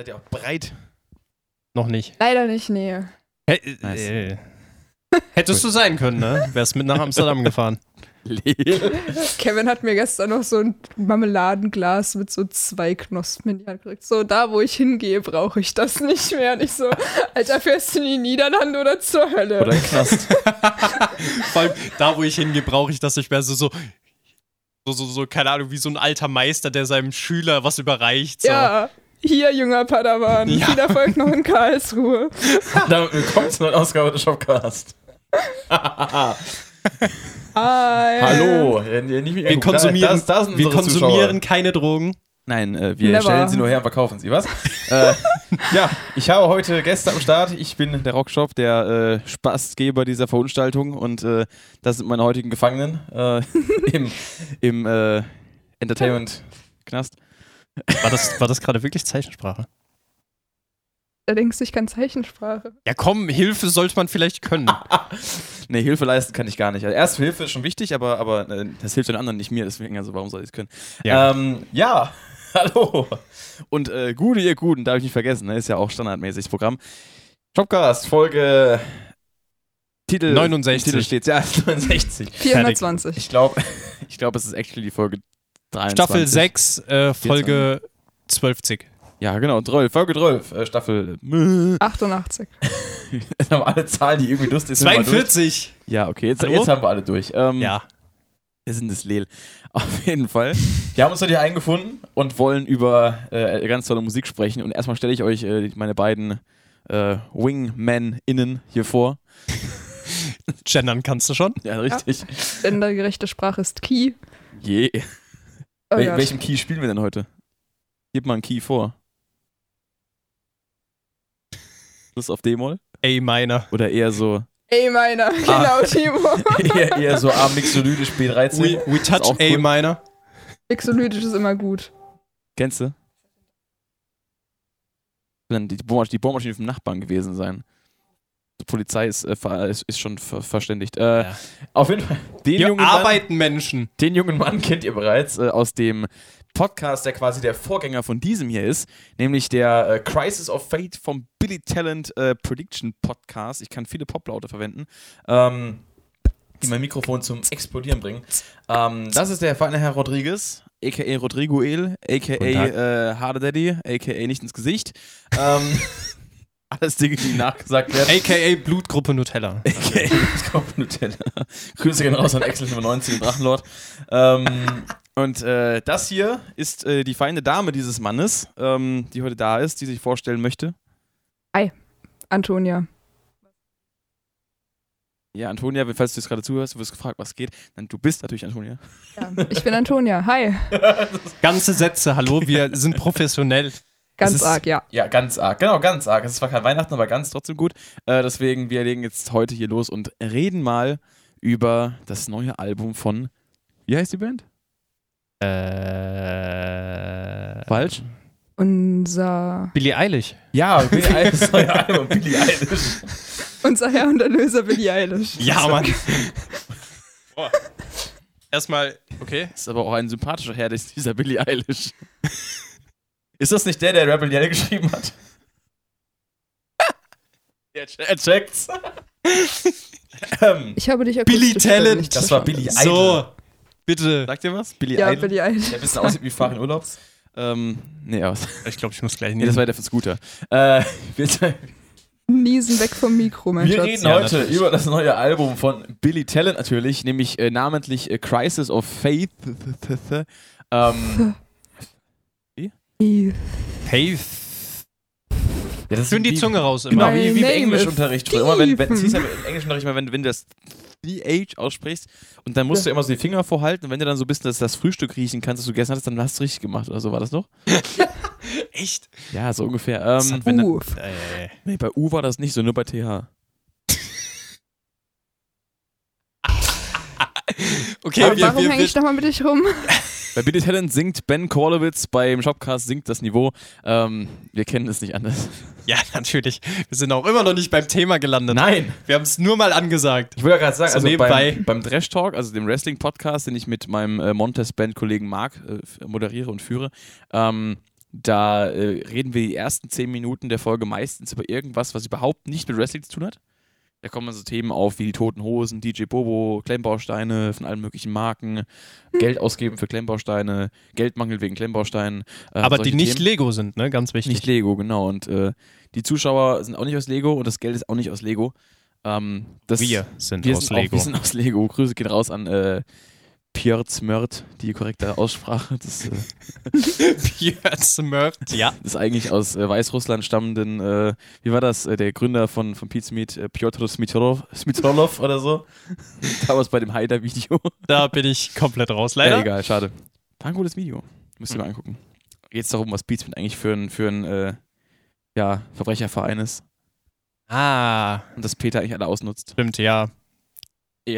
seid ihr auch bereit? Noch nicht. Leider nicht, nee. Hey, Nice. äh, hättest du sein können, ne? Wärst mit nach Amsterdam gefahren. Kevin hat mir gestern noch so ein Marmeladenglas mit so zwei Knospen in die Hand gekriegt. So, da wo ich hingehe, brauche ich das nicht mehr. Und ich so, Alter, fährst du in die Niederlande oder zur Hölle? Oder ein Knast. Vor allem, da wo ich hingehe, brauche ich das nicht mehr. So, so, so, so, so, keine Ahnung, wie so ein alter Meister, der seinem Schüler was überreicht. So. ja, hier, junger Padawan. Ja. Viel Erfolg noch in Karlsruhe. Damit willkommen zur neuen Ausgabe des Shopcast. Hi. Hallo. Äh, Wir konsumieren, das- das wir konsumieren keine Drogen. Nein, äh, wir Never. stellen sie nur her und verkaufen sie, was? äh, ja, ich habe heute Gäste am Start. Ich bin der Rockshop, der äh, Spaßgeber dieser Veranstaltung und äh, das sind meine heutigen Gefangenen äh, im, im äh, Entertainment-Knast. War das, war das gerade wirklich Zeichensprache? Da denkst du, ich kann Zeichensprache. Ja, komm, Hilfe sollte man vielleicht können. Nee, Hilfe leisten kann ich gar nicht. Also Erste Hilfe ist schon wichtig, aber, aber äh, das hilft den anderen nicht mir, deswegen, also warum soll ich es können? Ja. Ähm, ja, hallo. Und äh, Gute, ihr Guten, darf ich nicht vergessen, ne? ist ja auch standardmäßig das Programm. Shopcast, Folge Titel 69. Titel steht ja 69. 420. Ich glaube, ich glaub, es ist actually die Folge 23. Staffel 6, äh, Folge 12. Ja, genau, 12, Folge 12, äh, Staffel. Jetzt 88. haben wir alle Zahlen, die irgendwie lustig sind. mal durch. 42. Ja, okay, jetzt, Hallo? jetzt haben wir alle durch. Ähm, Ja. Wir sind das Lel. Auf jeden Fall. Wir haben uns heute hier eingefunden und wollen über äh, ganz tolle Musik sprechen. Und erstmal stelle ich euch äh, meine beiden äh, Wingman-Innen hier vor. Gendern kannst du schon. Ja, richtig. Gendergerechte Sprache ist Key. Je. Oh Wel Gott. welchem Key spielen wir denn heute? Gib mal einen Key vor. Das ist auf D-Moll? Ey, meiner. Oder eher so, Ey, meiner. Genau, Timo. eher, eher so A-Mixolydisch B13? We, we touch cool. meiner. Mixolytisch ist immer gut. Kennst du? Dann die Bohrmaschine, die Bohrmaschine vom Nachbarn gewesen sein. Die Polizei ist, äh, ist, ist schon ver verständigt. Äh, Ja. Auf jeden Fall. Den Hier jungen, Mann, arbeiten Menschen. den jungen Mann kennt ihr bereits äh, aus dem Podcast, der quasi der Vorgänger von diesem hier ist, nämlich der äh, Crisis of Fate vom Billy Talent äh, Prediction Podcast. Ich kann viele Poplaute verwenden. Ähm, die mein Mikrofon zum Explodieren bringen. Ähm, das ist der feine Herr Rodriguez, a.k.a. Rodriguel, a.k.a. Äh, Harder Daddy, a.k.a. nicht ins Gesicht. Ähm, alles Dinge, die nachgesagt werden. AKA Blutgruppe Nutella. Ich kaufe Nutella. Grüße gehen raus an Excel 95, den Drachenlord. Ähm, und äh, das hier ist äh, die feine Dame dieses Mannes, ähm, die heute da ist, die sich vorstellen möchte. Antonia. Ja, Antonia, falls du jetzt gerade zuhörst, du wirst gefragt, was geht. Dann du bist natürlich Antonia. Ja, ich bin Antonia. Hi. Ganze Sätze, hallo, wir sind professionell. Ganz ist- arg, ja. Ja, ganz arg. Genau, ganz arg. Es ist zwar kein Weihnachten, aber ganz trotzdem gut. Äh, deswegen, wir legen jetzt heute hier los und reden mal über das neue Album von. Wie heißt die Band? Äh. Falsch? Unser, Billie Eilish. Ja, Billy Eilish, das neue Album, Billy Eilish. unser Herr und Erlöser Billie Eilish. Ja, Mann. Boah. Erstmal, okay. Ist aber auch ein sympathischer Herr, dieser Billy Eilish. Ist das nicht der, der Rebel Yell geschrieben hat? er, che- er checkt's. ähm, Ich habe dich Billy Talent. Das war. Billy Idol. So, bitte. sagt ihr was? Billy Ja, Idol? Billie Eilish. Der ein bisschen aussieht wie Fahren Urlaub. Ähm, nee, aus. Ich glaube, ich muss gleich Nee, das war der von Scooter. Äh, wir, Niesen weg vom Mikro, mein wir Schatz. reden Ja, heute natürlich. über das neue Album von Billy Talent natürlich, nämlich äh, namentlich äh, Crisis of Faith. ähm, Hey, ja, das führen die wie- Zunge raus Genau, immer. My wie, wie im Englischunterricht. früher. Immer wenn, wenn, es ja im Englischunterricht immer, wenn, wenn du das TH aussprichst und dann musst du immer so die Finger vorhalten und wenn du dann so ein bisschen das, das Frühstück riechen kannst, das du gegessen hattest, dann hast du richtig gemacht oder so war das noch? Echt? Ja, so ungefähr. Das Ähm, hat- wenn dann- Uff. Äh, nee, bei U war das nicht so, nur bei TH. okay, Aber wir, warum wir, hänge ich nochmal mit dich rum? Bei Billy Talent singt Ben Korlowitz, beim Shopcast sinkt das Niveau. Ähm, wir kennen es nicht anders. ja, natürlich. Wir sind auch immer noch nicht beim Thema gelandet. Nein! Wir haben es nur mal angesagt. Ich wollte ja gerade sagen, So also nebenbei. beim, beim Trash Talk, also dem Wrestling-Podcast, den ich mit meinem äh, Montes-Band-Kollegen Marc äh, moderiere und führe, ähm, Da äh, reden wir die ersten zehn Minuten der Folge meistens über irgendwas, was überhaupt nicht mit Wrestling zu tun hat. Da kommen so Themen auf wie die Toten Hosen, DJ Bobo, Klemmbausteine von allen möglichen Marken, Geld ausgeben für Klemmbausteine, Geldmangel wegen Klemmbausteinen. äh, Aber die nicht Themen. Lego sind, ne? Ganz wichtig. Nicht Lego, genau. Und äh, die Zuschauer sind auch nicht aus Lego und das Geld ist auch nicht aus Lego. Ähm, das, wir sind wir aus sind Lego. Auch, wir sind aus Lego. Grüße gehen raus an äh, Pierre Zmört, die korrekte Aussprache. Das, äh, Smurt. Ja. das ist eigentlich aus äh, Weißrussland stammenden, äh, wie war das, äh, der Gründer von, von Pete Smith, äh, Piotr Smitrolov, Smitrolov oder so. Damals bei dem Haider-Video. Da bin ich komplett raus, Ja, leider. egal, schade. War ein gutes Video. Müsst ihr Mhm. mal angucken. Geht darum, was Pete Smith eigentlich für ein, für ein äh, ja, Verbrecherverein ist Ah, und dass Peter eigentlich alle ausnutzt. stimmt, ja.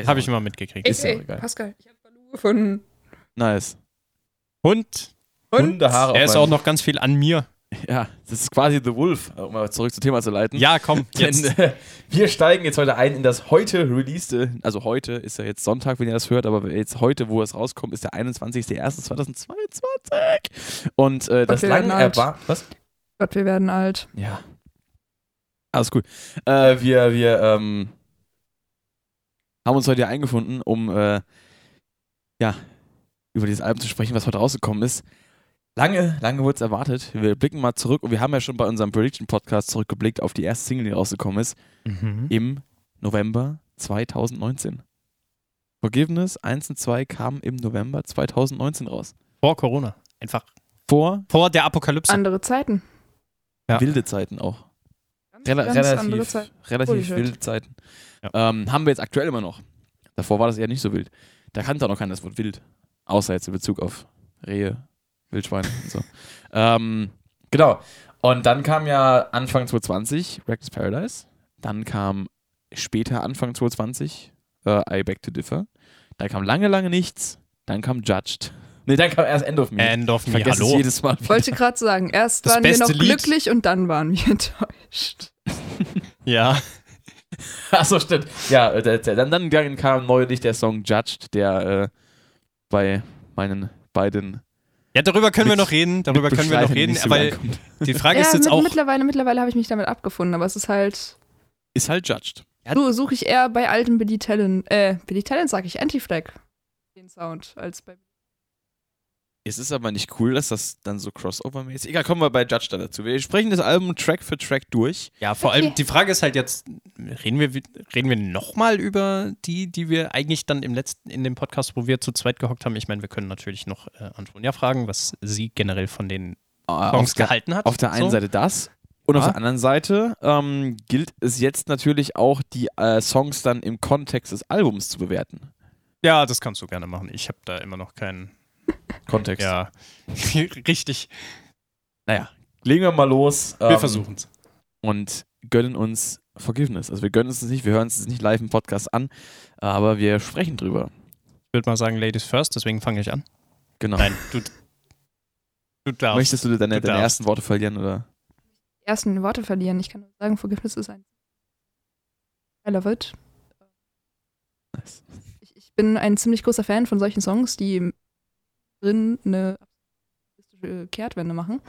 Habe ich mal mitgekriegt. Ist ja ey, auch egal. Pascal, ich habe gefunden. Nice. Und Und? Hundehaare er auf ist auch noch ganz viel an mir. Ja, das ist quasi The Wolf, um mal zurück zum Thema zu leiten. Ja, komm, jetzt. Denn, äh, wir steigen jetzt heute ein in das heute releaste, also heute ist ja jetzt Sonntag, wenn ihr das hört, aber jetzt heute, wo es rauskommt, ist der 21.01.2022. Und äh, das lang erwartet. Was? Gott, wir werden alt. Ja. Alles gut. Äh, wir wir ähm, haben uns heute hier eingefunden, um äh, ja, über dieses Album zu sprechen, was heute rausgekommen ist. Lange, lange wurde es erwartet. Wir blicken mal zurück und wir haben ja schon bei unserem Prediction-Podcast zurückgeblickt auf die erste Single, die rausgekommen ist, Mhm. im November 2019. Forgiveness 1 und 2 kamen im November 2019 raus. Vor Corona. Einfach Vor vor der Apokalypse. Andere Zeiten. Ja. wilde Zeiten auch. Ganz, Rela ganz andere relativ Zeiten. relativ wilde Zeiten. Ja. Ähm, haben wir jetzt aktuell immer noch. Davor war das eher nicht so wild. Da kannte auch noch keiner das Wort wild. Außer jetzt in Bezug auf Rehe, Wildschweine und so. Ähm, genau. Und dann kam ja Anfang 2020 Reckless Paradise. Dann kam später Anfang 2020 äh, I Beg to Differ. Dann kam lange, lange nichts. Dann kam Judged. Nee, dann kam erst End of Me. End of ich Me, vergesse es hallo. jedes Mal. Ich wollte gerade sagen, erst Das waren wir noch Lied. glücklich und dann waren wir enttäuscht. Ja. Achso, stimmt. Ja, äh, dann, dann dann kam neulich der Song Judged, der äh, bei meinen beiden. Ja, darüber können wir Mit- noch reden. Darüber können wir noch reden. so weil gut ankommt. die Frage ja, ist jetzt mit, auch. mittlerweile, mittlerweile habe ich mich damit abgefunden, aber es ist halt. Ist halt Judged. Du suche ich eher bei alten Billy Talent, äh, Billy Talent sage ich, Anti-Flag, den Sound, als bei. Es ist aber nicht cool, dass das dann so crossover-mäßig. Egal, kommen wir bei Judge dann dazu. Wir sprechen das Album Track für Track durch. Ja, vor Okay. allem die Frage ist halt jetzt, reden wir, reden wir nochmal über die, die wir eigentlich dann im letzten, in dem Podcast, wo wir zu zweit gehockt haben? Ich meine, wir können natürlich noch äh, Antonia fragen, was sie generell von den Äh, Songs auf, der, gehalten hat. auf der einen so. Seite das. Und auf Ja. der anderen Seite ähm, gilt es jetzt natürlich auch, die äh, Songs dann im Kontext des Albums zu bewerten. Ja, das kannst du gerne machen. Ich habe da immer noch keinen. Kontext. Ja, richtig. Naja, legen wir mal los. Wir ähm, versuchen es. und gönnen uns Forgiveness. Also wir gönnen uns das nicht, wir hören uns das nicht live im Podcast an, aber wir sprechen drüber. Ich würde mal sagen, Ladies first, deswegen fange ich an. Genau. Nein, du. Du darfst. Möchtest du deine, Du deine ersten Worte verlieren oder? Die ersten Worte verlieren. Ich kann nur sagen, Forgiveness ist ein. I love it. Nice. Ich, ich bin ein ziemlich großer Fan von solchen Songs, die drin eine Kehrtwende machen.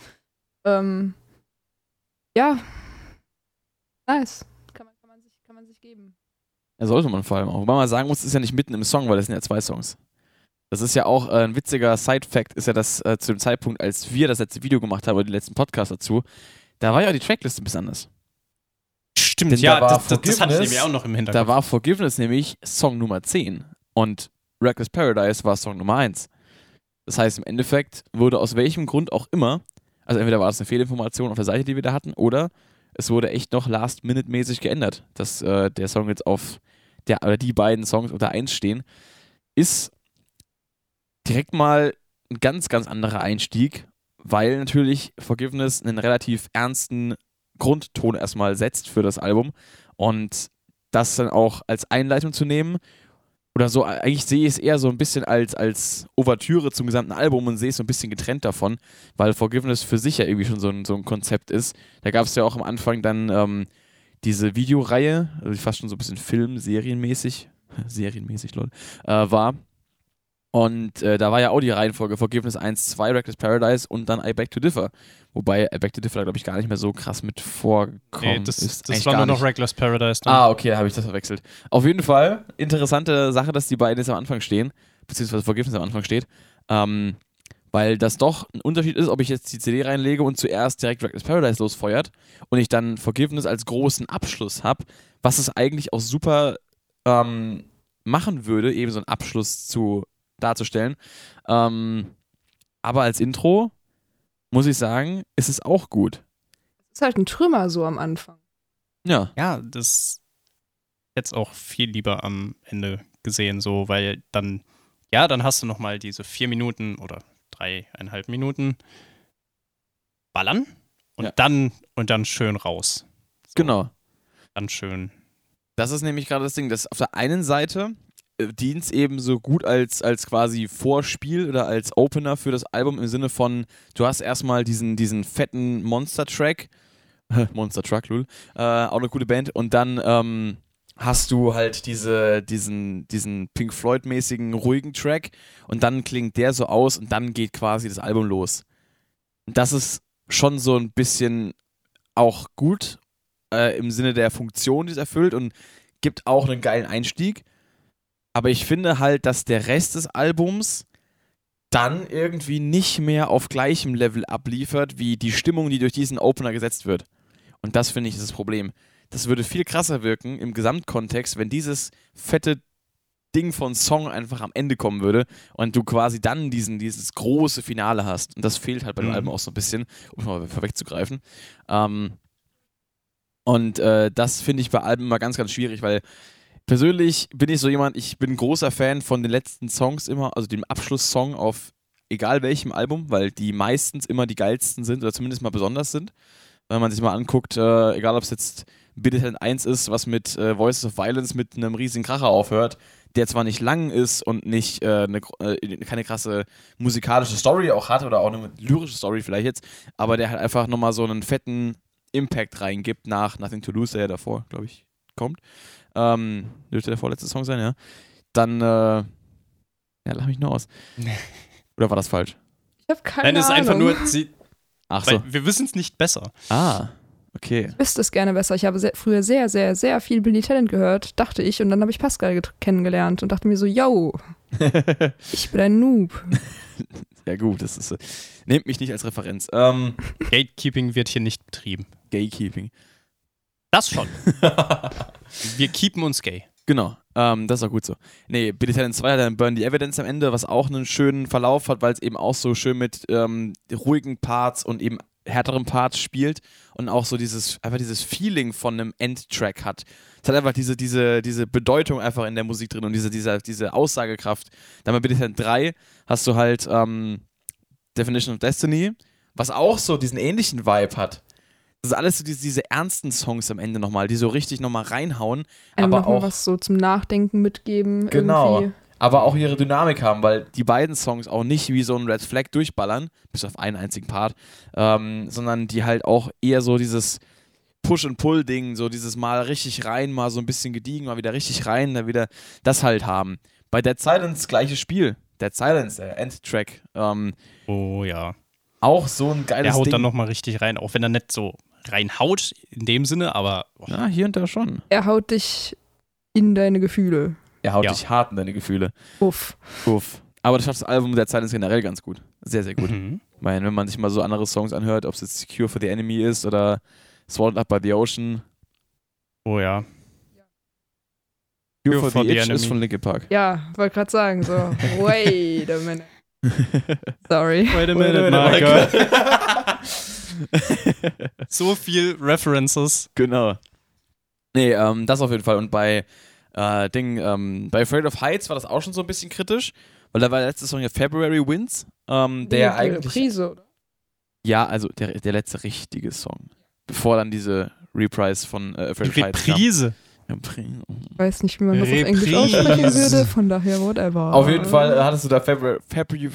Ähm, ja. Nice. Kann man, kann, man sich, kann man sich geben. Ja, sollte man vor allem auch. Wobei man sagen muss, es ist ja nicht mitten im Song, weil das sind ja zwei Songs. Das ist ja auch äh, ein witziger Side-Fact, ist ja, dass äh, zu dem Zeitpunkt, als wir das letzte Video gemacht haben, oder die letzten Podcast dazu, da war ja die Trackliste ein bisschen anders. Stimmt, Denn ja, da das, das, das hatte ich nämlich auch noch im Da Hinterkopf. war Forgiveness nämlich Song Nummer 10 und Reckless Paradise war Song Nummer 1. Das heißt, im Endeffekt wurde aus welchem Grund auch immer, also entweder war das eine Fehlinformation auf der Seite, die wir da hatten, oder es wurde echt noch last-minute-mäßig geändert, dass äh, der Song jetzt auf der, oder die beiden Songs unter 1 stehen. Ist direkt mal ein ganz, ganz anderer Einstieg, weil natürlich Forgiveness einen relativ ernsten Grundton erstmal setzt für das Album und das dann auch als Einleitung zu nehmen oder so, eigentlich sehe ich es eher so ein bisschen als, als Ouvertüre zum gesamten Album und sehe es so ein bisschen getrennt davon, weil Forgiveness für sich ja irgendwie schon so ein, so ein Konzept ist. Da gab es ja auch am Anfang dann ähm, diese Videoreihe, also fast schon so ein bisschen Film, serienmäßig, serienmäßig, Leute, äh, war, Und äh, da war ja auch die Reihenfolge Forgiveness 1, 2, Reckless Paradise und dann I Beg to Differ. Wobei I Beg to Differ, glaube ich, gar nicht mehr so krass mit vorkommt. Nee, das, ist das war nur noch. Reckless Paradise. Dann. Ah, okay, da habe ich das verwechselt. Auf jeden Fall, interessante Sache, dass die beiden jetzt am Anfang stehen, beziehungsweise Forgiveness am Anfang steht. Ähm, weil das doch ein Unterschied ist, ob ich jetzt die CD reinlege und zuerst direkt Reckless Paradise losfeuert und ich dann Forgiveness als großen Abschluss habe, was es eigentlich auch super ähm, machen würde, eben so einen Abschluss zu darzustellen. Ähm, aber als Intro muss ich sagen, ist es auch gut. ist halt ein Trümmer so am Anfang. Ja. Ja, das jetzt auch viel lieber am Ende gesehen, so, weil dann, ja, dann hast du nochmal diese vier Minuten oder dreieinhalb Minuten ballern und Ja. dann und dann schön raus. So, Genau. Dann schön. Das ist nämlich gerade das Ding, dass auf der einen Seite dient es eben so gut als, als quasi Vorspiel oder als Opener für das Album im Sinne von, du hast erstmal diesen, diesen fetten Monster-Track, Monster Truck, lul, äh, auch eine gute Band und dann ähm, hast du halt diese, diesen, diesen Pink Floyd-mäßigen ruhigen Track und dann klingt der so aus und dann geht quasi das Album los. Und das ist schon so ein bisschen auch gut äh, im Sinne der Funktion, die es erfüllt und gibt auch einen geilen Einstieg. Aber ich finde halt, dass der Rest des Albums dann irgendwie nicht mehr auf gleichem Level abliefert, wie die Stimmung, die durch diesen Opener gesetzt wird. Und das finde ich ist das Problem. Das würde viel krasser wirken im Gesamtkontext, wenn dieses fette Ding von Song einfach am Ende kommen würde und du quasi dann diesen, dieses große Finale hast. Und das fehlt halt bei dem Mhm. Album auch so ein bisschen, um mal vorwegzugreifen. Ähm, und äh, das finde ich bei Alben immer ganz, ganz schwierig, weil persönlich bin ich so jemand, ich bin großer Fan von den letzten Songs immer, also dem Abschlusssong auf egal welchem Album, weil die meistens immer die geilsten sind oder zumindest mal besonders sind. Wenn man sich mal anguckt, äh, egal ob es jetzt Bitte Talent 1 ist, was mit äh, Voices of Violence mit einem riesigen Kracher aufhört, der zwar nicht lang ist und nicht äh, gro- äh, keine krasse musikalische Story auch hat oder auch eine lyrische Story vielleicht jetzt, aber der halt einfach nochmal so einen fetten Impact reingibt nach Nothing to Lose, der ja davor, glaube ich, kommt. Ähm, dürfte der vorletzte Song sein, ja. Dann, äh, ja, lach mich nur aus. Oder war das falsch? Ich habe keine Nein, es ist Ahnung. einfach nur, sie, Ach so. wir wissen es nicht besser. Ah, okay. Ich wüsste es gerne besser. Ich habe sehr, früher sehr, sehr, sehr viel Billy Talent gehört, dachte ich. Und dann habe ich Pascal kennengelernt und dachte mir so, yo, ich bin ein Noob. ja, gut, das ist. Äh, nehmt mich nicht als Referenz. Ähm, Gatekeeping wird hier nicht betrieben. Gaykeeping. Das schon. wir keepen uns gay. Genau, ähm, das ist auch gut so. Nee, Billy Talent 2 hat dann Burn the Evidence am Ende, was auch einen schönen Verlauf hat, weil es eben auch so schön mit ähm, ruhigen Parts und eben härteren Parts spielt und auch so dieses, einfach dieses Feeling von einem Endtrack hat. Es hat einfach diese, diese, diese Bedeutung einfach in der Musik drin und diese, diese, diese Aussagekraft. Dann bei Billy Talent 3 hast du halt ähm, Definition of Destiny, was auch so diesen ähnlichen Vibe hat. Das ist alles so diese, diese ernsten Songs am Ende nochmal, die so richtig nochmal reinhauen. Einem aber auch was so zum Nachdenken mitgeben. Genau. Irgendwie. aber auch ihre Dynamik haben, weil die beiden Songs auch nicht wie so ein Red Flag durchballern, bis auf einen einzigen Part, ähm, sondern die halt auch eher so dieses Push-and-Pull-Ding, so dieses Mal richtig rein, mal so ein bisschen gediegen, mal wieder richtig rein, dann wieder das halt haben. Bei Dead Silence gleiches Spiel. Dead Silence, der Endtrack. Ähm, Oh ja. auch so ein geiles Der haut Ding. dann nochmal richtig rein, auch wenn er nicht so reinhaut in dem Sinne, aber oh, ja, hier und da schon. Er haut dich in deine Gefühle. Er haut Ja. dich hart in deine Gefühle. Uff. Uff. Aber das schafft das Album Dead Silence generell ganz gut. Sehr, sehr gut. Mhm. Ich meine, wenn man sich mal so andere Songs anhört, ob es jetzt Cure for the Enemy ist oder Swallowed Up by the Ocean. Oh ja. Cure, for, the, Itch ist von Linkin Park. Ja, wollte gerade sagen, so, wait a minute. Sorry. Wait a minute, Marco. so viel References. genau. Nee, ähm, das auf jeden Fall. Und bei äh, Ding, ähm, bei Afraid of Heights war das auch schon so ein bisschen kritisch, weil da war der letzte Song ja February Winds, ähm, der Die eigentlich. Reprise, oder? Ja, also der, der letzte richtige Song. Bevor dann diese Reprise von äh, Afraid of Heights kam. Reprise. Ich weiß nicht, wie man das auf Englisch aussprechen würde, von daher whatever. Auf jeden Fall äh, hattest du da February, February,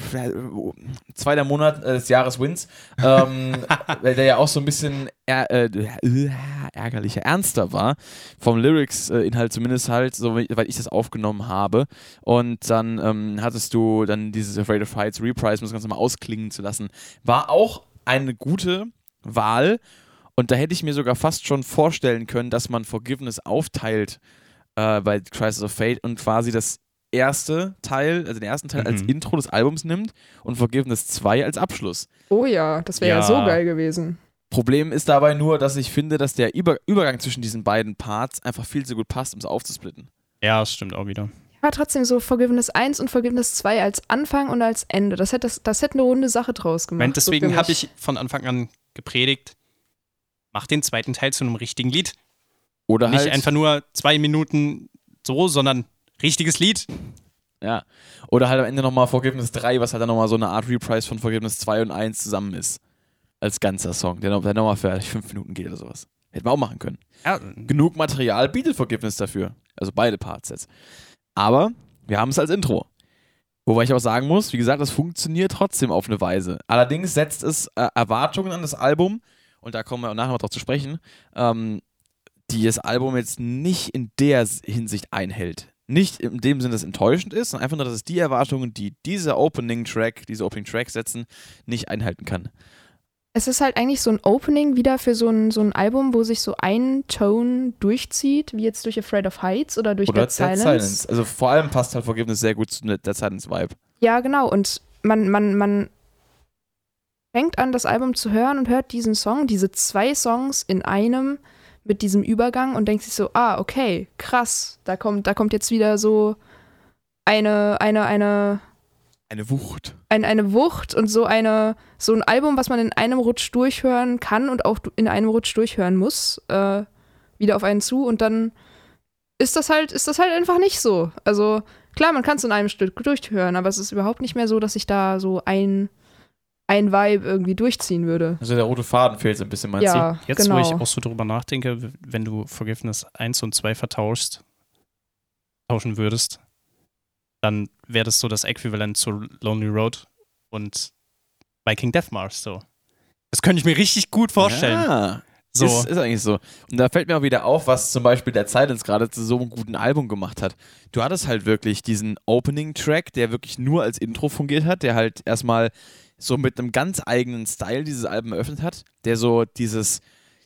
zweiter Monat äh, des Jahres Wins, ähm, weil der ja auch so ein bisschen är, äh, äh, ärgerlicher, ernster war, vom Lyrics-Inhalt zumindest halt, so weil ich das aufgenommen habe. Und dann ähm, hattest du dann dieses Afraid of Heights Reprise, um das Ganze mal ausklingen zu lassen. War auch eine gute Wahl. Und da hätte ich mir sogar fast schon vorstellen können, dass man Forgiveness aufteilt äh, bei Crisis of Fate und quasi das erste Teil, also den ersten Teil als Mhm. Intro des Albums nimmt und Forgiveness 2 als Abschluss. Oh ja, das wäre ja. Ja. so geil gewesen. Problem ist dabei nur, dass ich finde, dass der Über Übergang zwischen diesen beiden Parts einfach viel zu gut passt, um es aufzusplitten. Ja, das stimmt auch wieder. Aber trotzdem so Forgiveness 1 und Forgiveness 2 als Anfang und als Ende. Das hätte, das, das hätte eine runde Sache draus gemacht. Moment, so deswegen für habe ich von Anfang an gepredigt, mach den zweiten Teil zu einem richtigen Lied. Oder Nicht halt, einfach nur zwei Minuten so, sondern richtiges Lied. ja. Oder halt am Ende nochmal Forgiveness 3, was halt dann nochmal so eine Art Reprise von Forgiveness 2 und 1 zusammen ist. Als ganzer Song, der, noch- der nochmal für fünf Minuten geht oder sowas. Hätten wir auch machen können. Ja, genug Material bietet Forgiveness dafür. Also beide Parts jetzt. Aber wir haben es als Intro. Wobei ich auch sagen muss, wie gesagt, das funktioniert trotzdem auf eine Weise. Allerdings setzt es äh, Erwartungen an das Album, und da kommen wir auch nachher noch drauf zu sprechen, ähm, die das Album jetzt nicht in der Hinsicht einhält. Nicht in dem Sinne, dass es enttäuschend ist, sondern einfach nur, dass es die Erwartungen, die dieser Opening-Track, diese Opening-Track setzen, nicht einhalten kann. Es ist halt eigentlich so ein Opening wieder für so ein, so ein Album, wo sich so ein Ton durchzieht, wie jetzt durch Afraid of Heights oder durch Oder Dead Silence. Also vor allem passt halt Forgiveness sehr gut zu der Silence-Vibe. Ja, genau. Und man, man, man fängt an, das Album zu hören und hört diesen Song, diese zwei Songs in einem mit diesem Übergang und denkt sich so, ah, okay, krass, da kommt, da kommt jetzt wieder so eine, eine, eine, Eine Wucht. ein, eine Wucht und so eine, so ein Album, was man in einem Rutsch durchhören kann und auch in einem Rutsch durchhören muss, äh, wieder auf einen zu und dann ist das halt, ist das halt einfach nicht so. Also klar, man kann es in einem Stück durchhören, aber es ist überhaupt nicht mehr so, dass ich da so ein, ein Vibe irgendwie durchziehen würde. Also der rote Faden fehlt so ein bisschen, meinst ja, Jetzt, genau. wo ich auch so drüber nachdenke, wenn du Forgiveness 1 und 2 vertauschst, tauschen würdest, dann wäre das so das Äquivalent zu Lonely Road und Viking Death March so. Das könnte ich mir richtig gut du? vorstellen. Ja, so. ist, ist eigentlich so. Und da fällt mir auch wieder auf, was zum Beispiel der Silence gerade zu so einem guten Album gemacht hat. Du hattest halt wirklich diesen Opening-Track, der wirklich nur als Intro fungiert hat, der halt erstmal so mit einem ganz eigenen Style dieses Album eröffnet hat, der so dieses,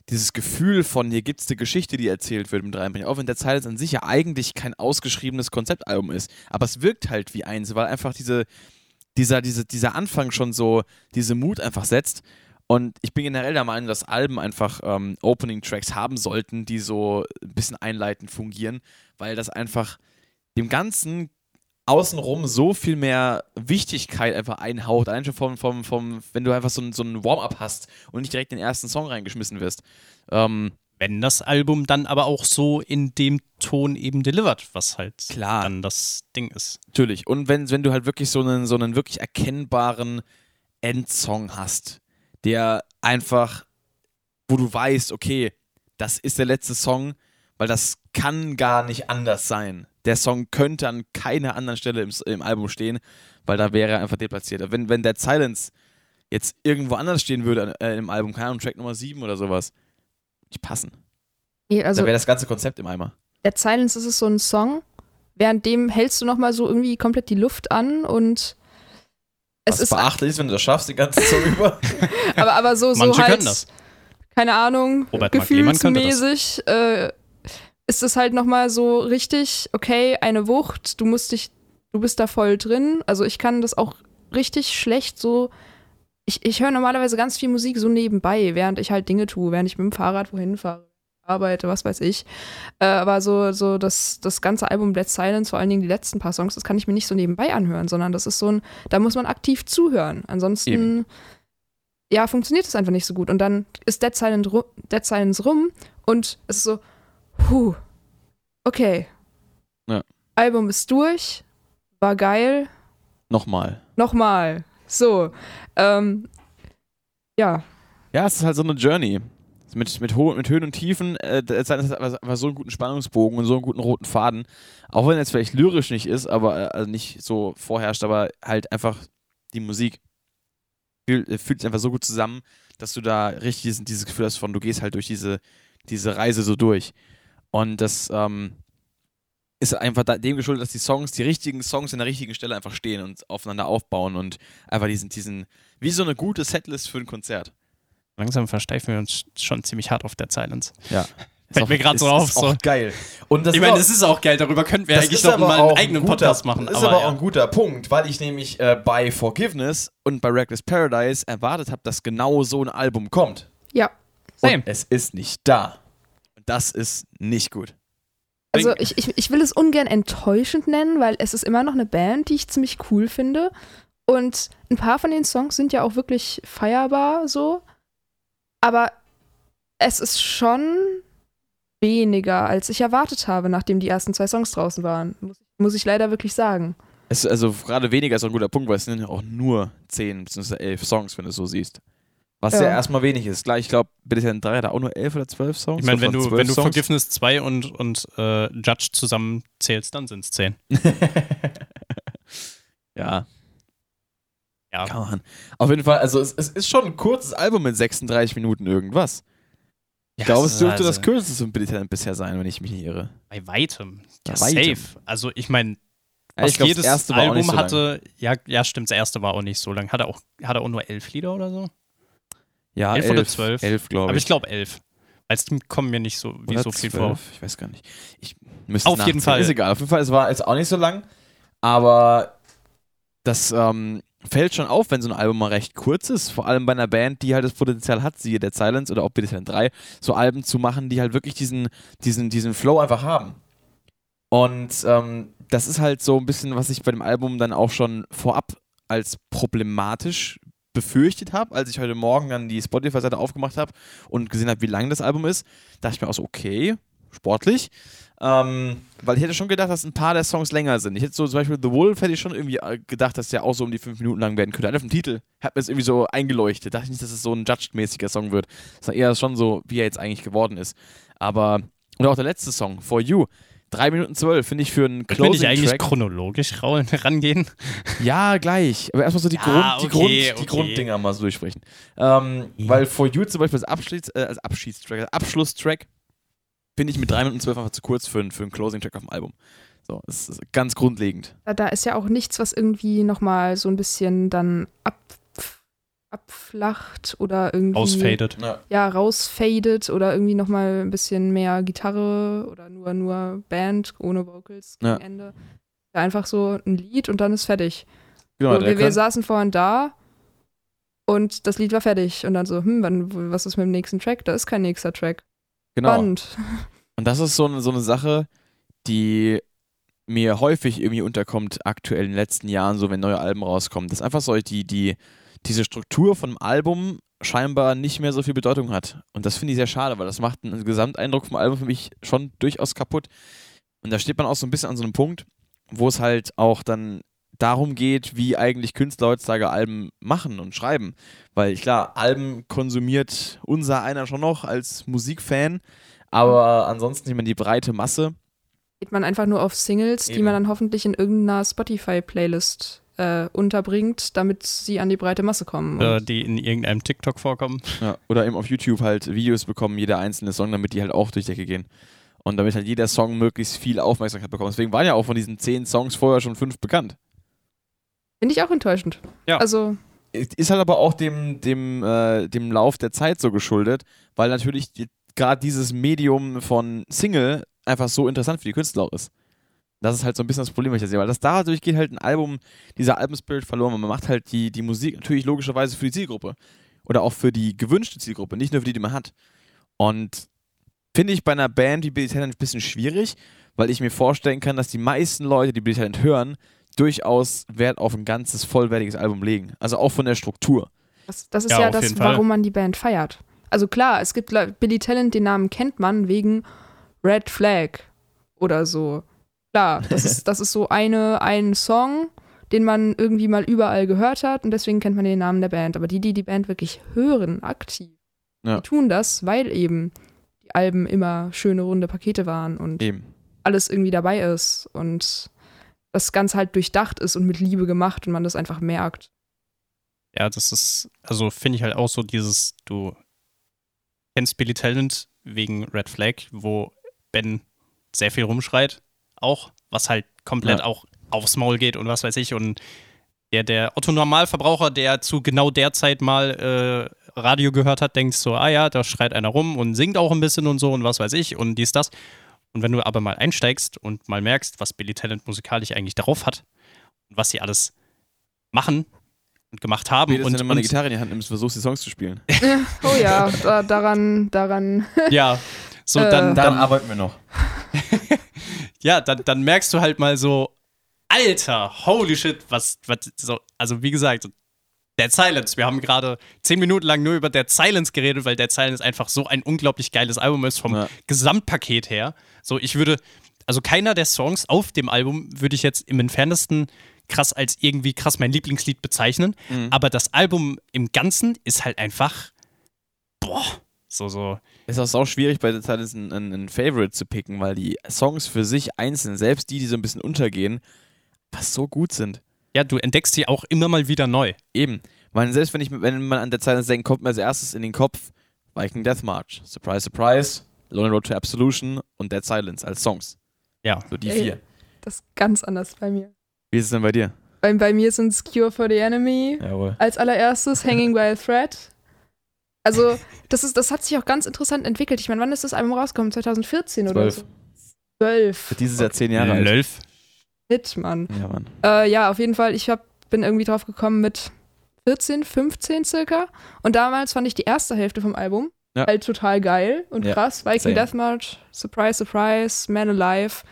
dieses Gefühl von, hier gibt es eine Geschichte, die erzählt wird mit reinbringt. Auch wenn der Silence an sich ja eigentlich kein ausgeschriebenes Konzeptalbum ist. Aber es wirkt halt wie eins, weil einfach diese, dieser, diese, dieser Anfang schon so diese Mut einfach setzt. Und ich bin generell der Meinung, dass Alben einfach ähm, Opening-Tracks haben sollten, die so ein bisschen einleitend fungieren, weil das einfach dem Ganzen außenrum so viel mehr Wichtigkeit einfach einhaut. Allein schon vom, vom, vom wenn du einfach so ein, so ein Warm-up hast und nicht direkt den ersten Song reingeschmissen wirst. Ähm, Wenn das Album dann aber auch so in dem Ton eben delivert, was halt Klar. dann das Ding ist. Natürlich. Und wenn, wenn du halt wirklich so einen, so einen wirklich erkennbaren Endsong hast, der einfach, wo du weißt, okay, das ist der letzte Song, weil das kann gar nicht anders sein. Der Song könnte an keiner anderen Stelle im, im Album stehen, weil da wäre er einfach deplatziert. Wenn, wenn Dead Silence jetzt irgendwo anders stehen würde äh, im Album, keine Ahnung, Track Nummer 7 oder sowas, nicht passen. Nee, da also wäre das ganze Konzept im Eimer. Dead Silence ist es so ein Song, währenddem hältst du nochmal so irgendwie komplett die Luft an und es Was ist beachtlich ist, wenn du das schaffst, den ganzen Song über. aber, aber so, so Manche halt, können das. keine Ahnung, Robert gefühlsmäßig äh, ist es halt nochmal so richtig, okay, eine Wucht, du musst dich, du bist da voll drin. Also ich kann das auch richtig schlecht so. Ich, ich höre normalerweise ganz viel Musik so nebenbei, während ich halt Dinge tue, während ich mit dem Fahrrad wohin fahre, arbeite, was weiß ich. Äh, aber so, so das, das ganze Album Dead Silence, vor allen Dingen die letzten paar Songs, das kann ich mir nicht so nebenbei anhören, sondern das ist so ein, da muss man aktiv zuhören. Ansonsten, Eben. ja, funktioniert das einfach nicht so gut. Und dann ist Dead, Silent ru Dead Silence rum und es ist so, puh, okay. Ja. Album ist durch, war geil, Nochmal. nochmal. So, ähm, ja, Ja, es ist halt so eine Journey. Mit, mit, Ho mit Höhen und Tiefen, äh, es hat einfach so einen guten Spannungsbogen und so einen guten roten Faden. Auch wenn es vielleicht lyrisch nicht ist, aber äh, also nicht so vorherrscht, aber halt einfach die Musik fühlt, äh, fühlt sich einfach so gut zusammen, dass du da richtig dieses, dieses Gefühl hast von, du gehst halt durch diese, diese Reise so durch. Und das ähm, ist einfach dem geschuldet, dass die Songs, die richtigen Songs an der richtigen Stelle einfach stehen und aufeinander aufbauen und einfach diesen, diesen, wie so eine gute Setlist für ein Konzert. Langsam versteifen wir uns schon ziemlich hart auf der Silence. Ja. Fällt mir gerade so auf. Ist auch geil. Und das ich meine, es ist auch geil, darüber könnten wir eigentlich noch mal einen eigenen guter, Podcast machen. Das ist aber, aber ja. auch ein guter Punkt, weil ich nämlich äh, bei Forgiveness und bei Reckless Paradise erwartet habe, dass genau so ein Album kommt. Ja. Same. Und es ist nicht da. Das ist nicht gut. Also ich, ich, ich will es ungern enttäuschend nennen, weil es ist immer noch eine Band, die ich ziemlich cool finde. Und ein paar von den Songs sind ja auch wirklich feierbar so. Aber es ist schon weniger, als ich erwartet habe, nachdem die ersten zwei Songs draußen waren. Muss, muss ich leider wirklich sagen. Es, also gerade weniger ist auch ein guter Punkt, weil es sind ja auch nur 10 bzw. 11 Songs, wenn du es so siehst. Was ja, ja erstmal wenig ist. Gleich, ich glaube, Bitteschön 3 hat auch nur 11 oder 12 Songs. Ich meine, wenn du, wenn du Forgiveness 2 und, und äh, Judge zusammenzählst, dann sind es 10. ja. Ja. Kann man. Auf jeden Fall, also es, es, ist schon ein kurzes Album mit 36 Minuten irgendwas. Ich ja, glaube, es dürfte also das kürzeste von Billy bisher sein, wenn ich mich nicht irre. Bei weitem. Ja, Bei weitem. safe. Also ich meine, ja, ich glaub, jedes Album so hatte, ja, ja, stimmt, das erste war auch nicht so lang. Hat er auch, hat er auch nur elf Lieder oder so? Ja, elf, elf oder zwölf? Elf, glaube ich. Aber ich glaube elf. Als kommen mir nicht so, wie so viel 12, vor. Ich weiß gar nicht. Ich müsste Auf jeden Fall. Ist egal. Auf jeden Fall, es war jetzt auch nicht so lang. Aber das ähm, fällt schon auf, wenn so ein Album mal recht kurz ist. Vor allem bei einer Band, die halt das Potenzial hat, siehe der Silence oder auch Bitte 3, so Alben zu machen, die halt wirklich diesen, diesen, diesen Flow einfach haben. Und ähm, das ist halt so ein bisschen, was ich bei dem Album dann auch schon vorab als problematisch befürchtet habe, als ich heute Morgen dann die Spotify-Seite aufgemacht habe und gesehen habe, wie lang das Album ist, dachte ich mir auch so, okay, sportlich. Ähm, weil ich hätte schon gedacht, dass ein paar der Songs länger sind. Ich hätte so zum Beispiel The Wolf hätte ich schon irgendwie äh, gedacht, dass der auch so um die fünf Minuten lang werden könnte. Einfach vom Titel hat mir das irgendwie so eingeleuchtet. Dachte ich nicht, dass es so ein Judged-mäßiger Song wird. Das war eher schon so, wie er jetzt eigentlich geworden ist. Aber, und auch der letzte Song, For You, 3 Minuten 12 finde ich für einen Closing Will ich eigentlich Track. chronologisch rangehen? Ja, gleich. Aber erstmal so die, ah, Grund, die, Grund, okay. die Grunddinger mal so durchsprechen. Ähm, ja. Weil For You zum Beispiel als, Abschieds, äh, als Abschiedstrack, als Abschlusstrack finde ich mit 3 Minuten 12 einfach zu kurz für, für einen Closing-Track auf dem Album. So, das ist ganz grundlegend. Da ist ja auch nichts, was irgendwie nochmal so ein bisschen dann ab abflacht oder irgendwie. Ausfadet. Ja, ja rausfadet oder irgendwie nochmal ein bisschen mehr Gitarre oder nur, nur Band ohne Vocals gegen ja. Ende. Ja, einfach so ein Lied und dann ist fertig. Genau, so, wir, wir saßen vorhin da und das Lied war fertig. Und dann so, hm, wann, was ist mit dem nächsten Track? Da ist kein nächster Track. Genau. Spannend. Und das ist so eine, so eine Sache, die mir häufig irgendwie unterkommt, aktuell in den letzten Jahren, so wenn neue Alben rauskommen. Das ist einfach so die, die, diese Struktur von einem Album scheinbar nicht mehr so viel Bedeutung hat. Und das finde ich sehr schade, weil das macht einen Gesamteindruck vom Album für mich schon durchaus kaputt. Und da steht man auch so ein bisschen an so einem Punkt, wo es halt auch dann darum geht, wie eigentlich Künstler heutzutage Alben machen und schreiben. Weil klar, Alben konsumiert unser einer schon noch als Musikfan, aber ansonsten, ich meine, die breite Masse. Geht man einfach nur auf Singles, Eben. die man dann hoffentlich in irgendeiner Spotify-Playlist äh, unterbringt, damit sie an die breite Masse kommen. Oder die in irgendeinem TikTok vorkommen. Ja, oder eben auf YouTube halt Videos bekommen, jeder einzelne Song, damit die halt auch durch die Decke gehen. Und damit halt jeder Song möglichst viel Aufmerksamkeit bekommt. Deswegen waren ja auch von diesen zehn Songs vorher schon fünf bekannt. Finde ich auch enttäuschend. Ja. Also. Ist halt aber auch dem, dem, äh, dem Lauf der Zeit so geschuldet, weil natürlich die, gerade dieses Medium von Single einfach so interessant für die Künstler auch ist. Das ist halt so ein bisschen das Problem, was ich da sehe, weil das dadurch geht halt ein Album, dieser Albumspirit verloren, und man macht halt die, die Musik natürlich logischerweise für die Zielgruppe. Oder auch für die gewünschte Zielgruppe, nicht nur für die, die man hat. Und finde ich bei einer Band wie Billy Talent ein bisschen schwierig, weil ich mir vorstellen kann, dass die meisten Leute, die Billy Talent hören, durchaus Wert auf ein ganzes, vollwertiges Album legen. Also auch von der Struktur. Das, das ist ja, ja das, warum man die Band feiert. Also klar, es gibt Billy Talent, den Namen kennt man wegen Red Flag oder so. Klar, das ist, das ist so eine, ein Song, den man irgendwie mal überall gehört hat und deswegen kennt man den Namen der Band. Aber die, die die Band wirklich hören, aktiv, Ja. Die tun das, weil eben die Alben immer schöne runde Pakete waren und Eben. alles irgendwie dabei ist und das Ganze halt durchdacht ist und mit Liebe gemacht und man das einfach merkt. Ja, das ist, also finde ich halt auch so dieses, du kennst Billy Talent wegen Red Flag, wo Ben sehr viel rumschreit, auch, was halt komplett Ja. auch aufs Maul geht und was weiß ich. Und der, der Otto Normalverbraucher, der zu genau der Zeit mal äh, Radio gehört hat, denkt so, ah ja, da schreit einer rum und singt auch ein bisschen und so und was weiß ich und dies, das. Und wenn du aber mal einsteigst und mal merkst, was Billy Talent musikalisch eigentlich drauf hat und was sie alles machen und gemacht haben Wie das, wenn und, du mal eine und Gitarre in die Hand nimmst, versuchst die Songs zu spielen. Oh ja, da, daran, daran. ja, so Äh. dann, dann arbeiten wir noch. ja, dann, dann merkst du halt mal so, Alter, holy shit, was, was so, also wie gesagt, Dead Silence. Wir haben gerade zehn Minuten lang nur über Dead Silence geredet, weil Dead Silence einfach so ein unglaublich geiles Album ist vom Ja. Gesamtpaket her. So, ich würde, also keiner der Songs auf dem Album würde ich jetzt im entferntesten krass als irgendwie krass mein Lieblingslied bezeichnen. Mhm. Aber das Album im Ganzen ist halt einfach, boah, so, so. Es ist auch schwierig, bei der Zeit ein, ein, ein Favorite zu picken, weil die Songs für sich einzeln, selbst die, die so ein bisschen untergehen, was so gut sind. Ja, du entdeckst die auch immer mal wieder neu. Eben. Weil selbst wenn, ich, wenn man an der Zeit denkt, kommt mir als erstes in den Kopf Viking Death March, Surprise, Surprise, Lonely Road to Absolution und Dead Silence als Songs. Ja. So die Ey. vier. Das ist ganz anders bei mir. Wie ist es denn bei dir? Bei, bei mir sind es Cure for the Enemy Jawohl. als allererstes, Hanging by a Thread. Also, das, ist, das hat sich auch ganz interessant entwickelt. Ich meine, wann ist das Album rausgekommen? 2014 oder Zwölf. so? 12. Dieses Jahr zehn Jahre alt. Lölf. Hit, Mann. Ja, Mann. Äh, ja, auf jeden Fall. Ich hab, bin irgendwie drauf gekommen mit 14, 15 circa. Und damals fand ich die erste Hälfte vom Album Ja. halt total geil und Ja, krass. Viking same. Deathmarch, Surprise, Surprise, Man Alive.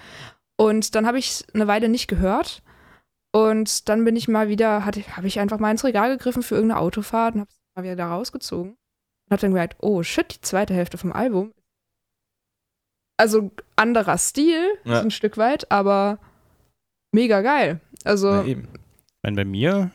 Und dann habe ich eine Weile nicht gehört. Und dann bin ich mal wieder, habe ich einfach mal ins Regal gegriffen für irgendeine Autofahrt und habe es mal wieder da rausgezogen. Und habe dann gemerkt, oh shit, die zweite Hälfte vom Album. Also anderer Stil, Ja. ein Stück weit, aber mega geil. Also Ja, eben. Ich meine, bei mir,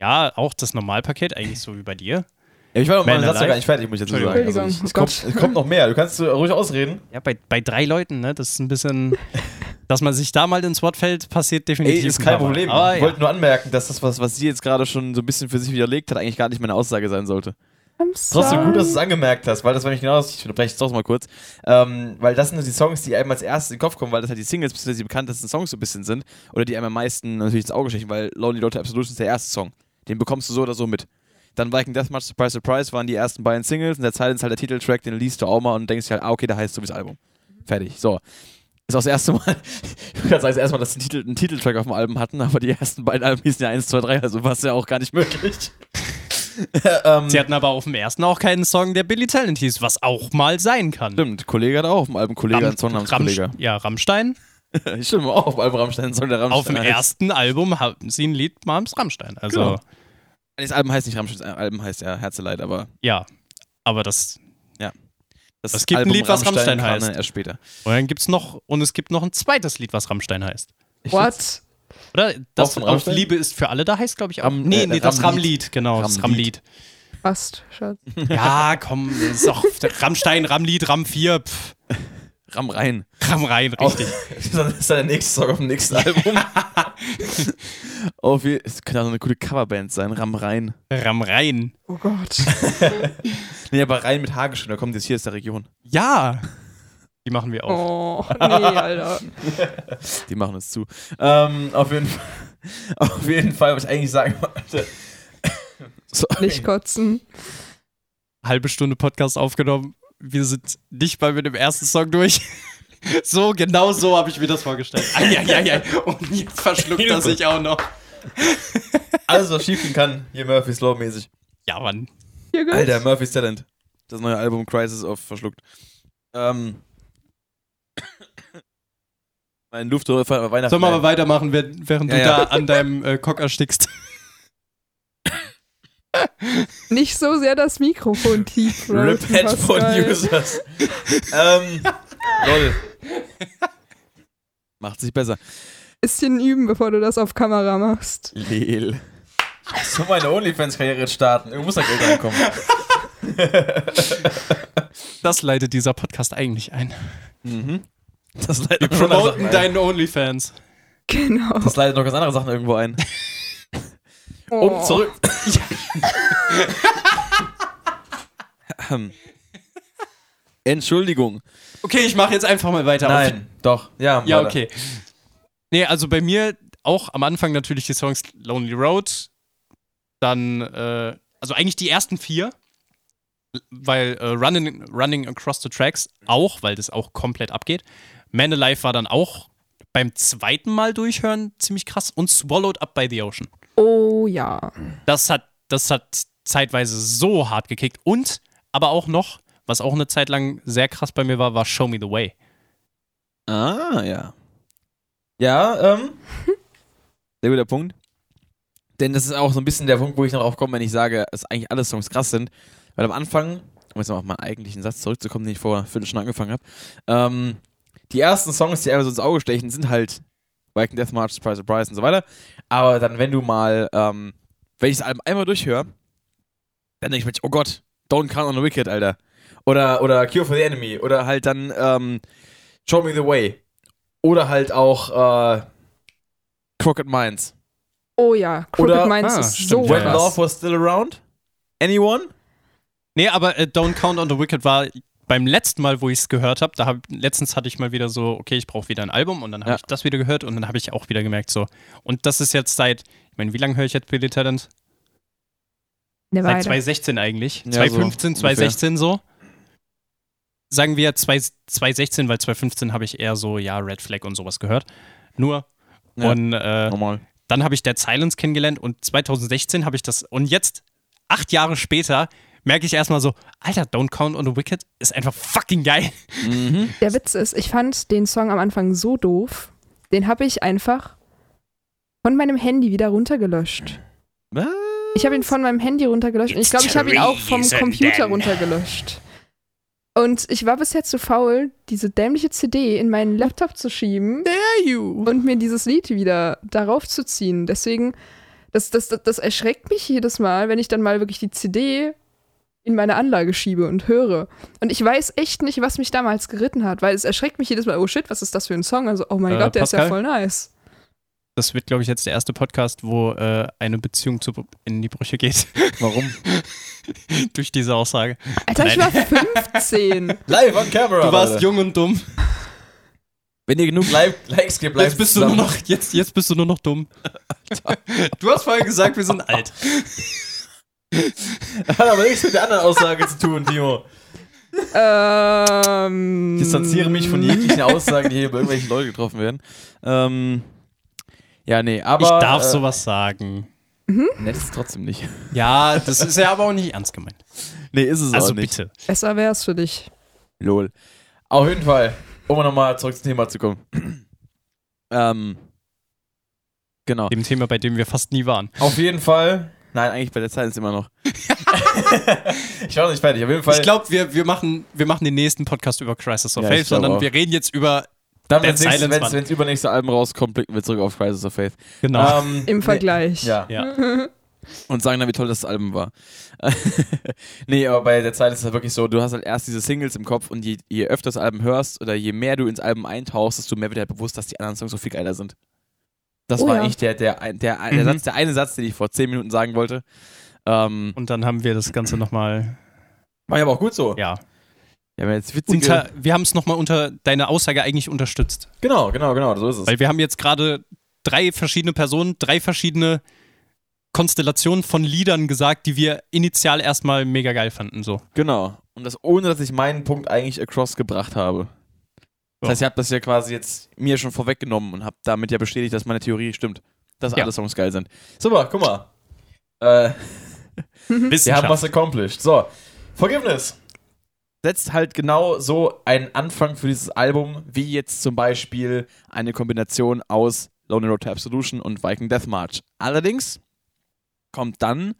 ja, auch das Normalpaket, eigentlich so wie bei dir. Ja, ich war noch mal Satz gar nicht fertig, muss ich dazu sagen. Entschuldigung. Also ich, es, Oh kommt, es kommt noch mehr. Du kannst ruhig ausreden. Ja, bei, bei drei Leuten, ne? Das ist ein bisschen, dass man sich da mal ins Wort fällt, passiert definitiv. Ey, ist ein kein Mal. Problem. Aber ich ja. wollte nur anmerken, dass das, was, was sie jetzt gerade schon so ein bisschen für sich widerlegt hat, eigentlich gar nicht meine Aussage sein sollte. Trotzdem gut, dass du es angemerkt hast, weil das war nämlich genau das, ich unterbreche es trotzdem mal kurz, ähm, weil das sind die Songs, die einem als erstes in den Kopf kommen, weil das halt die Singles, beziehungsweise die bekanntesten Songs so ein bisschen sind, oder die einem am meisten natürlich ins Auge stechen, weil Lonely to Absolution ist der erste Song. Den bekommst du so oder so mit. Dann Viking Deathmatch, Surprise, Surprise waren die ersten beiden Singles und der Silence halt der Titeltrack, den liest du auch mal und denkst dir halt, ah, okay, der heißt so wie das Album. Fertig. So. Ist auch das erste Mal, ich würde sagen, das erste Mal, dass sie einen, Titel, einen Titeltrack auf dem Album hatten, aber die ersten beiden Alben hießen ja 1, 2, 3, also war es ja auch gar nicht möglich. ähm, Sie hatten aber auf dem ersten auch keinen Song, der Billy Talent hieß, was auch mal sein kann. Stimmt, Kollege hat auch auf dem Album Kollege einen Song namens Kollege. ja, Rammstein. Stimmt, auch auf dem Album Rammstein einen Song der Rammstein. Auf dem heißt. ersten Album hatten sie ein Lied namens Rammstein. Also, Genau. Das Album heißt nicht Rammstein, das Album heißt ja Herzeleid, aber ja. Aber das. das Es gibt ein Album Lied, was Rammstein kam heißt. Erst später. Und dann gibt's noch, und es gibt noch ein zweites Lied, was Rammstein heißt. What? Oder? Das von auf Rammstein? Liebe ist für alle da heißt, glaube ich, auch. Ram- nee, äh, nee, das Ramlied. Genau. Das Ramlied. Fast, Schatz. Ja, komm, das ist auch Rammstein, Ramlied, Ram 4, pff, Ramm rein. Ram rein, richtig. das ist dann der nächste Song auf dem nächsten Album. auf es könnte auch so eine coole Coverband sein, Ramm rein. Ram rein. Oh Gott. Nee, aber rein mit H geschrieben, da kommt jetzt hier aus der Region. Ja. Die machen wir auch. Oh, nee, Alter. Die machen uns zu. Ähm, auf jeden Fall, auf jeden Fall, was ich eigentlich sagen wollte. Sorry. Nicht kotzen. Halbe Stunde Podcast aufgenommen. Wir sind nicht mal mit dem ersten Song durch. So, genau so habe ich mir das vorgestellt. Eieiei. Und jetzt verschluckt er sich auch noch. Alles, was schief gehen kann, hier Murphy's Law mäßig. Ja, Mann. Alter, Murphy's Talent. Das neue Album Crisis of Verschluckt. Ähm. Mein Luftröhre war Weihnachten. Sollen wir mal weitermachen, während Ja, du ja. da an deinem äh, Cock erstickst? Nicht so sehr das Mikrofon tief. Rip Headphone. Users. ähm. Lol. Macht sich besser. Bisschen üben, bevor du das auf Kamera machst. Leel. So meine OnlyFans-Karriere starten. Irgendwo muss da Geld reinkommen. Das leitet dieser Podcast eigentlich ein. mhm. Das leitet Wir noch ganz andere promoten deinen OnlyFans. Genau. Das leitet noch ganz andere Sachen irgendwo ein. Um Oh. zurück. Entschuldigung. Okay, ich mache jetzt einfach mal weiter. Nein, doch. Ja, Ja, weiter. okay. Nee, also bei mir auch am Anfang natürlich die Songs Lonely Road, dann, äh, also eigentlich die ersten vier, weil äh, Running, Running Across the Tracks auch, weil das auch komplett abgeht. Man Alive war dann auch beim zweiten Mal durchhören ziemlich krass und Swallowed Up by the Ocean. Oh ja. Das hat, das hat zeitweise so hart gekickt und aber auch noch, was auch eine Zeit lang sehr krass bei mir war, war Show Me the Way. Ah, ja. Ja, ähm. Sehr guter Punkt. Denn das ist auch so ein bisschen der Punkt, wo ich noch drauf komme, wenn ich sage, dass eigentlich alle Songs krass sind. Weil am Anfang, um jetzt mal auf meinen eigentlichen Satz zurückzukommen, den ich vor fünf Stunden angefangen habe, ähm, die ersten Songs, die einfach so ins Auge stechen, sind halt Viking Death March, Surprise Surprise und so weiter. Aber dann, wenn du mal, ähm, wenn ich das Album einmal durchhöre, dann denke ich mir, oh Gott, Don't Count on the Wicked, Alter. Oder, oder Cure for the Enemy. Oder halt dann ähm, Show Me the Way. Oder halt auch äh, Crooked Minds. Oh ja. Crooked Oder- Minds Ah, ist stimmt, so When krass. Love Was Still Around? Anyone? Nee, aber äh, Don't Count on the Wicked war beim letzten Mal, wo ich es gehört habe, da hab, letztens hatte ich mal wieder so, okay, ich brauche wieder ein Album und dann habe Ja. ich das wieder gehört und dann habe ich auch wieder gemerkt so. Und das ist jetzt seit, ich meine, wie lange höre ich jetzt Billy Talent? Eine Seit Weile. 2016 eigentlich. Ja, 2015, so 2016 so. Sagen wir 2 2016, weil 2015 habe ich eher so, ja, Red Flag und sowas gehört. Nur. Ja. Und äh, Normal. dann habe ich Dead Silence kennengelernt und 2016 habe ich das. Und jetzt, acht Jahre später, merke ich erstmal so, Alter, Don't Count on the Wicked ist einfach fucking geil. Mhm. Der Witz ist, ich fand den Song am Anfang so doof, den habe ich einfach von meinem Handy wieder runtergelöscht. Was? Ich habe ihn von meinem Handy runtergelöscht und ich glaube, ich habe ihn auch vom Computer then. runtergelöscht. Und ich war bisher zu faul, diese dämliche CD in meinen Laptop zu schieben Dare you? und mir dieses Lied wieder darauf zu ziehen. Deswegen, das, das, das, das erschreckt mich jedes Mal, wenn ich dann mal wirklich die CD in meine Anlage schiebe und höre. Und ich weiß echt nicht, was mich damals geritten hat, weil es erschreckt mich jedes Mal, oh shit, was ist das für ein Song? Also, oh mein Äh, Gott, der ist ja Pascal? voll nice. Das wird, glaube ich, jetzt der erste Podcast, wo äh, eine Beziehung zu, in die Brüche geht. Warum? Durch diese Aussage. Alter, ich war 15. Live on camera. Du warst Leute. jung und dumm. Wenn ihr genug Like Likes gebt, bleibt Jetzt bist, du nur noch, jetzt, jetzt bist du nur noch dumm. Du hast vorher gesagt, wir sind alt. Hat aber nichts mit der anderen Aussage zu tun, Timo. ähm, Ich distanziere mich von jeglichen Aussagen, die hier über irgendwelche Leute getroffen werden. Ähm, ja, nee, aber. ich darf äh, sowas sagen. Nett ist es trotzdem nicht. Ja, das ist ja aber auch nicht ernst gemeint. Nee, ist es Also auch nicht. bitte. Besser wär's für dich. Lol. Auf jeden Fall, um nochmal zurück zum Thema zu kommen. ähm, genau. Dem Thema, bei dem wir fast nie waren. Auf jeden Fall. Nein, eigentlich bei der Zeit ist immer noch. ich war noch nicht fertig. Auf jeden Fall. Ich glaube, wir, wir, machen, wir machen den nächsten Podcast über Crisis of Ja, Faith, sondern auch. wir reden jetzt über. dann, wenn das übernächste Album rauskommt, blicken wir zurück auf Crisis of Faith. Genau. Ähm, Im nee, Vergleich. Ja. Ja. Und sagen dann, wie toll das Album war. nee, aber bei der Zeit ist es halt wirklich so, du hast halt erst diese Singles im Kopf und je, je öfter das Album hörst oder je mehr du ins Album eintauchst, desto mehr wird dir bewusst, dass die anderen Songs so viel geiler sind. Das Oh war ja. eigentlich der, der, der, der, Mhm. der, Satz, der eine Satz, den ich vor zehn Minuten sagen wollte. Ähm, Und dann haben wir das Ganze nochmal. war ja aber auch gut so. Ja. Wir haben jetzt witzige. Unter, wir haben es nochmal unter deine Aussage eigentlich unterstützt. genau, genau, genau, so ist es. Weil wir haben jetzt gerade drei verschiedene Personen, drei verschiedene Konstellationen von Liedern gesagt, die wir initial erstmal mega geil fanden. So. Genau. Und das ohne, dass ich meinen Punkt eigentlich across gebracht habe. Das heißt, ihr habt das ja quasi jetzt mir schon vorweggenommen und habt damit ja bestätigt, dass meine Theorie stimmt. Dass Ja. alle Songs geil sind. Super, guck mal. Äh, wir haben was accomplished. So, Forgiveness. Setzt halt genau so einen Anfang für dieses Album, wie jetzt zum Beispiel eine Kombination aus Lonely Road to Absolution und Viking Death March. Allerdings kommt dann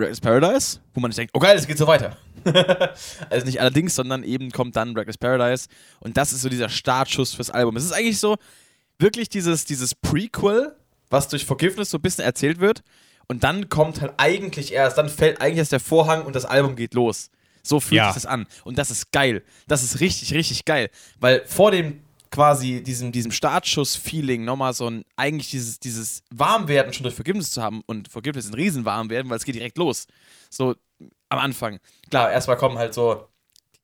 Reckless Paradise, wo man sich denkt, oh geil, es geht so weiter. also nicht allerdings, sondern eben kommt dann Reckless Paradise und das ist so dieser Startschuss fürs Album. Es ist eigentlich so wirklich dieses, dieses Prequel, was durch Forgiveness so ein bisschen erzählt wird Und dann kommt halt eigentlich erst, dann fällt eigentlich erst der Vorhang und das Album geht los. So fühlt Ja. sich das an. Und das ist geil. Das ist richtig, richtig geil. Weil vor dem quasi diesem, diesem Startschuss-Feeling nochmal so ein, eigentlich dieses, dieses Warmwerden schon durch Forgiveness zu haben und Forgiveness ein Riesenwarmwerden, weil es geht direkt los. So am Anfang. Klar, erstmal kommen halt so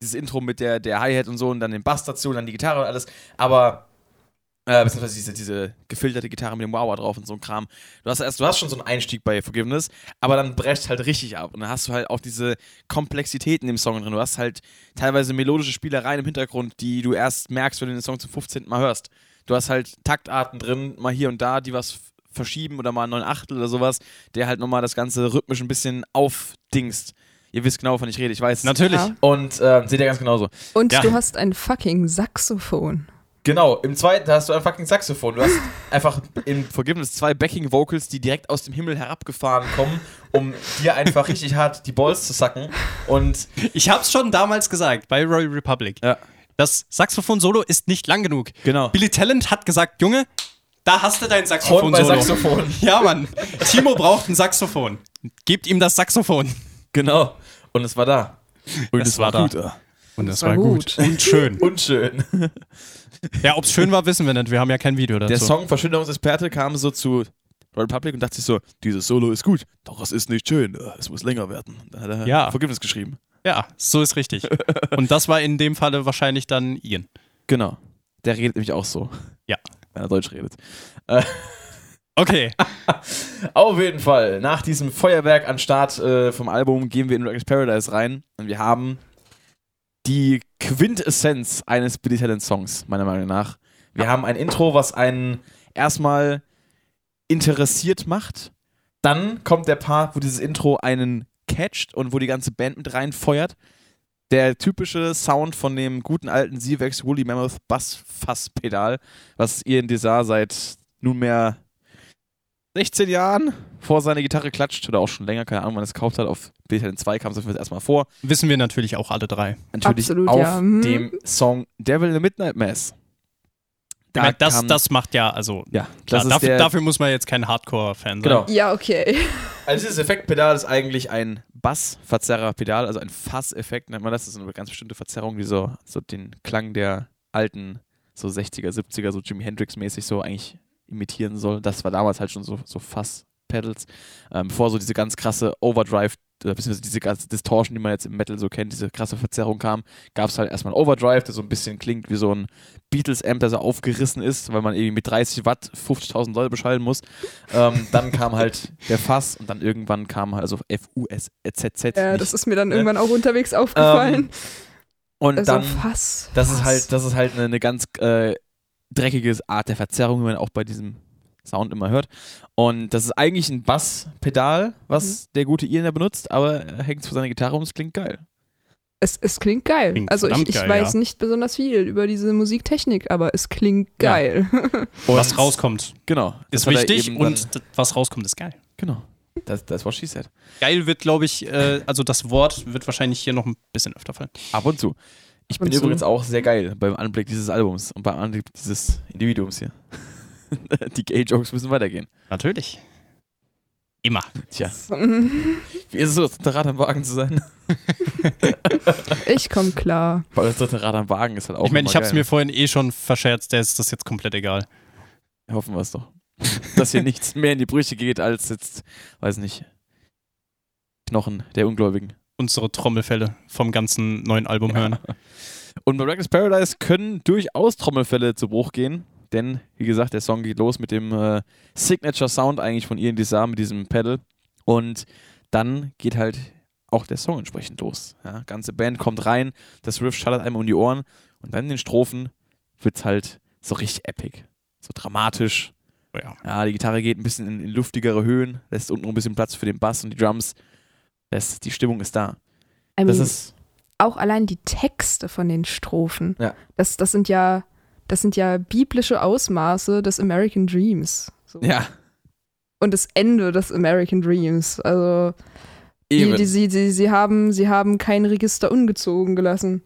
dieses Intro mit der, der Hi-Hat und so und dann den Bass dazu und dann die Gitarre und alles. Aber, äh, beziehungsweise diese, diese gefilterte Gitarre mit dem Wawa drauf und so ein Kram. Du hast erst, du hast schon so einen Einstieg bei Forgiveness, aber dann brecht halt richtig ab. Und dann hast du halt auch diese Komplexitäten im Song drin. Du hast halt teilweise melodische Spielereien im Hintergrund, die du erst merkst, wenn du den Song zum 15. Mal hörst. Du hast halt Taktarten drin, mal hier und da, die was verschieben oder mal einen neuen Achtel oder sowas, der halt nochmal das Ganze rhythmisch ein bisschen aufdingst. Ihr wisst genau, wovon ich rede, ich weiß. Natürlich. Ja. Und äh, seht ihr ganz genauso. Und Ja. du hast ein fucking Saxophon. Genau, im zweiten hast du ein fucking Saxophon. Du hast einfach in Forgiveness zwei Backing Vocals, die direkt aus dem Himmel herabgefahren kommen, um dir einfach richtig hart die Balls zu sacken. Und Ich hab's schon damals gesagt, bei Royal Republic. Ja. Das Saxophon-Solo ist nicht lang genug. genau. Billy Talent hat gesagt, Junge, da hast du dein Horn bei Saxophon-Solo. Saxophon. Ja, Mann. Timo braucht ein Saxophon. Gebt ihm das Saxophon. Genau. Und es war da. Und Es war da. gut. Und das war war gut. Und schön. Unschön. Ja, ob's schön war, wissen wir nicht. Wir haben ja kein Video dazu. Der Song Verschönerungsexperte kam so zu Royal Public und dachte sich so, dieses Solo ist gut, doch es ist nicht schön, äh, es muss länger werden. Dann hat er Ja. Forgiveness geschrieben. Ja, so ist richtig. Und das war in dem Falle wahrscheinlich dann Ian. Genau. Der redet nämlich auch so. Ja. Wenn er Deutsch redet. Okay. Auf jeden Fall, nach diesem Feuerwerk an Start äh, vom Album gehen wir in Reckless Paradise rein und wir haben die Quintessenz eines Billy Talent Songs, meiner Meinung nach. Wir haben ein Intro, was einen erstmal interessiert macht. Dann kommt der Part, wo dieses Intro einen catcht und wo die ganze Band mit reinfeuert. Der typische Sound von dem guten alten Sivex Woolly Mammoth Bass-Fass-Pedal, was Ian Desar seit nunmehr 16 Jahren vor seine Gitarre klatscht oder auch schon länger, keine Ahnung, wann er es gekauft hat. Auf Talent 2 kam es auf jeden Fall erstmal vor. Wissen wir natürlich auch alle drei. Natürlich Absolut, auf ja. Mhm. dem Song Devil in the Midnight Mass. Ich meine, das, kam- das macht ja, also ja, klar, dafür, der, dafür muss man jetzt kein Hardcore-Fan sein. Genau. Ja, okay. Also dieses Effektpedal ist eigentlich ein Bassverzerrerpedal, also ein Fasseffekt nennt man das. Das ist eine ganz bestimmte Verzerrung, die so, so den Klang der alten, so 60er, 70er, so Jimi Hendrix-mäßig so eigentlich imitieren soll. Das war damals halt schon so, so Fass-Pedals. Ähm, bevor so diese ganz krasse Overdrive, äh, beziehungsweise diese ganze Distortion, die man jetzt im Metal so kennt, diese krasse Verzerrung kam, gab es halt erstmal einen Overdrive, der so ein bisschen klingt wie so ein Beatles-Amp, der so aufgerissen ist, weil man irgendwie mit 30 Watt 50.000 Leute beschallen muss. Ähm, dann kam halt der Fass und dann irgendwann kam halt also F-U-S-Z-Z. Ja, nicht. das ist mir dann ne? irgendwann auch unterwegs aufgefallen. und also dann, Fass. das ist Fass. halt, das ist halt eine, eine ganz äh, dreckige Art der Verzerrung, wie man auch bei diesem Sound immer hört. Und das ist eigentlich ein Basspedal, was der gute Ian da benutzt, aber er hängt zu seiner Gitarre und es klingt geil. Es, es klingt geil. Klingt also ich, ich geil, weiß ja. nicht besonders viel über diese Musiktechnik, aber es klingt Ja. geil. Und Was rauskommt, Genau. ist wichtig und was rauskommt, ist geil. Genau. Das, das war she said. Geil wird, glaube ich, äh, also das Wort wird wahrscheinlich hier noch ein bisschen öfter fallen. Ab und zu. Ich bin übrigens auch sehr geil beim Anblick dieses Albums und beim Anblick dieses Individuums hier. Die Gay-Jokes müssen weitergehen. Natürlich. Immer. Tja, wie ist es so, das dritte Rad am Wagen zu sein? ich komme klar. Weil das dritte Rad am Wagen ist halt auch ich meine, ich habe es mir vorhin eh schon verscherzt, der ist das jetzt komplett egal. Hoffen wir es doch. Dass hier nichts mehr in die Brüche geht als jetzt, weiß nicht, Knochen der Ungläubigen. Unsere Trommelfälle vom ganzen neuen Album hören. Und bei Reckless Paradise können durchaus Trommelfälle zu Bruch gehen. Denn, wie gesagt, der Song geht los mit dem äh, Signature Sound eigentlich von Ian Desar mit diesem Pedal. Und dann geht halt auch der Song entsprechend los. Ja, ganze Band kommt rein, das Riff schallert einem um die Ohren und dann in den Strophen wird's halt so richtig epic. So dramatisch. Oh ja. Ja, die Gitarre geht ein bisschen in, in luftigere Höhen, lässt unten noch ein bisschen Platz für den Bass und die Drums. Das, die Stimmung ist da. I Das mean, ist auch allein die Texte von den Strophen. Ja. Das, das sind ja, das sind ja biblische Ausmaße des American Dreams. So. ja Und das Ende des American Dreams. Also die, die, sie, sie, sie, haben, sie haben kein Register ungezogen gelassen.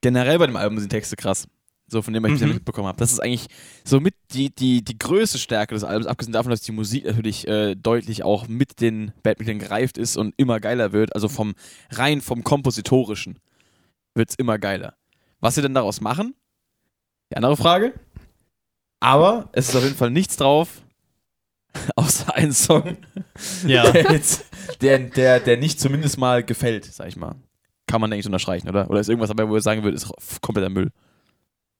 Generell bei dem Album sind Texte krass. So von dem, was ich Mhm. mitbekommen habe. Das ist eigentlich so mit die, die, die größte Stärke des Albums, abgesehen davon, dass die Musik natürlich äh, deutlich auch mit den Bandmitgliedern gereift ist und immer geiler wird. Also vom rein vom Kompositorischen wird es immer geiler. Was sie denn daraus machen? Die andere Frage. Aber es ist auf jeden Fall nichts drauf, außer ein Song, Ja. der, jetzt, der, der, der nicht zumindest mal gefällt, sag ich mal. Kann man eigentlich unterstreichen, oder? Oder ist irgendwas dabei, wo ihr sagen würdet, ist kompletter Müll?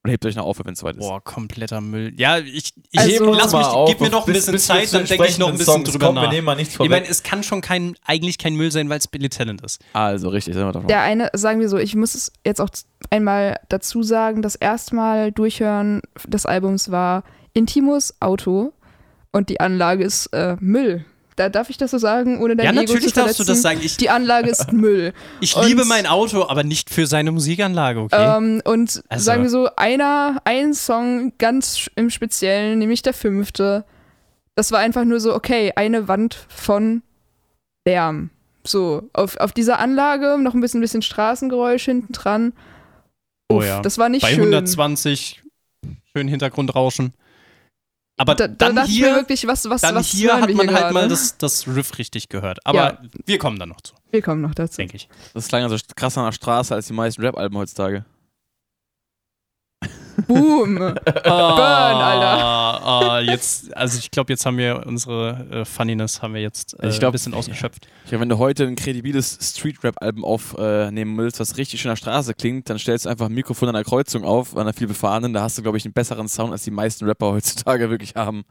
Oder hebt euch noch auf, wenn es soweit ist? Boah, kompletter Müll. Ja, ich, ich Also- lass mich, Mal gib mir auf, noch ein bis- bisschen bis Zeit, dann denke ich noch ein bisschen entsprechenden drüber Songs kommen. nach. Wir nehmen mal nichts Ich meine, es kann schon kein, eigentlich kein Müll sein, weil es Billy Talent ist. also, richtig, sind wir davon. Der eine, sagen wir so, ich muss es jetzt auch einmal dazu sagen, das erste Mal Durchhören des Albums war Intimus Auto und die Anlage ist äh, Müll. Da darf ich das so sagen, ohne dein ja, Ego natürlich zu darfst du das sagen. Ich, Die Anlage ist Müll. ich und- liebe mein Auto, aber nicht für seine Musikanlage, okay? Ähm, und Also- sagen wir so, einer, ein Song ganz im Speziellen, nämlich der fünfte, das war einfach nur so, okay, eine Wand von Lärm. So, auf, auf dieser Anlage noch ein bisschen, bisschen Straßengeräusch hinten dran. Oh ja. Das war nicht Bei schön. 120, schön Hintergrundrauschen. Aber da, da dann mir hier, wirklich, was, was, dann was hier hat wir man hier halt gerade? mal das, das Riff richtig gehört. Aber Ja. wir kommen dann noch zu, Wir kommen noch dazu. denke ich. Das klang also krasser nach Straße als die meisten Rap-Alben heutzutage. Boom. Alter. Ah, jetzt, also ich glaube, jetzt haben wir unsere äh, Funniness haben wir jetzt äh, Ich glaub, ein bisschen ausgeschöpft. Ich glaube, wenn du heute ein kredibiles Street-Rap-Album aufnehmen willst, was richtig schön nach Straße klingt, dann stellst du einfach ein Mikrofon an der Kreuzung auf, an einer viel befahrenen, da hast du, glaube ich, einen besseren Sound, als die meisten Rapper heutzutage wirklich haben.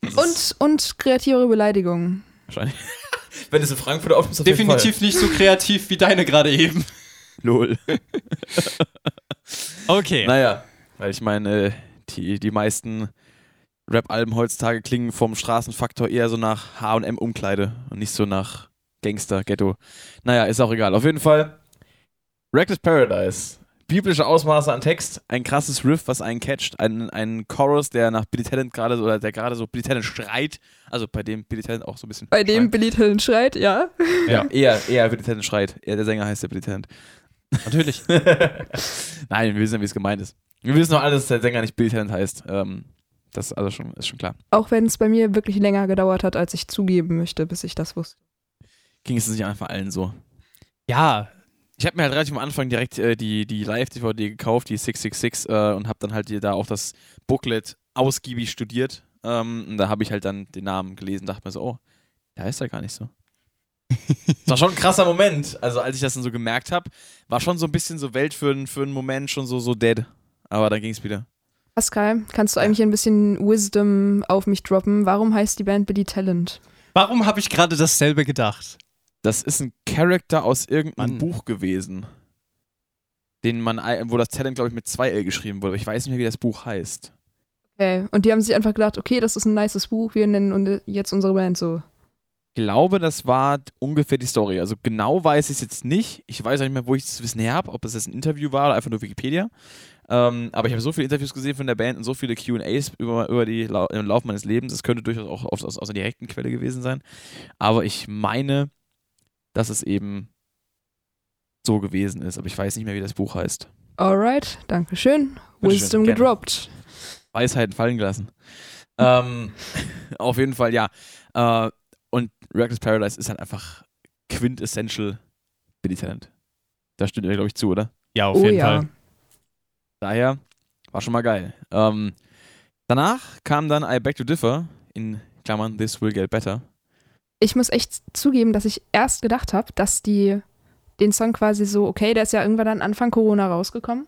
Das ist Und, und kreativere Beleidigungen. wahrscheinlich. wenn es in Frankfurt aufnimmst, auf jeden Definitiv nicht so kreativ wie deine gerade eben. Lol. Okay. Naja, weil ich meine, die, die meisten Rap-Alben heutzutage klingen vom Straßenfaktor eher so nach HM-Umkleide und nicht so nach Gangster, Ghetto. Naja, ist auch egal. Auf jeden Fall, Reckless Paradise. Biblische Ausmaße an Text, ein krasses Riff, was einen catcht, ein, ein Chorus, der nach Billy Talent gerade so, oder der gerade so Billy Talent schreit, also bei dem Billy Talent auch so ein bisschen. Bei dem schreit. Billy Talent schreit, ja. Ja, eher, eher Billy Talent schreit. Eher der Sänger heißt der Billy Talent. Natürlich. Nein, wir wissen ja, wie es gemeint ist. Wir wissen noch alle, dass der Sänger nicht Billy Talent heißt. Ähm, das ist also schon, ist schon klar. Auch wenn es bei mir wirklich länger gedauert hat, als ich zugeben möchte, bis ich das wusste. Ging es nicht einfach allen so. Ja, Ich habe mir halt relativ am Anfang direkt äh, die, die Live-DVD gekauft, die 666, äh, und habe dann halt hier da auch das Booklet ausgiebig studiert. Ähm, und da habe ich halt dann den Namen gelesen, dachte mir so, oh, der heißt ja gar nicht so. das war schon ein krasser Moment. Also als ich das dann so gemerkt habe, war schon so ein bisschen so Welt für, einen- für einen Moment schon so, so dead. Aber dann ging es wieder. Pascal, kannst du eigentlich ein bisschen Wisdom auf mich droppen? Warum heißt die Band Billy Talent? warum habe ich gerade dasselbe gedacht? Das ist ein Charakter aus irgendeinem Mann. Buch gewesen. Den man, wo das Talent, glaube ich, mit zwei L geschrieben wurde. Aber ich weiß nicht mehr, wie das Buch heißt. Okay. Und die haben sich einfach gedacht, okay, das ist ein nices Buch, wir nennen jetzt unsere Band so. Ich glaube, das war ungefähr die Story. Also genau weiß ich es jetzt nicht. Ich weiß auch nicht mehr, wo ich das Wissen her habe, ob das jetzt ein Interview war oder einfach nur Wikipedia. Ähm, aber ich habe so viele Interviews gesehen von der Band und so viele QAs über, über die im Laufe meines Lebens. Es könnte durchaus auch aus, aus, aus einer direkten Quelle gewesen sein. Aber ich meine, dass es eben so gewesen ist. Aber ich weiß nicht mehr, wie das Buch heißt. Alright, danke schön. Wisdom gerne. gedroppt. Weisheiten fallen gelassen. ähm, auf jeden Fall, ja. Äh, und Reckless Paradise ist halt einfach quintessential Billy Talent. Da stimmt ihr, glaube ich, zu, oder? Ja, auf oh jeden ja. Fall. Daher war schon mal geil. Ähm, danach kam dann I Beg to Differ in Klammern This Will Get Better. Ich muss echt zugeben, dass ich erst gedacht habe, dass die den Song quasi so, okay, der ist ja irgendwann dann Anfang Corona rausgekommen.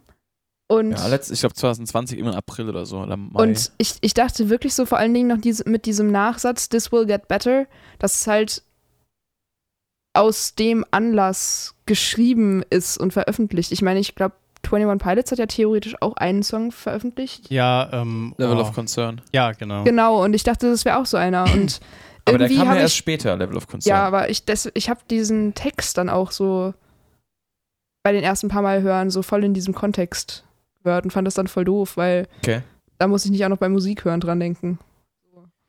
Und, Ja, letzt, ich glaube 2020, im April oder so. Oder und ich, ich dachte wirklich so, vor allen Dingen noch diese, mit diesem Nachsatz, This will get better, dass es halt aus dem Anlass geschrieben ist und veröffentlicht. Ich meine, ich glaube, 21 Pilots hat ja theoretisch auch einen Song veröffentlicht. Ja, ähm, Level oh. of Concern. Ja, genau. Genau, und ich dachte, das wäre auch so einer. Und Aber der irgendwie kam ja habe erst ich später, Level of Concern. Ja, aber ich, das- ich habe diesen Text dann auch so bei den ersten paar Mal hören, so voll in diesem Kontext gehört und fand das dann voll doof, weil Okay. da muss ich nicht auch noch beim Musik hören dran denken.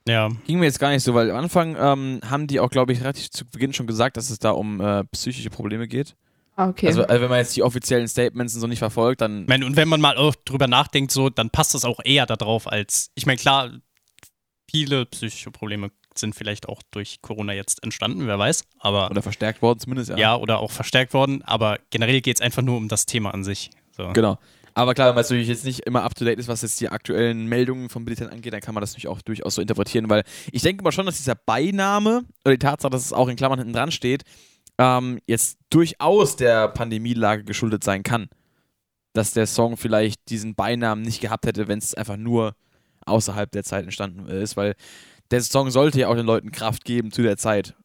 Ja. Ging mir jetzt gar nicht so, weil am Anfang ähm, haben die auch, glaube ich, relativ zu Beginn schon gesagt, dass es da um äh, psychische Probleme geht. Ah, okay. Also, also wenn man jetzt die offiziellen Statements und so nicht verfolgt, dann Ich meine, und wenn man mal auch drüber nachdenkt, so, dann passt das auch eher darauf, als. Ich meine, klar, viele psychische Probleme sind vielleicht auch durch Corona jetzt entstanden, wer weiß. Aber oder verstärkt worden zumindest, ja. ja, oder auch verstärkt worden. Aber generell geht es einfach nur um das Thema an sich. So. Genau. Aber klar, wenn man natürlich jetzt nicht immer up to date ist, was jetzt die aktuellen Meldungen vom Militär angeht, dann kann man das natürlich auch durchaus so interpretieren, weil ich denke mal schon, dass dieser Beiname oder die Tatsache, dass es auch in Klammern hinten dran steht, ähm, jetzt durchaus der Pandemielage geschuldet sein kann. Dass der Song vielleicht diesen Beinamen nicht gehabt hätte, wenn es einfach nur außerhalb der Zeit entstanden ist, weil der Song sollte ja auch den Leuten Kraft geben zu der Zeit.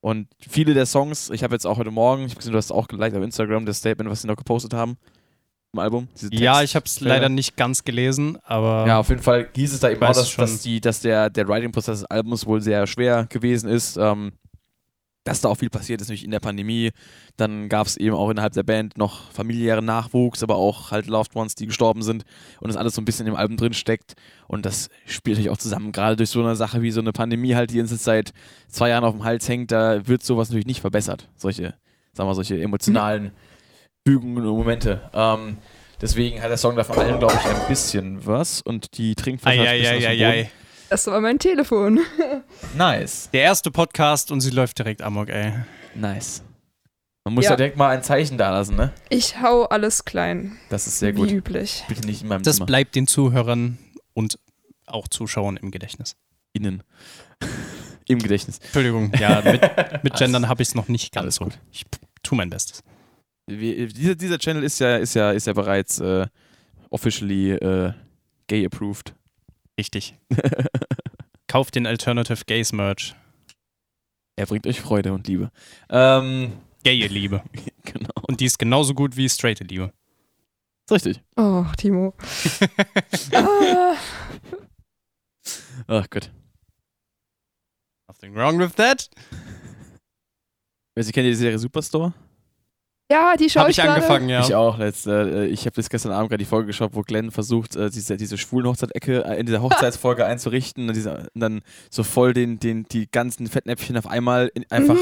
Und viele der Songs, ich habe jetzt auch heute Morgen, ich habe gesehen, du hast auch geliked auf Instagram, das Statement, was sie noch gepostet haben im Album. diese Ja, ich habe es leider nicht ganz gelesen, aber Ja, auf jeden Fall hieß es da eben auch, dass, schon. dass, die, dass der, der Writing-Prozess des Albums wohl sehr schwer gewesen ist. Ähm, dass da auch viel passiert ist, nämlich in der Pandemie. Dann gab es eben auch innerhalb der Band noch familiären Nachwuchs, aber auch halt Loved Ones, die gestorben sind und das alles so ein bisschen im Album drin steckt. Und das spielt natürlich auch zusammen, gerade durch so eine Sache wie so eine Pandemie halt, die uns jetzt seit zwei Jahren auf dem Hals hängt, da wird sowas natürlich nicht verbessert. Solche, sagen wir, solche emotionalen Fügungen und Momente. Ähm, deswegen hat der Song da von allen, glaube ich, ein bisschen was und die Trinkflasche bisschen was vom Boden. Eieieiei. Das war mein Telefon. Nice. Der erste Podcast und sie läuft direkt amok, ey. Nice. Man muss Ja. ja. direkt mal ein Zeichen da lassen, ne? Ich hau alles klein. Das ist sehr wie gut. üblich. Bitte nicht in meinem Das Zimmer. bleibt den Zuhörern und auch Zuschauern im Gedächtnis. Innen. Im Gedächtnis. Entschuldigung, ja, mit, mit Gendern habe ich es noch nicht ganz Alles so. gut. Ich tue mein Bestes. Wie, dieser, dieser Channel ist ja, ist ja, ist ja bereits äh, officially äh, gay approved. Richtig. Kauft den Alternative Gays Merch. Er bringt euch Freude und Liebe. Ähm, Gaye Liebe. genau. Und die ist genauso gut wie straighte Liebe. Ist richtig. Oh, Timo. ah, Ach Gott. Nothing wrong with that. Sie kennen die Serie Superstore? Ja, die schaue Habe ich ich angefangen, ja. Ich auch. Letzt, äh, ich habe das gestern Abend gerade die Folge geschaut, wo Glenn versucht, äh, diese, diese schwulen Hochzeitsecke äh, in dieser Hochzeitsfolge einzurichten und, diese, und dann so voll den, den, die ganzen Fettnäpfchen auf einmal in, einfach Mhm.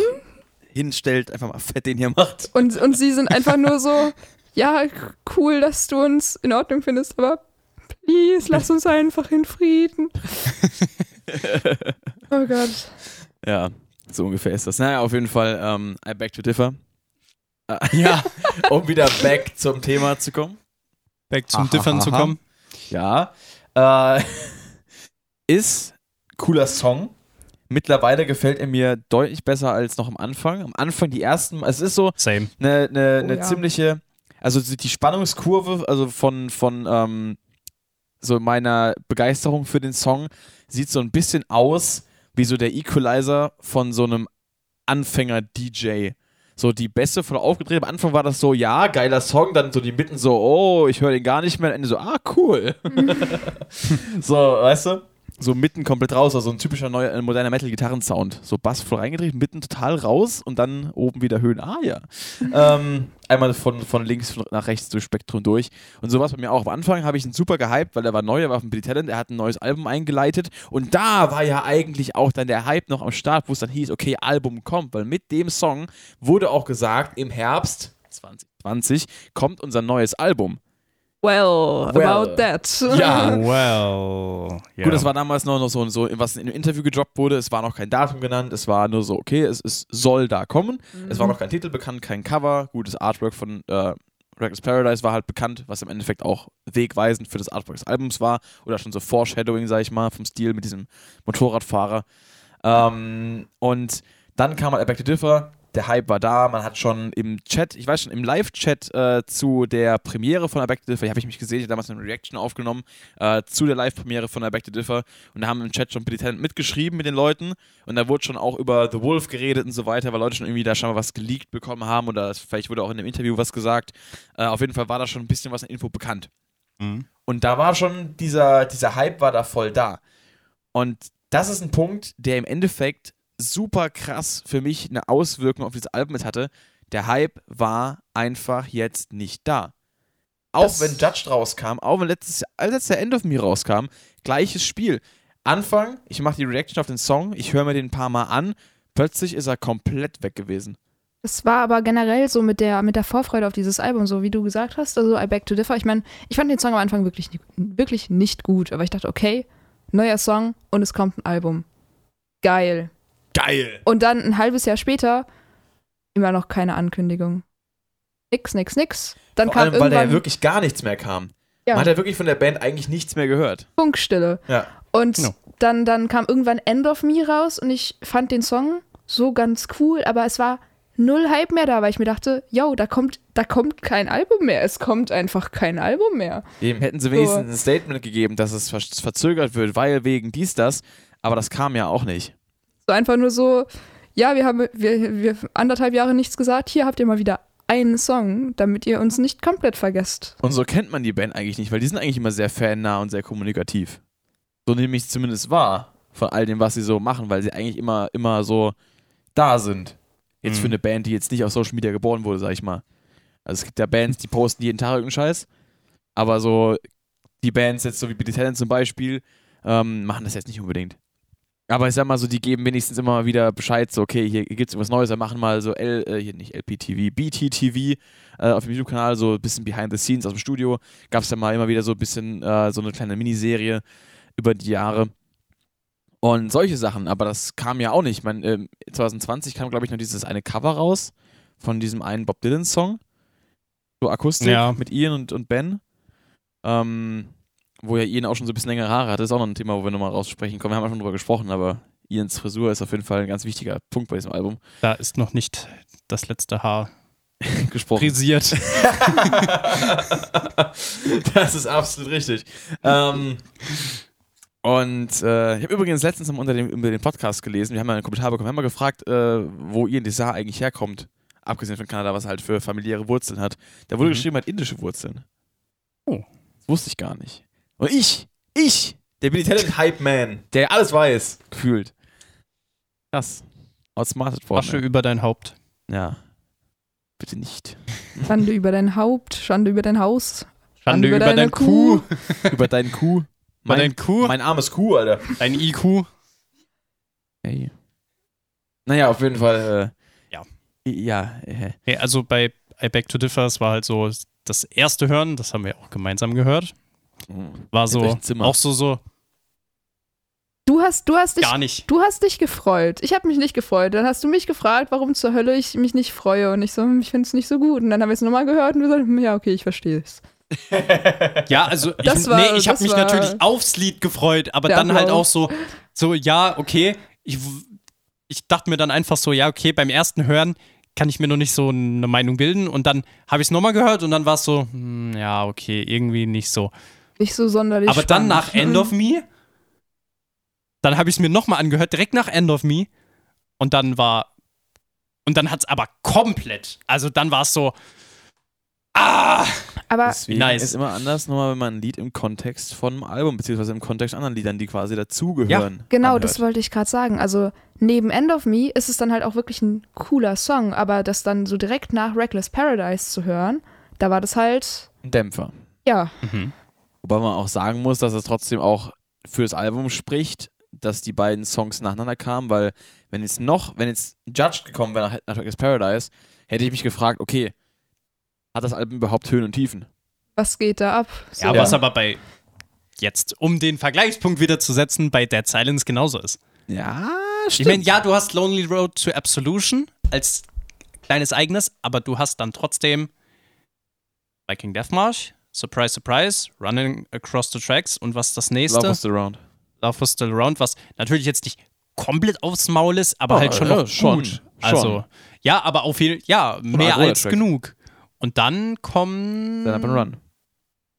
hinstellt, einfach mal fett den hier macht. Und, und sie sind einfach nur so, ja, cool, dass du uns in Ordnung findest, aber please, lass uns einfach in Frieden. Oh Gott. Ja, so ungefähr ist das. Naja, auf jeden Fall, ähm, I beg to differ. Ja. um wieder back zum Thema zu kommen. Back zum Aha, Differn zu kommen. Ja. Äh, ist cooler Song. Mittlerweile gefällt er mir deutlich besser als noch am Anfang. Am Anfang die ersten, es ist so Same. eine, eine, Oh eine ja. ziemliche, also die Spannungskurve, also von, von ähm, so meiner Begeisterung für den Song, sieht so ein bisschen aus wie so der Equalizer von so einem Anfänger-DJ. So die Bässe voll aufgedreht. Am Anfang war das so, ja, geiler Song. Dann so die Mitten so, oh, ich höre den gar nicht mehr. Am Ende so, ah, cool. so, weißt du? So mitten komplett raus. Also ein typischer neuer, äh, moderner Metal-Gitarren-Sound. So Bass voll reingedreht, mitten total raus und dann oben wieder Höhen. Ah, ja. ähm, einmal von, von links nach rechts durch Spektrum durch. Und so war es bei mir auch. Am Anfang habe ich ihn super gehypt, weil er war neu, er war von Billy Talent, er hat ein neues Album eingeleitet. Und da war ja eigentlich auch dann der Hype noch am Start, wo es dann hieß, okay, Album kommt. Weil mit dem Song wurde auch gesagt, im Herbst 2020 kommt unser neues Album. Well, Well. about that. Ja. Well. Ja. Gut, das war damals noch, noch so, so, was in einem Interview gedroppt wurde. Es war noch kein Datum genannt. Es war nur so, okay, es, es soll da kommen. Es war noch kein Titel bekannt, kein Cover. Gutes Artwork von äh, Reckless Paradise war halt bekannt, was im Endeffekt auch wegweisend für das Artwork des Albums war. Oder schon so Foreshadowing, sag ich mal, vom Stil mit diesem Motorradfahrer. Ähm, und dann kam halt Back to Differ. Der Hype war da, man hat schon im Chat, ich weiß schon, im Live-Chat äh, zu der Premiere von Back to Differ, habe ich mich gesehen, ich habe damals eine Reaction aufgenommen, äh, zu der Live-Premiere von Back to Differ und da haben im Chat schon Talent mitgeschrieben mit den Leuten und da wurde schon auch über The Wolf geredet und so weiter, weil Leute schon irgendwie da schon mal was geleakt bekommen haben oder vielleicht wurde auch in dem Interview was gesagt. Äh, auf jeden Fall war da schon ein bisschen was an Info bekannt. Mhm. Und da war schon dieser, dieser Hype war da voll da. Und das ist ein Punkt, der im Endeffekt super krass für mich eine Auswirkung auf dieses Album mit hatte. Der Hype war einfach jetzt nicht da. Auch Das- wenn Judge rauskam, auch wenn letztes, als jetzt der End of Me rauskam, gleiches Spiel. Anfang, ich mache die Reaction auf den Song, ich höre mir den ein paar Mal an, plötzlich ist er komplett weg gewesen. Das war aber generell so mit der, mit der Vorfreude auf dieses Album, so wie du gesagt hast, also I Beg to Differ. Ich meine, ich fand den Song am Anfang wirklich, nicht- wirklich nicht gut, aber ich dachte, okay, neuer Song und es kommt ein Album. Geil. Geil. Und dann ein halbes Jahr später immer noch keine Ankündigung. Nix, nix, nix. Dann Vor kam allem, weil da ja wirklich gar nichts mehr kam. Ja. Man hat ja wirklich von der Band eigentlich nichts mehr gehört. Funkstille. Ja. Und Genau. dann, dann kam irgendwann End of Me raus und ich fand den Song so ganz cool, aber es war null Hype mehr da, weil ich mir dachte, yo, da kommt, da kommt kein Album mehr. Es kommt einfach kein Album mehr. Eben. Hätten sie wenigstens ein Statement gegeben, dass es ver verzögert wird, weil wegen dies, das. Aber das kam ja auch nicht. So einfach nur so, ja, wir haben wir, wir anderthalb Jahre nichts gesagt, hier habt ihr mal wieder einen Song, damit ihr uns nicht komplett vergesst. Und so kennt man die Band eigentlich nicht, weil die sind eigentlich immer sehr fannah und sehr kommunikativ. So nehme ich es zumindest wahr von all dem, was sie so machen, weil sie eigentlich immer, immer so da sind. Jetzt Mhm. für eine Band, die jetzt nicht auf Social Media geboren wurde, sag ich mal. Also es gibt ja Bands, die posten jeden Tag irgendeinen Scheiß, aber so die Bands jetzt so wie Billy Talent zum Beispiel ähm, machen das jetzt nicht unbedingt. Aber ich sag mal so, die geben wenigstens immer mal wieder Bescheid, so okay, hier gibt's was Neues, wir machen mal so L, äh, hier nicht LPTV, BTTV äh, auf dem YouTube-Kanal, so ein bisschen Behind the Scenes aus dem Studio. Gab's da mal immer wieder so ein bisschen äh, so eine kleine Miniserie über die Jahre. Und solche Sachen, aber das kam ja auch nicht. Ich meine, ähm, 2020 kam, glaube ich, noch dieses eine Cover raus von diesem einen Bob Dylan-Song. So Akustik Ja. mit Ian und, und Ben. Ähm, wo ja Ian auch schon so ein bisschen längere Haare hat. Ist auch noch ein Thema, wo wir nochmal raussprechen kommen. Wir haben ja schon drüber gesprochen, aber Ians Frisur ist auf jeden Fall ein ganz wichtiger Punkt bei diesem Album. Da ist noch nicht das letzte Haar gesprochen. frisiert. das ist absolut richtig. Ähm, und äh, ich habe übrigens letztens mal unter dem, über den Podcast gelesen, wir haben ja einen Kommentar bekommen, wir haben mal gefragt, äh, wo Ian Desar eigentlich herkommt. Abgesehen von Kanada, was er halt für familiäre Wurzeln hat. Da wurde Mhm. geschrieben, er hat indische Wurzeln. Oh. Das wusste ich gar nicht. Und ich, ich, der Billy Talent Hype Man, der alles weiß, gefühlt. Krass. Outsmarted worden. Asche über dein Haupt. Ja. Bitte nicht. Schande über dein Haupt, Schande über dein Haus. Schande über über, deine dein Kuh. Über deinen Kuh. Mein, dein Kuh. mein armes Kuh, Alter. Dein IQ. Hey. Naja, auf jeden Fall. Äh, Ja. Ja. Äh, Nee, also bei I Beg to Differ, es war halt so das erste Hören, das haben wir auch gemeinsam gehört. War so, auch so, so, Du hast, du hast dich, gar nicht. du hast dich gefreut. Ich habe mich nicht gefreut. Dann hast du mich gefragt, warum zur Hölle ich mich nicht freue. Und ich so, hm, ich finde es nicht so gut. Und dann haben wir es nochmal gehört und wir so, hm, ja, okay, ich verstehe es. Ja, also ich, Das war- nee, ich habe mich war natürlich aufs Lied gefreut, aber dann halt auch Applaus. so, so ja, okay. Ich, ich dachte mir dann einfach so, ja, okay, beim ersten Hören kann ich mir noch nicht so eine Meinung bilden und dann habe ich es nochmal gehört und dann war es so, hm, ja, okay, irgendwie nicht so. Nicht so sonderlich aber dann spannend. nach End of Me, dann habe ich es mir nochmal angehört, direkt nach End of Me und dann war, und dann hat es aber komplett, also dann war es so, ah, Aber Deswegen nice. ist immer anders, nochmal, wenn man ein Lied im Kontext von einem Album, beziehungsweise im Kontext anderen Liedern, die quasi dazugehören. genau, anhört. das wollte ich gerade sagen. Also neben End of Me ist es dann halt auch wirklich ein cooler Song. Aber das dann so direkt nach Reckless Paradise zu hören, da war das halt, Ein Dämpfer. ja, mhm. Wobei man auch sagen muss, dass es trotzdem auch für das Album spricht, dass die beiden Songs nacheinander kamen, weil wenn jetzt noch, wenn jetzt Judged gekommen wäre nach, nach Reckless Paradise, hätte ich mich gefragt, okay, hat das Album überhaupt Höhen und Tiefen? was geht da ab? So. Ja, Ja. was aber bei jetzt, um den Vergleichspunkt wieder zu setzen, bei Dead Silence genauso ist. Ja, Ich meine, ja, du hast Lonely Road to Absolution als kleines eigenes, aber du hast dann trotzdem Viking Deathmarch, Surprise, Surprise, Running Across the Tracks und was das nächste? Love was the Round. Love was Still Around, was natürlich jetzt nicht komplett aufs Maul ist, aber Oh, halt schon ja, noch schon, gut. schon. Also, ja, aber auf jeden ja, mehr ein als Track. genug. Und dann kommen. Stand Up and Run.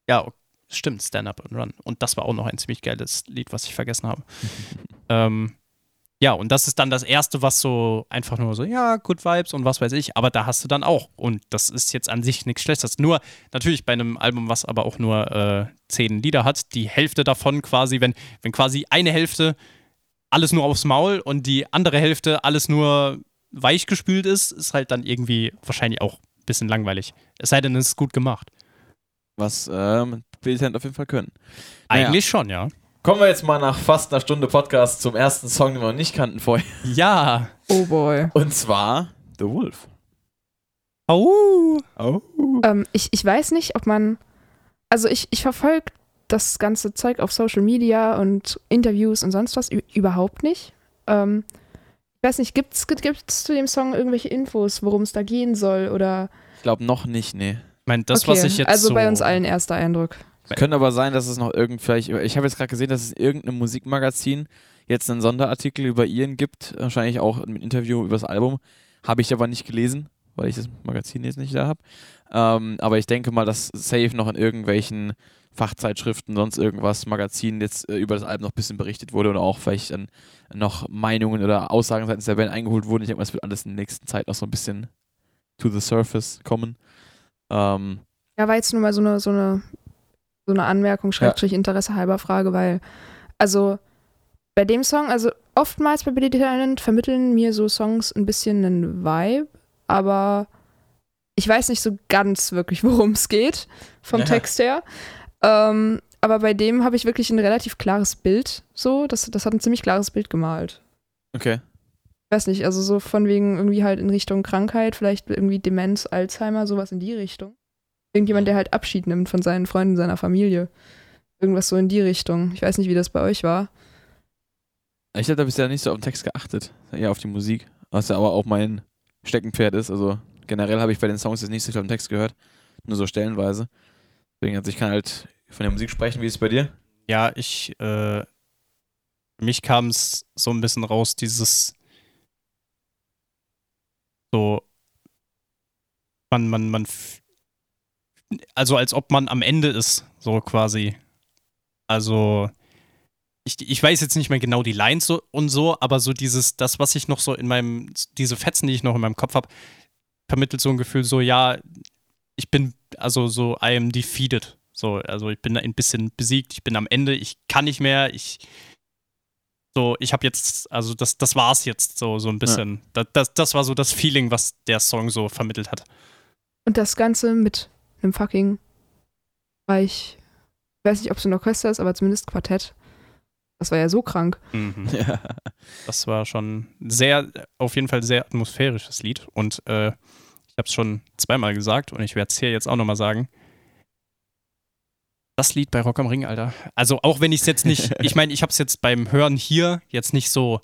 Ja, stimmt, Stand Up and Run. Und das war auch noch ein ziemlich geiles Lied, was ich vergessen habe. ähm, ja, und das ist dann das erste, was so einfach nur so, ja, Good Vibes und was weiß ich, aber da hast du dann auch. Und das ist jetzt an sich nichts Schlechtes. Nur natürlich bei einem Album, was aber auch nur äh, zehn Lieder hat, die Hälfte davon quasi, wenn, wenn quasi eine Hälfte alles nur aufs Maul und die andere Hälfte alles nur weich gespült ist, ist halt dann irgendwie wahrscheinlich auch ein bisschen langweilig. Es sei denn, es ist gut gemacht. Was ähm, Talent auf jeden Fall können. Naja. Eigentlich schon, ja. Kommen wir jetzt mal nach fast einer Stunde Podcast zum ersten Song, den wir noch nicht kannten vorher. Ja. Oh boy. Und zwar The Wolf. Au! Oh. Ähm, ich, ich weiß nicht, ob man. Also ich, ich verfolge das ganze Zeug auf Social Media und Interviews und sonst was überhaupt nicht. Ähm, ich weiß nicht, gibt's, gibt's zu dem Song irgendwelche Infos, worum es da gehen soll? Oder Ich glaube noch nicht, nee. Ich meine, das, okay, was ich jetzt also so bei uns allen erster Eindruck. Es könnte aber sein, dass es noch irgend vielleicht, ich habe jetzt gerade gesehen, dass es in irgendeinem Musikmagazin jetzt einen Sonderartikel über Ian gibt, wahrscheinlich auch ein Interview über das Album. Habe ich aber nicht gelesen, weil ich das Magazin jetzt nicht da habe. Ähm, aber ich denke mal, dass safe noch in irgendwelchen Fachzeitschriften, sonst irgendwas, Magazinen jetzt äh, über das Album noch ein bisschen berichtet wurde oder auch vielleicht dann noch Meinungen oder Aussagen seitens der Band eingeholt wurden. Ich denke mal, es wird alles in der nächsten Zeit noch so ein bisschen to the surface kommen. Ähm, Ja, war jetzt nur mal so eine, so eine, so eine Anmerkung, Schrägstrich Interesse halber Frage, weil, also bei dem Song, also oftmals bei Billy Talent vermitteln mir so Songs ein bisschen einen Vibe, aber ich weiß nicht so ganz wirklich, worum es geht, vom Ja. Text her. Ähm, aber bei dem habe ich wirklich ein relativ klares Bild, so, das, das hat ein ziemlich klares Bild gemalt. okay. Ich weiß nicht, also so von wegen irgendwie halt in Richtung Krankheit, vielleicht irgendwie Demenz, Alzheimer, sowas in die Richtung. Irgendjemand, der halt Abschied nimmt von seinen Freunden, seiner Familie. Irgendwas so in die Richtung. Ich weiß nicht, wie das bei euch war. Ich habe da bisher nicht so auf den Text geachtet, eher auf die Musik, was ja aber auch mein Steckenpferd ist. Also generell habe ich bei den Songs jetzt nicht so viel auf den Text gehört, nur so stellenweise. Deswegen, also ich kann halt von der Musik sprechen. Wie ist es bei dir? Ja, ich, äh, mich kam es so ein bisschen raus, dieses so, man, man, man, also als ob man am Ende ist, so quasi. Also, ich, ich weiß jetzt nicht mehr genau die Lines so und so, aber so dieses, das, was ich noch so in meinem, diese Fetzen, die ich noch in meinem Kopf habe, vermittelt so ein Gefühl, so, ja, ich bin, also so, I am defeated. So, also ich bin ein bisschen besiegt, ich bin am Ende, ich kann nicht mehr, ich so, ich habe jetzt, also das, das war's jetzt so, so ein bisschen. Das, das, das war so das Feeling, was der Song so vermittelt hat. Und das Ganze mit einem fucking Reich. Ich weiß nicht, ob es ein Orchester ist, aber zumindest Quartett. Das war ja so krank. Mhm. Ja. Das war schon sehr, auf jeden Fall sehr atmosphärisches Lied. Und äh, ich habe es schon zweimal gesagt und ich werde es hier jetzt auch nochmal sagen. Das Lied bei Rock am Ring, Alter. Also auch wenn ich es jetzt nicht, ich meine, ich habe es jetzt beim Hören hier jetzt nicht so,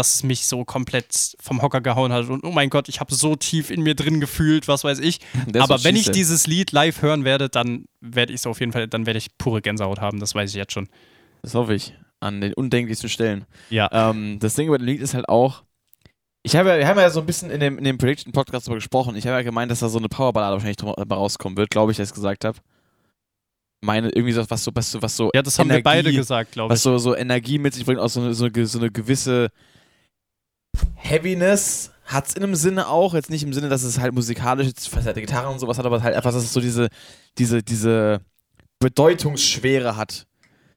dass es mich so komplett vom Hocker gehauen hat und oh mein Gott, ich habe so tief in mir drin gefühlt, was weiß ich. That's Aber wenn ich dieses Lied live hören werde, dann werde ich es auf jeden Fall, dann werde ich pure Gänsehaut haben, das weiß ich jetzt schon. Das hoffe ich. An den undenklichsten Stellen. Ja. Ähm, das Ding über dem Lied ist halt auch. Ich habe ja, wir haben ja so ein bisschen in dem, in dem Prediction-Podcast darüber gesprochen. Ich habe ja gemeint, dass da so eine Powerballade wahrscheinlich drum, äh, rauskommen wird, glaube ich, dass ich es gesagt habe. Meine, irgendwie so, was so, was so, was so Ja, das haben wir Energie- beide gesagt, glaube was ich. so, so Energie mit sich bringt, auch so eine, so eine, so eine gewisse Heaviness hat es in einem Sinne auch, jetzt nicht im Sinne, dass es halt musikalisch jetzt verzerrte Gitarre und sowas hat, aber halt einfach, dass es so diese, diese, diese Bedeutungsschwere hat.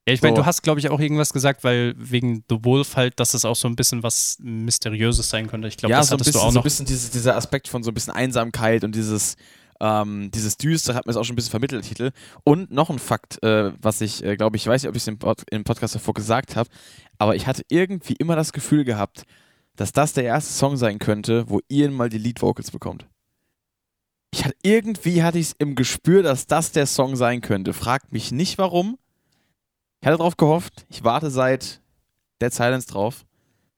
Ja, ich meine, So. du hast, glaube ich, auch irgendwas gesagt, weil wegen The Wolf halt, dass es auch so ein bisschen was Mysteriöses sein könnte. Ich glaube, ja, das so hattest bisschen, du auch so ein noch. bisschen dieses, dieser Aspekt von so ein bisschen Einsamkeit und dieses, ähm, dieses Düstere hat mir das auch schon ein bisschen vermittelt, Titel. Und noch ein Fakt, äh, was ich, äh, glaube ich, weiß nicht, ob ich es im, Pod im Podcast davor gesagt habe, aber ich hatte irgendwie immer das Gefühl gehabt, dass das der erste Song sein könnte, wo Ian mal die Lead Vocals bekommt. Ich hatte, irgendwie hatte ich es im Gespür, dass das der Song sein könnte. Fragt mich nicht warum. Ich hatte darauf gehofft. Ich warte seit Dead Silence drauf.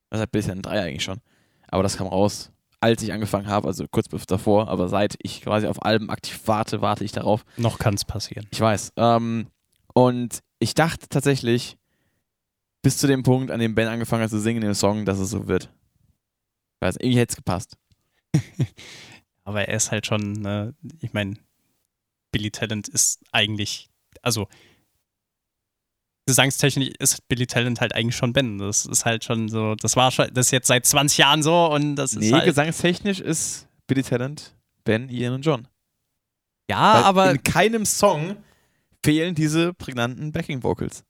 Also seit bisher 3 eigentlich schon. Aber das kam raus, als ich angefangen habe, also kurz bevor davor. Aber seit ich quasi auf Alben aktiv warte, warte ich darauf. Noch kann es passieren. Ich weiß. Ähm, und ich dachte tatsächlich, bis zu dem Punkt, an dem Ben angefangen hat zu singen in dem Song, dass es so wird. Ich weiß, irgendwie hätte es gepasst. Aber er ist halt schon, äh, ich meine, Billy Talent ist eigentlich, also gesangstechnisch ist Billy Talent halt eigentlich schon Ben. Das ist halt schon so, das war schon, das ist jetzt seit 20 Jahren so und das ist Nee, halt, gesangstechnisch ist Billy Talent, Ben, Ian und John. ja, Weil aber, in keinem Song fehlen diese prägnanten Backing Vocals.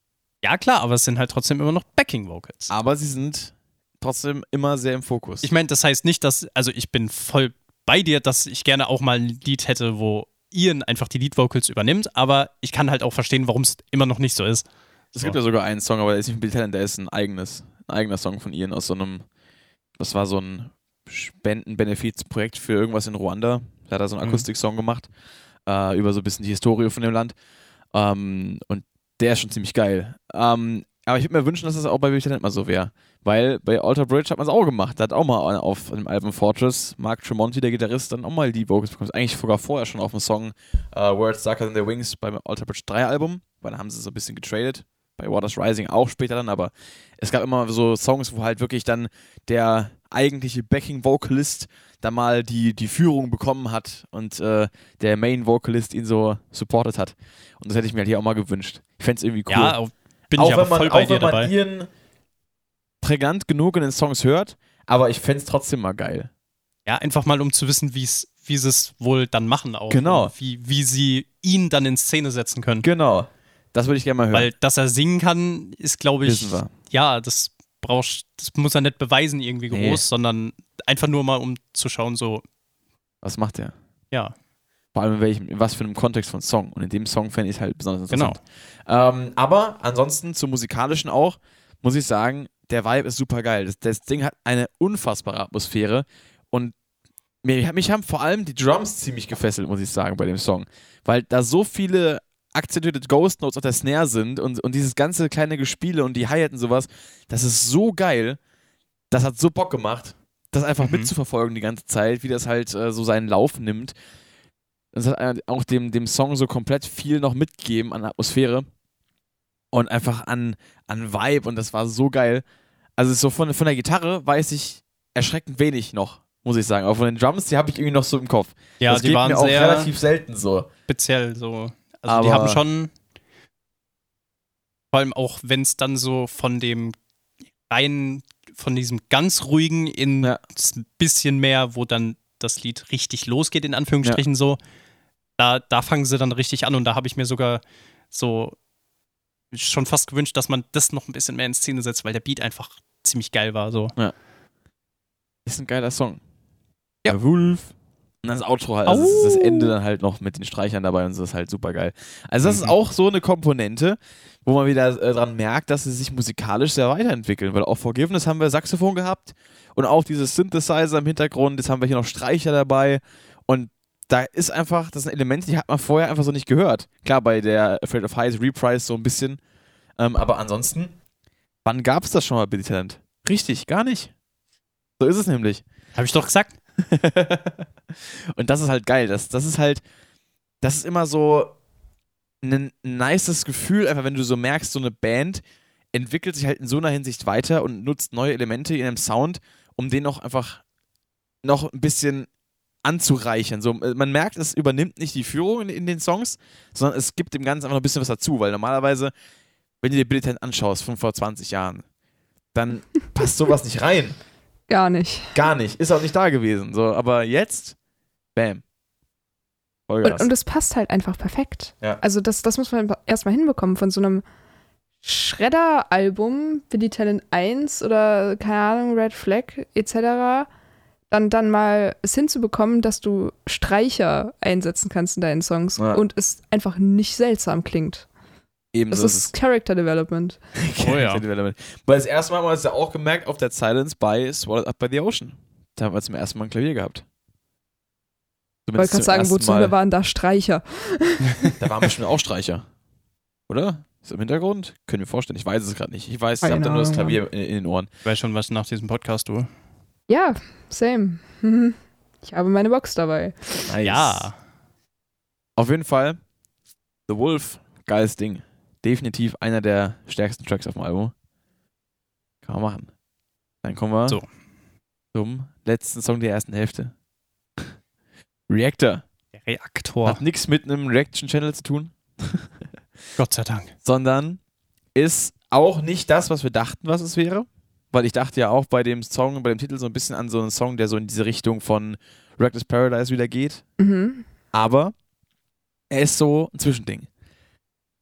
ja klar, aber es sind halt trotzdem immer noch Backing Vocals. Aber sie sind trotzdem immer sehr im Fokus. Ich meine, das heißt nicht, dass, also ich bin voll bei dir, dass ich gerne auch mal ein Lied hätte, wo Ian einfach die Lead-Vocals übernimmt, aber ich kann halt auch verstehen, warum es immer noch nicht so ist. Es gibt ja sogar einen Song, aber der ist nicht von Billy Talent, der ist ein eigenes, ein eigener Song von Ian aus so einem, das war so ein Spenden-Benefizprojekt für irgendwas in Ruanda. Da hat er so einen Mhm. Akustik-Song gemacht, äh, über so ein bisschen die Historie von dem Land. Ähm, und der ist schon ziemlich geil. Ähm, aber ich würde mir wünschen, dass das auch bei Talent mal so wäre. Weil bei Alter Bridge hat man es auch gemacht. Da hat auch mal auf dem Album Fortress Mark Tremonti, der Gitarrist, dann auch mal die Vocals bekommen. Eigentlich sogar vorher schon auf dem Song äh, Words Darker Than Their Wings beim Alter Bridge 3 Album, weil da haben sie so ein bisschen getradet. Bei Waters Rising auch später dann, aber es gab immer so Songs, wo halt wirklich dann der eigentliche Backing-Vocalist da mal die, die Führung bekommen hat und äh, der Main-Vocalist ihn so supportet hat. Und das hätte ich mir halt hier auch mal gewünscht. Ich fände es irgendwie cool. Ja, auch- bin auch ich aber wenn man, voll bei dir dabei. ihren prägnant genug in den Songs hört, aber ich fände es trotzdem mal geil. Ja, einfach mal um zu wissen, wie sie es wohl dann machen auch. Genau. Wie, wie sie ihn dann in Szene setzen können. Genau. Das würde ich gerne mal hören. Weil, dass er singen kann, ist, glaube ich, ja, das brauchst, das muss er nicht beweisen irgendwie groß, Nee. sondern einfach nur mal, um zu schauen, so, Was macht er? ja, Vor allem in welchem, in was für einem Kontext von Song. Und in dem Song fände ich es halt besonders genau. interessant. Ähm, aber ansonsten zum musikalischen auch, muss ich sagen, der Vibe ist super geil. Das, das Ding hat eine unfassbare Atmosphäre und mir, mich haben vor allem die Drums ziemlich gefesselt, muss ich sagen, bei dem Song. Weil da so viele akzentuierte Ghost Notes auf der Snare sind und, und dieses ganze kleine Gespiele und die Hi-Hat und sowas, das ist so geil. Das hat so Bock gemacht, das einfach Mhm. mitzuverfolgen die ganze Zeit, wie das halt äh, so seinen Lauf nimmt. Das hat auch dem, dem Song so komplett viel noch mitgegeben an Atmosphäre und einfach an, an Vibe und das war so geil. Also so von, von der Gitarre weiß ich erschreckend wenig noch, muss ich sagen. Aber von den Drums, die habe ich irgendwie noch so im Kopf. Ja, das die waren mir auch sehr relativ selten so. speziell so. Also die Aber- haben schon, vor allem auch wenn es dann so von dem rein, von diesem ganz ruhigen in Ja. das bisschen mehr, wo dann das Lied richtig losgeht, in Anführungsstrichen so, da, da fangen sie dann richtig an und da habe ich mir sogar so schon fast gewünscht, dass man das noch ein bisschen mehr in Szene setzt, weil der Beat einfach ziemlich geil war so. Ist ein geiler Song. Ja. Der Wolf. Und dann das Outro halt, also Au. das Ende dann halt noch mit den Streichern dabei und so ist halt super geil. Also das ist Mhm. auch so eine Komponente, wo man wieder äh, dran merkt, dass sie sich musikalisch sehr weiterentwickeln, weil auch Forgiveness haben wir Saxophon gehabt und auch dieses Synthesizer im Hintergrund, jetzt haben wir hier noch Streicher dabei und da ist einfach, das sind Elemente, die hat man vorher einfach so nicht gehört. Klar, bei der Afraid of Heights Reprise so ein bisschen, ähm, aber ansonsten, wann gab es das schon mal, Billy Talent? Richtig, gar nicht. So ist es nämlich. Habe ich doch gesagt? und das ist halt geil. Das, das ist halt, das ist immer so ein nices Gefühl, einfach wenn du so merkst, so eine Band entwickelt sich halt in so einer Hinsicht weiter und nutzt neue Elemente in einem Sound, um den auch einfach noch ein bisschen anzureichern. So, äh, man merkt, es übernimmt nicht die Führung in, in den Songs, sondern es gibt dem Ganzen einfach noch ein bisschen was dazu, weil normalerweise, wenn du dir Billy Talent anschaust von vor 20 Jahren, dann passt sowas nicht rein. Gar nicht. Gar nicht. Ist auch nicht da gewesen. So, aber jetzt, bam. Und, und es passt halt einfach perfekt. Ja. Also das, das muss man erstmal hinbekommen von so einem Shredder-Album, Billy Talent 1 oder keine Ahnung, Red Flag etc. Dann, dann mal es hinzubekommen, dass du Streicher einsetzen kannst in deinen Songs Ja. und es einfach nicht seltsam klingt. Ebenso Das ist Character Development. es. Oh ja. Development. Weil das erste Mal haben wir es ja auch gemerkt auf der Silence bei Swallowed Up by the Ocean. Da haben wir zum ersten Mal ein Klavier gehabt. Ich wollte gerade sagen, wozu Mal. waren da Streicher? Da waren bestimmt auch Streicher. Oder? Ist im Hintergrund? Können wir vorstellen. Ich weiß es gerade nicht. Ich weiß, ich habe da nur das Klavier in, in den Ohren. Ich weiß schon, was nach diesem Podcast du. Ja, same. Ich habe meine Box dabei. Nice. Ja. Auf jeden Fall. The Wolf, geiles Ding. Definitiv einer der stärksten Tracks auf dem Album. Kann man machen. Dann kommen wir So. zum letzten Song der ersten Hälfte. Reactor. Der Reaktor. Hat nichts mit einem Reaction-Channel zu tun, Gott sei Dank. sondern ist auch nicht das, was wir dachten, was es wäre. Weil ich dachte ja auch bei dem Song, bei dem Titel so ein bisschen an so einen Song, der so in diese Richtung von Reckless Paradise wieder geht. Mhm. aber er ist so ein Zwischending.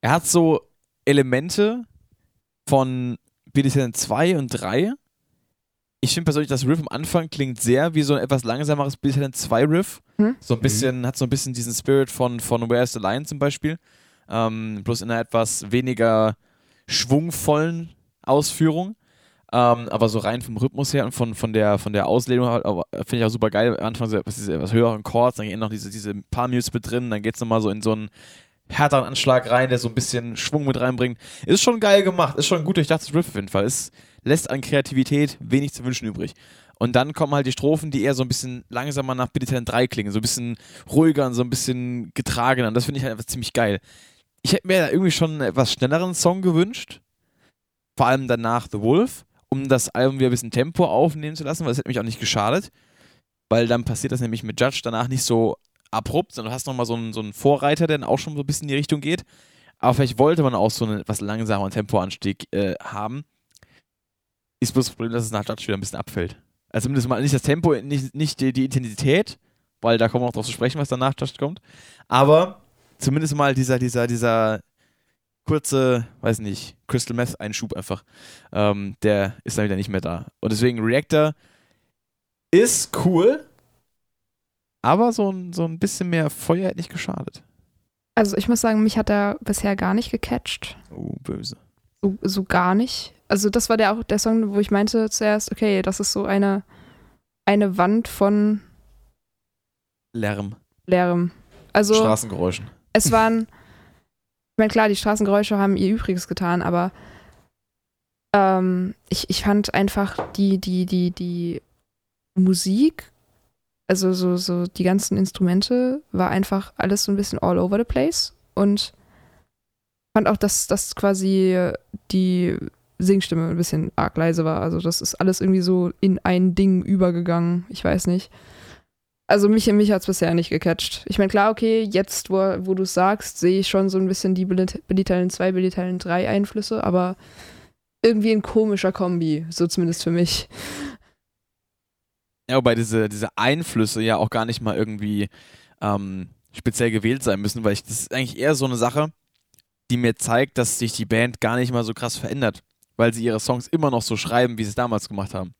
Er hat so Elemente von Talent 2 und 3. Ich finde persönlich, das Riff am Anfang klingt sehr wie so ein etwas langsameres Talent 2 Riff. Hm? So ein bisschen, hat so ein bisschen diesen Spirit von, von Where's the Line zum Beispiel. Ähm, bloß in einer etwas weniger schwungvollen Ausführung. Ähm, aber so rein vom Rhythmus her und von, von, der, von der Auslegung halt, äh, finde ich auch super geil. Am Anfang so was, diese, was höheren Chords, dann gehen noch diese, diese paar Mutes mit drin, dann geht es nochmal so in so einen härteren Anschlag rein, der so ein bisschen Schwung mit reinbringt. Ist schon geil gemacht, ist schon gut durchdachtes Riff auf jeden Fall. Es lässt an Kreativität wenig zu wünschen übrig. Und dann kommen halt die Strophen, die eher so ein bisschen langsamer nach Billy Talent 3 klingen, so ein bisschen ruhiger und so ein bisschen getragener. Und das finde ich halt einfach ziemlich geil. Ich hätte mir da irgendwie schon einen etwas schnelleren Song gewünscht. Vor allem danach The Wolf, um das Album wieder ein bisschen Tempo aufnehmen zu lassen, weil das hätte mich auch nicht geschadet. Weil dann passiert das nämlich mit Judge danach nicht so abrupt, sondern du hast nochmal so einen, so einen Vorreiter, der dann auch schon so ein bisschen in die Richtung geht. Aber vielleicht wollte man auch so einen etwas langsameren Tempoanstieg äh, haben. Ist bloß das Problem, dass es nach Judge wieder ein bisschen abfällt. Also zumindest mal nicht das Tempo, nicht, nicht die, die Intensität, weil da kommen wir noch drauf zu sprechen, was danach Judge kommt. Aber zumindest mal dieser, dieser, dieser kurze, weiß nicht, Crystal Meth Einschub einfach, ähm, der ist dann wieder nicht mehr da. Und deswegen Reactor ist cool, aber so ein, so ein bisschen mehr Feuer hätte nicht geschadet. Also ich muss sagen, mich hat er bisher gar nicht gecatcht. Oh, böse. So, so gar nicht. Also das war der auch der Song, wo ich meinte zuerst, okay, das ist so eine, eine Wand von Lärm. Lärm. Also Straßengeräuschen. es waren, ich meine, klar, die Straßengeräusche haben ihr Übriges getan, aber ähm, ich, ich fand einfach die, die, die, die Musik, also so, so die ganzen Instrumente, war einfach alles so ein bisschen all over the place und fand auch, dass, dass quasi die Singstimme ein bisschen arg leise war. Also das ist alles irgendwie so in ein Ding übergegangen. Ich weiß nicht. Also mich, mich hat es bisher nicht gecatcht. Ich meine, klar, okay, jetzt, wo, wo du es sagst, sehe ich schon so ein bisschen die Billy Talent 2, Billy Talent 3 Einflüsse, aber irgendwie ein komischer Kombi, so zumindest für mich. Ja, wobei diese, diese Einflüsse ja auch gar nicht mal irgendwie ähm, speziell gewählt sein müssen, weil ich, das ist eigentlich eher so eine Sache, die mir zeigt, dass sich die Band gar nicht mal so krass verändert, weil sie ihre Songs immer noch so schreiben, wie sie es damals gemacht haben.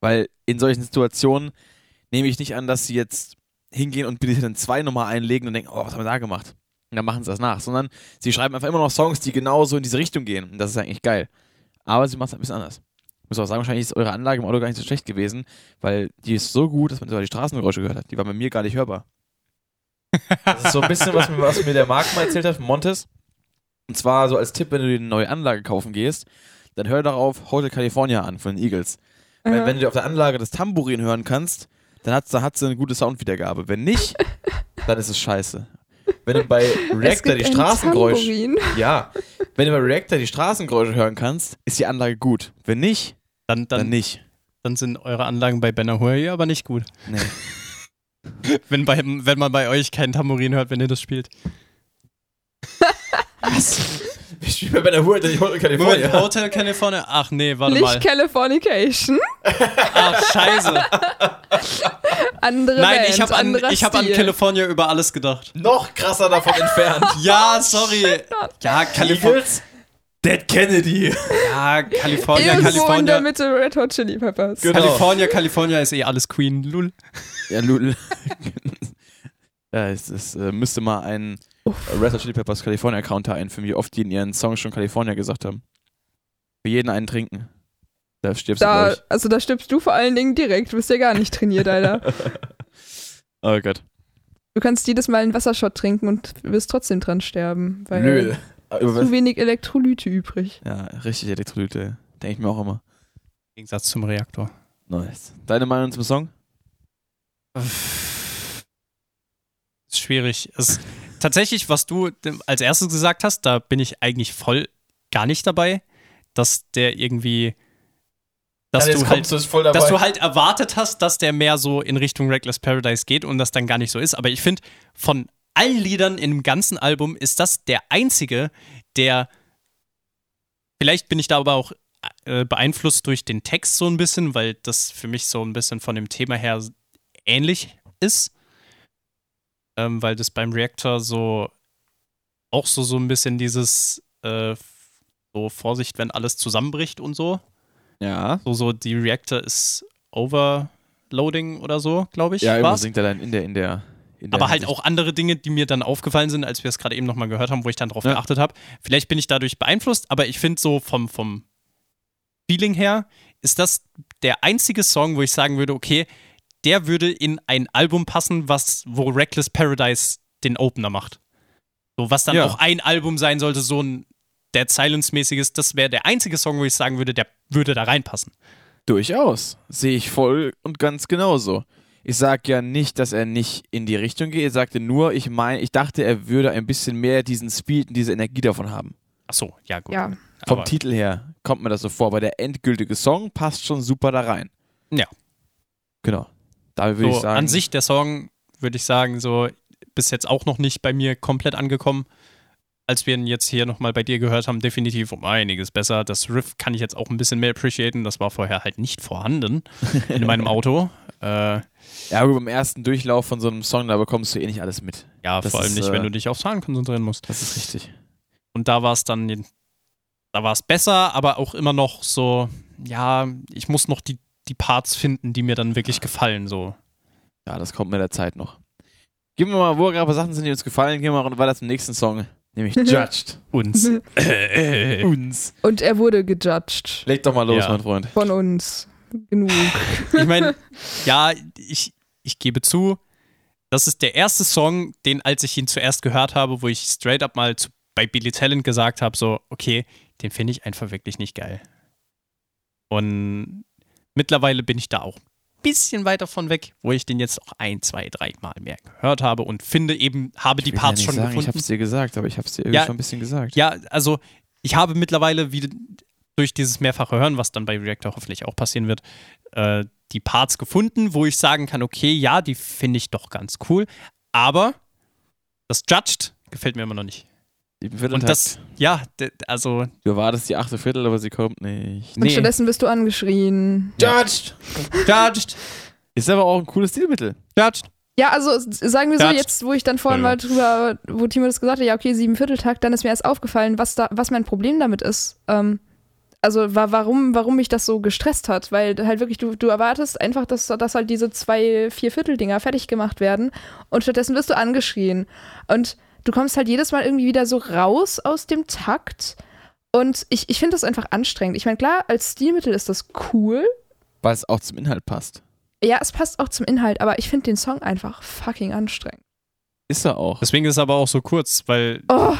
Weil in solchen Situationen nehme ich nicht an, dass sie jetzt hingehen und Billy Talent 2 nochmal einlegen und denken, oh, was haben wir da gemacht? Und dann machen sie das nach, sondern sie schreiben einfach immer noch Songs, die genauso in diese Richtung gehen. Und das ist eigentlich geil. Aber sie machen es ein bisschen anders. Ich muss auch sagen, wahrscheinlich ist eure Anlage im Auto gar nicht so schlecht gewesen, weil die ist so gut, dass man sogar die Straßengeräusche gehört hat. Die war bei mir gar nicht hörbar. Das ist so ein bisschen, was mir, was mir der Marc mal erzählt hat von Montes. Und zwar so als Tipp, wenn du dir eine neue Anlage kaufen gehst, dann hör darauf Hotel California an von den Eagles. Weil, Mhm. wenn du auf der Anlage das Tambourin hören kannst, dann hat, dann hat sie eine gute Soundwiedergabe. Wenn nicht, dann ist es scheiße. Wenn du bei Reactor die Straßengeräusche. Ja, wenn du bei Reactor die Straßengeräusche hören kannst, ist die Anlage gut. Wenn nicht, Dann, dann, dann, nicht. dann sind eure Anlagen bei Benahui aber nicht gut. Nee. Wenn, bei, wenn man bei euch kein Tambourin hört, wenn ihr das spielt. Was? Ich spiele bei der Hotel Moment, Hotel California? Ach nee, warte Nicht mal. Californication. Ach, scheiße. Andere Nein, Band, ich habe an, ich hab an. California über alles gedacht. Noch krasser davon entfernt. Ja, sorry. Ja, California. Eagles, Dead Kennedy. Ja, California, Irgendwo in der California. Mitte Red Hot Chili Peppers. Genau. California, California ist eh alles Queen. Lul. Ja, Lul. ja, es, es äh, müsste mal ein Red Hot Chili Peppers California Counter einführen, wie oft die in ihren Songs schon California gesagt haben. Für jeden einen trinken. Da stirbst du, Da, glaub also da stirbst du vor allen Dingen direkt. Du bist ja gar nicht trainiert, Alter. Oh Gott. Du kannst jedes Mal einen Wassershot trinken und wirst trotzdem dran sterben. Weil Nö. Zu wenig Elektrolyte übrig. Ja, richtig Elektrolyte. Denke ich mir auch immer. Im Gegensatz zum Reaktor. Nice. Deine Meinung zum Song? Ist schwierig. Es, tatsächlich, was du als erstes gesagt hast, da bin ich eigentlich voll gar nicht dabei, dass der irgendwie, dass Ja, du halt, dass du halt erwartet hast, dass der mehr so in Richtung Reckless Paradise geht und das dann gar nicht so ist. Aber ich finde, von allen Liedern in dem ganzen Album ist das der einzige, der vielleicht bin ich da aber auch äh, beeinflusst durch den Text so ein bisschen, weil das für mich so ein bisschen von dem Thema her ähnlich ist. Ähm, weil das beim Reactor so auch so, so ein bisschen dieses äh, so Vorsicht, wenn alles zusammenbricht und so. ja. So, so die Reactor ist Overloading oder so, glaube ich. Ja, immer singt er dann in der, in der, in der Aber halt auch andere Dinge, die mir dann aufgefallen sind, als wir es gerade eben nochmal gehört haben, wo ich dann drauf Ja. geachtet habe. Vielleicht bin ich dadurch beeinflusst, aber ich finde so vom, vom Feeling her ist das der einzige Song, wo ich sagen würde, okay, der würde in ein Album passen, was, wo Reckless Paradise den Opener macht. So, was dann Ja. auch ein Album sein sollte, so ein Dead Silence-mäßiges, das wäre der einzige Song, wo ich sagen würde, der würde da reinpassen. Durchaus. Sehe ich voll und ganz genauso. Ich sage ja nicht, dass er nicht in die Richtung geht. Ich sagte nur, ich meine, ich dachte, er würde ein bisschen mehr diesen Speed und diese Energie davon haben. Ach so, ja, gut. Ja. Vom Aber- Titel her kommt mir das so vor, aber der endgültige Song passt schon super da rein. Ja. Genau. Da würde so, ich sagen. an sich der Song, würde ich sagen, so bis jetzt auch noch nicht bei mir komplett angekommen. Als wir ihn jetzt hier nochmal bei dir gehört haben, definitiv um einiges besser. Das Riff kann ich jetzt auch ein bisschen mehr appreciaten. Das war vorher halt nicht vorhanden in meinem Auto. Äh, Ja, aber beim ersten Durchlauf von so einem Song, da bekommst du eh nicht alles mit. ja, Das vor allem ist, nicht, äh, wenn du dich aufs Fahren konzentrieren musst. Das ist richtig. Und da war es dann, da war es besser, aber auch immer noch so, ja, ich muss noch die, die Parts finden, die mir dann wirklich gefallen. So. Ja, das kommt mit der Zeit noch. Gehen wir mal, wo gerade paar Sachen sind, die uns gefallen, gehen wir mal weiter zum nächsten Song, nämlich Judged. Uns. uns. Und er wurde gejudged. Leg doch mal los, Ja. mein Freund. Von uns. Genug. ich meine, ja, ich, ich gebe zu, das ist der erste Song, den, als ich ihn zuerst gehört habe, wo ich straight up mal zu, bei Billy Talent gesagt habe, so, okay, den finde ich einfach wirklich nicht geil. Und mittlerweile bin ich da auch ein bisschen weiter von weg, wo ich den jetzt auch ein, zwei, drei Mal mehr gehört habe und finde eben, habe die Parts ja schon sagen, gefunden. Ich hab's dir gesagt, aber ich hab's dir irgendwie Ja. schon ein bisschen gesagt. Ja, also ich habe mittlerweile wieder durch dieses mehrfache Hören, was dann bei Reactor hoffentlich auch passieren wird, äh, die Parts gefunden, wo ich sagen kann, okay, ja, die finde ich doch ganz cool, aber das Judged gefällt mir immer noch nicht. Sieben Viertel Und das, ja, also Du erwartest die achte Viertel, aber sie kommt nicht. Und stattdessen bist du angeschrien. Judged! Judged, Ist aber auch ein cooles Stilmittel. Judged. Ja, also sagen wir so, jetzt, wo ich dann vorhin mal drüber, wo Timo das gesagt hat, ja, okay, sieben Vierteltakt, dann ist mir erst aufgefallen, was da, was mein Problem damit ist. Ähm, also wa warum, warum mich das so gestresst hat, weil halt wirklich, du, du erwartest einfach, dass, dass halt diese zwei Vierviertel-Dinger fertig gemacht werden und stattdessen wirst du angeschrien. Und du kommst halt jedes Mal irgendwie wieder so raus aus dem Takt. Und ich, ich finde das einfach anstrengend. Ich meine, klar, als Stilmittel ist das cool, Weil es auch zum Inhalt passt. ja, es passt auch zum Inhalt, aber ich finde den Song einfach fucking anstrengend. Ist er auch. Deswegen ist es aber auch so kurz, weil Oh,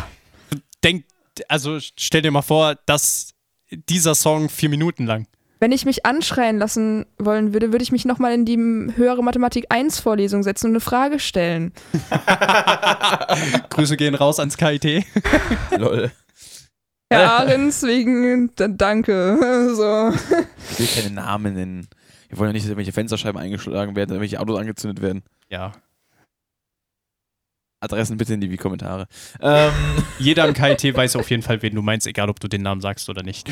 denk, also stell dir mal vor, dass dieser Song vier Minuten lang. Wenn ich mich anschreien lassen wollen würde, würde ich mich nochmal in die höhere Mathematik 1 Vorlesung setzen und eine Frage stellen. Grüße gehen raus ans KIT. Lol. Herr Ahrens, wegen, danke. So. Ich will keine Namen nennen. Wir wollen ja nicht, dass irgendwelche Fensterscheiben eingeschlagen werden, irgendwelche Autos angezündet werden. Ja. Adressen bitte in die Kommentare. Ähm, Jeder im KIT weiß auf jeden Fall, wen du meinst, egal ob du den Namen sagst oder nicht.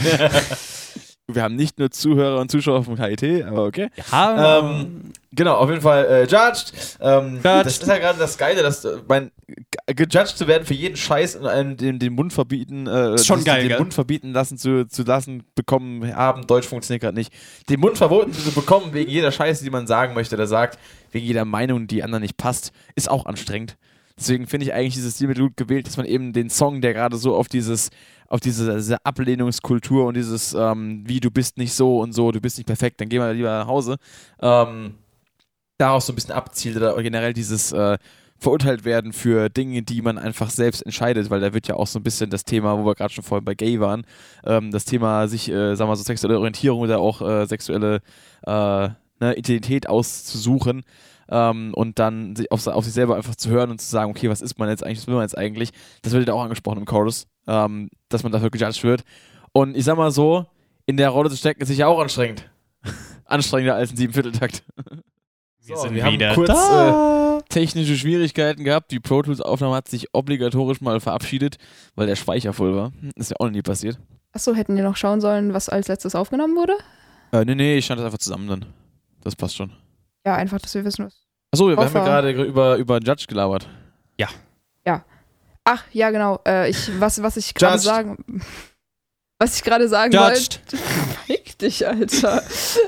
Wir haben nicht nur Zuhörer und Zuschauer vom KIT, aber okay. Ja, Ähm, genau, auf jeden Fall äh, judged. Ähm, Judged. Das ist ja gerade das Geile, dass äh, mein, ge- gejudged zu werden für jeden Scheiß und einem den, den Mund verbieten, äh, schon geil, den gell? Mund verbieten lassen zu, zu lassen, bekommen haben. Deutsch funktioniert gerade nicht. Den Mund verboten zu bekommen wegen jeder Scheiße, die man sagen möchte, oder sagt, wegen jeder Meinung, die anderen nicht passt, ist auch anstrengend. Deswegen finde ich eigentlich dieses Stil mit gut gewählt, dass man eben den Song, der gerade so auf dieses, auf diese, diese Ablehnungskultur und dieses, ähm, wie du bist nicht so und so, du bist nicht perfekt, dann geh mal lieber nach Hause, ähm, darauf so ein bisschen abzielt oder generell dieses äh, verurteilt werden für Dinge, die man einfach selbst entscheidet, weil da wird ja auch so ein bisschen das Thema, wo wir gerade schon vorhin bei Gay waren, ähm, das Thema sich, äh, sagen wir mal so sexuelle Orientierung oder auch äh, sexuelle äh, ne, Identität auszusuchen ähm, und dann sich auf, auf sich selber einfach zu hören und zu sagen, okay, was ist man jetzt eigentlich, was will man jetzt eigentlich, das wird ja auch angesprochen im Chorus, ähm, dass man dafür gejudged wird. Und ich sag mal so, in der Rolle zu stecken ist sicher auch anstrengend. Anstrengender als ein Siebenvierteltakt. wir So, sind wir haben wieder kurz, da. technische Schwierigkeiten gehabt. Die Pro Tools Aufnahme hat sich obligatorisch mal verabschiedet, weil der Speicher voll war. Ist ja auch noch nie passiert. Achso, hätten wir noch schauen sollen, was als letztes aufgenommen wurde? Äh, nee, nee, ich stand das einfach zusammen dann. Das passt schon. Ja, einfach, dass wir wissen, was. Achso, wir haben ja gerade über, über Judge gelabert. Ach, ja, genau. Äh, ich, was, was ich gerade sagen. Was ich gerade sagen Judged. wollte. Fick dich, Alter.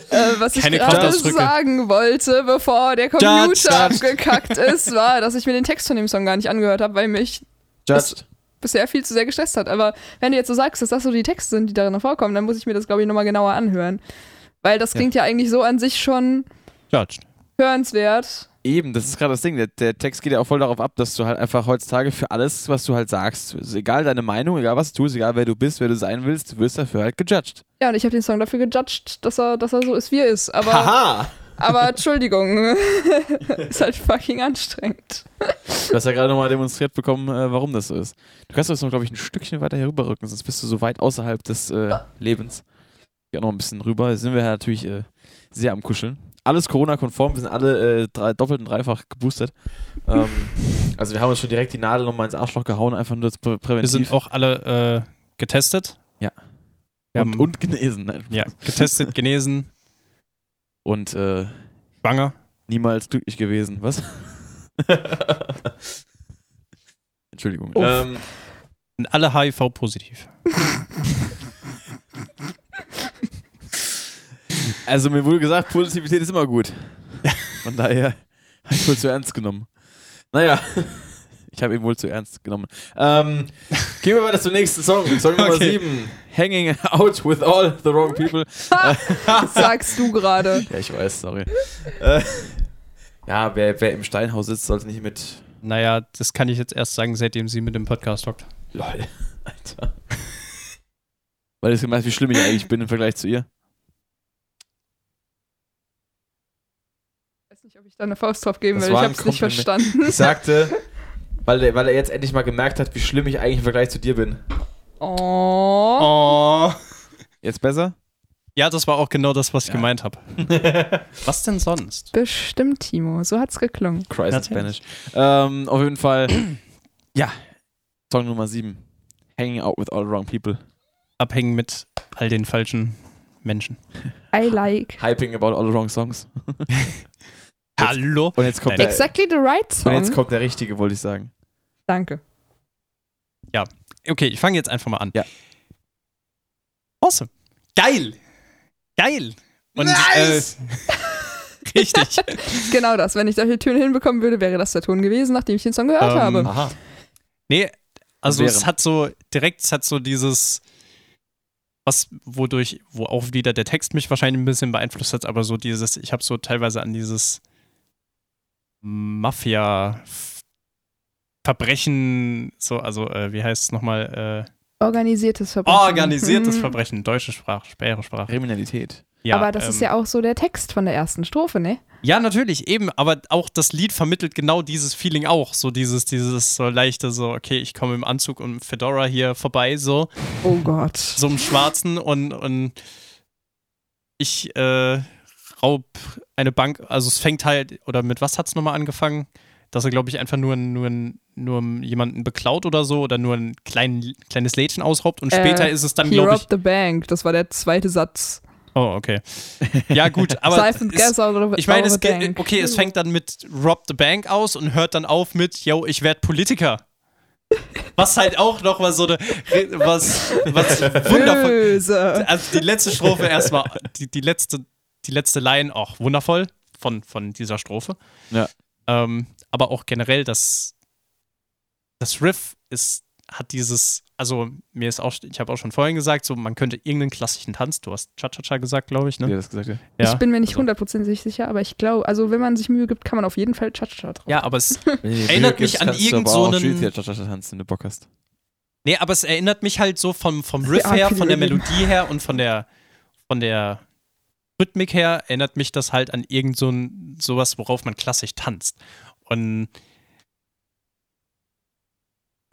äh, was ich Keine gerade Kraftausdrücke. sagen wollte, bevor der Computer Judged. abgekackt ist, war, dass ich mir den Text von dem Song gar nicht angehört habe, weil mich bisher viel zu sehr gestresst hat. Aber wenn du jetzt so sagst, dass das so die Texte sind, die darin vorkommen, dann muss ich mir das, glaube ich, nochmal genauer anhören. Weil das klingt ja. ja eigentlich so an sich schon Judged. Hörenswert. Eben, das ist gerade das Ding. Der, der, Text geht ja auch voll darauf ab, dass du halt einfach heutzutage für alles, was du halt sagst, egal deine Meinung, egal was du tust, egal wer du bist, wer du sein willst, du wirst dafür halt gejudged. Ja, und ich habe den Song dafür gejudged, dass er, dass er so ist, wie er ist. Aber, Haha! aber Entschuldigung, ist halt fucking anstrengend. Du hast ja gerade nochmal demonstriert bekommen, äh, warum das so ist. Du kannst jetzt noch, glaube ich, ein Stückchen weiter hier rüberrücken, sonst bist du so weit außerhalb des äh, Lebens. Ja, noch ein bisschen rüber. Sind wir ja natürlich äh, sehr am Kuscheln alles Corona-konform, wir sind alle äh, drei, doppelt und dreifach geboostet. Ähm, also wir haben uns schon direkt die Nadel nochmal ins Arschloch gehauen, einfach nur prä präventiv. Wir sind auch alle äh, getestet. Ja. Und, und, genesen. Nein. Ja, getestet, genesen. Und äh, schwanger. Niemals glücklich gewesen. Was? Entschuldigung. Ähm, sind alle HIV-positiv. Also mir wurde gesagt, Positivität ist immer gut. Von daher habe ich wohl zu ernst genommen. Naja, ich habe ihn wohl zu ernst genommen. Ähm, gehen wir weiter zum nächsten Song. Song Nummer okay. 7. Hanging Out with All the Wrong People. Sagst du gerade. Ja, ich weiß, sorry. Äh, ja, wer, wer im Steinhaus sitzt, sollte nicht mit. Naja, das kann ich jetzt erst sagen, seitdem sie mit dem Podcast hockt. Lol, Alter. Weil du gemeint, wie schlimm ich eigentlich bin im Vergleich zu ihr. nicht, ob ich da eine Faust drauf geben will. Ich habe es nicht verstanden. Ich sagte, weil er, weil er jetzt endlich mal gemerkt hat, wie schlimm ich eigentlich im Vergleich zu dir bin. Oh. Oh. Jetzt besser? Ja, das war auch genau das, was ich ja. gemeint habe. was denn sonst? Bestimmt, Timo. So hat's geklungen. Christ Spanish. Ähm, auf jeden Fall. ja. Song Nummer 7. Hanging out with all the wrong people. Abhängen mit all den falschen Menschen. I like. Hyping about all the wrong songs. Hallo? Und jetzt kommt der, exactly the right song. Und jetzt kommt der richtige, wollte ich sagen. Danke. Ja, okay, ich fange jetzt einfach mal an. Ja. Awesome. Geil. Geil. Und, nice. Äh, richtig. genau das. Wenn ich solche Töne hinbekommen würde, wäre das der Ton gewesen, nachdem ich den Song gehört ähm, habe. Aha. Nee, also es hat so direkt, es hat so dieses, was, wodurch, wo auch wieder der Text mich wahrscheinlich ein bisschen beeinflusst hat, aber so dieses, ich habe so teilweise an dieses Mafia-Verbrechen, so, also äh, wie heißt es nochmal? Äh, Organisiertes Verbrechen. Organisiertes mhm. Verbrechen, deutsche Sprache, schwere Sprache. Kriminalität. Ja, aber das ähm, ist ja auch so der Text von der ersten Strophe, ne? Ja, natürlich, eben, aber auch das Lied vermittelt genau dieses Feeling auch. So dieses, dieses so leichte, so, okay, ich komme im Anzug und Fedora hier vorbei, so. Oh Gott. So im Schwarzen und, und ich äh, raub eine Bank, also es fängt halt, oder mit was hat es nochmal angefangen? Dass er, glaube ich, einfach nur, nur, nur jemanden beklaut oder so oder nur ein klein, kleines Lädchen ausraubt und später äh, ist es dann, glaube ich. the bank, das war der zweite Satz. Oh, okay. Ja, gut, aber. es, ich meine, es okay, es fängt dann mit Rob the Bank aus und hört dann auf mit, yo, ich werde Politiker. Was halt auch noch mal so eine, was, was wundervoll. Also die letzte Strophe erstmal, die, die letzte die letzte Line auch wundervoll von, von dieser Strophe. Ja. Ähm, aber auch generell, das, das Riff ist, hat dieses, also mir ist auch, ich habe auch schon vorhin gesagt, so man könnte irgendeinen klassischen Tanz, du hast Cha-Cha-Cha gesagt, glaube ich, ne? Ja, das gesagt, ja. ja. Ich bin mir nicht also hundertprozentig sicher, aber ich glaube, also wenn man sich Mühe gibt, kann man auf jeden Fall Cha-Cha-Cha drauf. Ja, aber es erinnert mich an irgend so einen... Cha-Cha-Cha tanzen, wenn du Bock hast. Nee, aber es erinnert mich halt so vom, vom Riff her, von der Melodie her und von der, von der Rhythmik her erinnert mich das halt an irgend so ein, sowas, worauf man klassisch tanzt. Und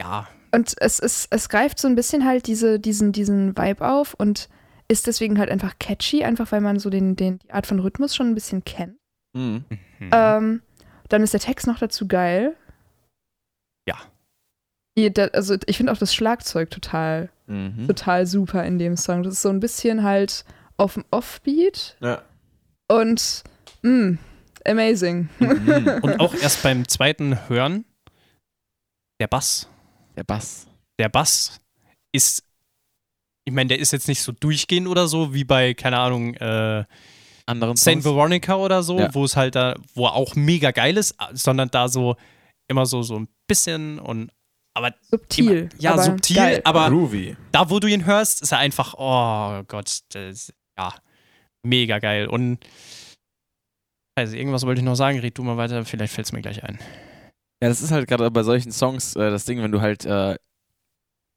ja. Und es, es, es greift so ein bisschen halt diese, diesen, diesen Vibe auf und ist deswegen halt einfach catchy, einfach weil man so den, den, die Art von Rhythmus schon ein bisschen kennt. Mhm. Ähm, dann ist der Text noch dazu geil. Ja. Also ich finde auch das Schlagzeug total, mhm. total super in dem Song. Das ist so ein bisschen halt auf dem Offbeat. Ja. Und mh, mm, amazing. Mhm. Und auch erst beim zweiten Hören der Bass. Der Bass. Der Bass ist, ich meine, der ist jetzt nicht so durchgehend oder so, wie bei, keine Ahnung, äh, anderen Saint Veronica oder so, ja. wo es halt da, wo er auch mega geil ist, sondern da so immer so, so ein bisschen und aber Subtil. immer, ja, aber subtil, geil. aber Groovy. da, wo du ihn hörst, ist er einfach, oh Gott, das, ja, mega geil. Und also irgendwas wollte ich noch sagen, red du mal weiter, vielleicht fällt es mir gleich ein. Ja, das ist halt gerade bei solchen Songs äh, das Ding, wenn du halt äh,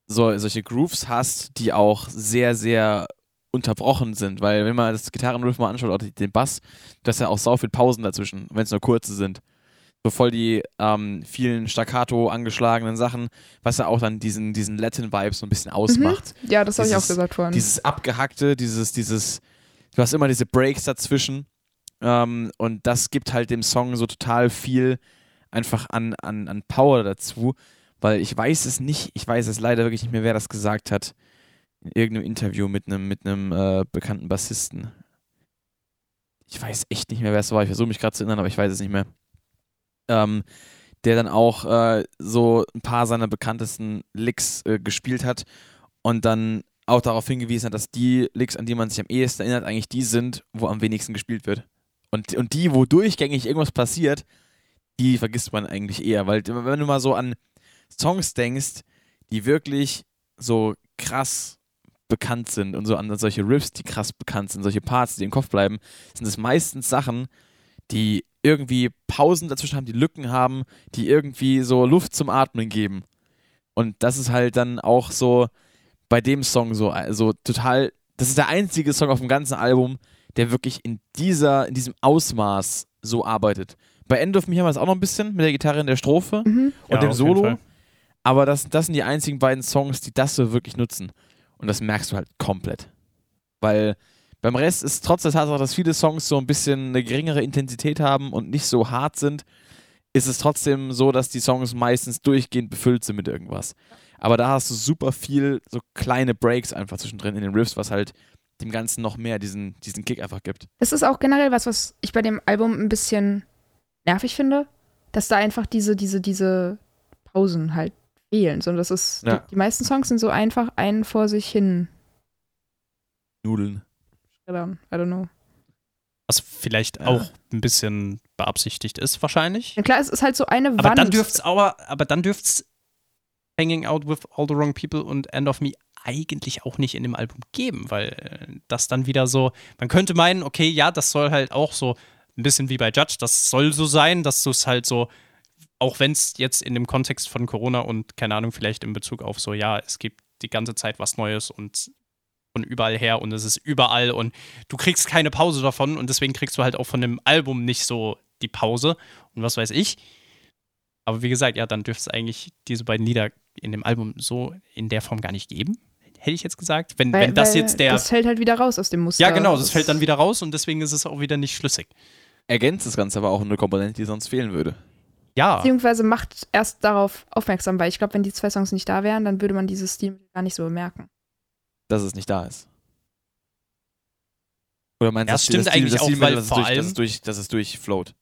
so, solche Grooves hast, die auch sehr, sehr unterbrochen sind, weil wenn man das Gitarrenriff mal anschaut oder den Bass, da ist ja auch sau viel Pausen dazwischen, wenn es nur kurze sind. So voll die ähm, vielen staccato angeschlagenen Sachen, was ja auch dann diesen, diesen Latin-Vibe so ein bisschen ausmacht. Ja, das habe ich auch gesagt vorhin. Dieses abgehackte, dieses, dieses, du hast immer diese Breaks dazwischen ähm, und das gibt halt dem Song so total viel einfach an, an, an Power dazu, weil ich weiß es nicht, ich weiß es leider wirklich nicht mehr, wer das gesagt hat in irgendeinem Interview mit einem mit einem äh, bekannten Bassisten. Ich weiß echt nicht mehr, wer es war. Ich versuche mich gerade zu erinnern, aber ich weiß es nicht mehr. Ähm, der dann auch äh, so ein paar seiner bekanntesten Licks äh, gespielt hat und dann auch darauf hingewiesen hat, dass die Licks, an die man sich am ehesten erinnert, eigentlich die sind, wo am wenigsten gespielt wird. Und, und die, wo durchgängig irgendwas passiert, die vergisst man eigentlich eher. Weil wenn du mal so an Songs denkst, die wirklich so krass bekannt sind und so an solche Riffs, die krass bekannt sind, solche Parts, die im Kopf bleiben, sind es meistens Sachen, die irgendwie Pausen dazwischen haben, die Lücken haben, die irgendwie so Luft zum Atmen geben. Und das ist halt dann auch so bei dem Song so also total, das ist der einzige Song auf dem ganzen Album, der wirklich in dieser, in diesem Ausmaß so arbeitet. Bei End of Me haben wir es auch noch ein bisschen mit der Gitarre in der Strophe mhm. und Ja, dem Solo. Aber das, das sind die einzigen beiden Songs, die das so wirklich nutzen. Und das merkst du halt komplett. Weil beim Rest ist trotz der Tatsache, dass viele Songs so ein bisschen eine geringere Intensität haben und nicht so hart sind, ist es trotzdem so, dass die Songs meistens durchgehend befüllt sind mit irgendwas. Aber da hast du super viel so kleine Breaks einfach zwischendrin in den Riffs, was halt dem Ganzen noch mehr diesen, diesen Kick einfach gibt. Das ist auch generell was, was ich bei dem Album ein bisschen nervig finde, dass da einfach diese, diese, diese Pausen halt fehlen. Sondern das ist, Ja. die, die meisten Songs sind so einfach einen vor sich hin. Nudeln. Schreddern. I don't know. Was vielleicht Ja. auch ein bisschen beabsichtigt ist, wahrscheinlich. Ja, klar, es ist halt so eine Aber Wand. dann dürft's aber, aber dann dürft's Hanging Out with All the Wrong People und End of Me eigentlich auch nicht in dem Album geben, weil äh, das dann wieder so, man könnte meinen, okay, ja, das soll halt auch so ein bisschen wie bei Judge, das soll so sein, dass du es halt so, auch wenn es jetzt in dem Kontext von Corona und keine Ahnung, vielleicht in Bezug auf so, ja, es gibt die ganze Zeit was Neues und von überall her und es ist überall und du kriegst keine Pause davon und deswegen kriegst du halt auch von dem Album nicht so die Pause und was weiß ich. Aber wie gesagt, ja, dann dürfte es eigentlich diese beiden Lieder in dem Album so in der Form gar nicht geben. Hätte ich jetzt gesagt. Wenn, weil, wenn das jetzt der. Das fällt halt wieder raus aus dem Muster. ja, genau, das fällt dann wieder raus und deswegen ist es auch wieder nicht schlüssig. Ergänzt das Ganze aber auch eine Komponente, die sonst fehlen würde. Ja, Beziehungsweise macht erst darauf aufmerksam, weil ich glaube, wenn die zwei Songs nicht da wären, dann würde man dieses Stil gar nicht so bemerken. Dass es nicht da ist. Oder meinst du, das stimmt Stil- eigentlich das auch, weil dass es vor durch, dass allem- es durch, dass es durchfloat.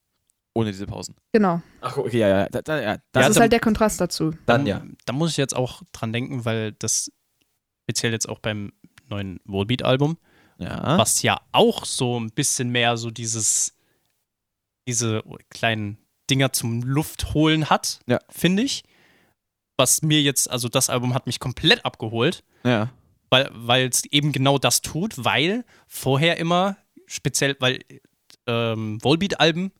Ohne diese Pausen. Genau. Ach, okay, ja, ja. Da, da, ja Das das Ja, ist dann- halt der Kontrast dazu. dann ja. Da muss ich jetzt auch dran denken, weil das speziell jetzt auch beim neuen Volbeat-Album, Ja. was ja auch so ein bisschen mehr so dieses, diese kleinen Dinger zum Luftholen hat, Ja. finde ich. Was mir jetzt, also das Album hat mich komplett abgeholt, Ja. Weil es eben genau das tut, weil vorher immer speziell, weil ähm, Volbeat-Alben,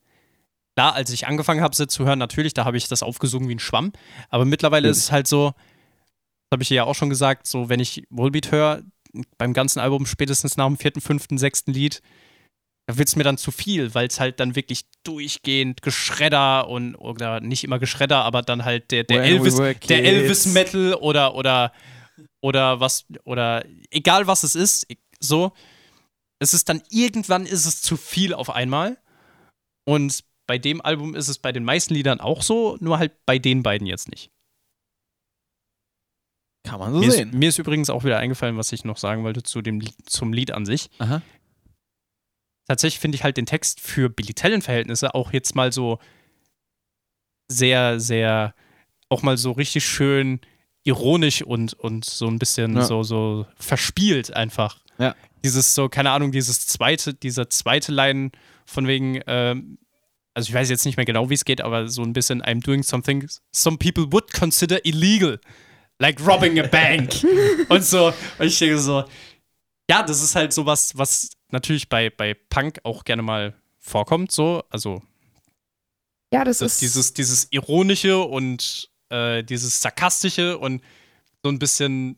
klar, als ich angefangen habe, sie zu hören, natürlich, da habe ich das aufgesogen wie ein Schwamm, aber mittlerweile ist es halt so, das habe ich ja auch schon gesagt, so wenn ich Volbeat höre, beim ganzen Album spätestens nach dem vierten, fünften, sechsten Lied, da wird es mir dann zu viel, weil es halt dann wirklich durchgehend Geschredder und oder nicht immer Geschredder, aber dann halt der, der Elvis, der. Elvis Metal oder oder oder was oder egal was es ist, so es ist dann irgendwann ist es zu viel auf einmal und bei dem Album ist es bei den meisten Liedern auch so, nur halt bei den beiden jetzt nicht. Kann man so Mir ist, sehen. mir ist übrigens auch wieder eingefallen, was ich noch sagen wollte zu dem zum Lied an sich. Aha. Tatsächlich finde ich halt den Text für Billy Talent-Verhältnisse auch jetzt mal so sehr, sehr, auch mal so richtig schön ironisch und, und so ein bisschen Ja. so, so verspielt einfach. Ja. Dieses so, keine Ahnung, dieses zweite, dieser zweite Line von wegen, ähm, also ich weiß jetzt nicht mehr genau, wie es geht, aber so ein bisschen I'm doing something some people would consider illegal. Like robbing a bank. und so. Und ich denke so, ja, das ist halt sowas, was natürlich bei, bei Punk auch gerne mal vorkommt, so. Also Ja, das, das ist dieses, dieses Ironische und äh, dieses Sarkastische und so ein bisschen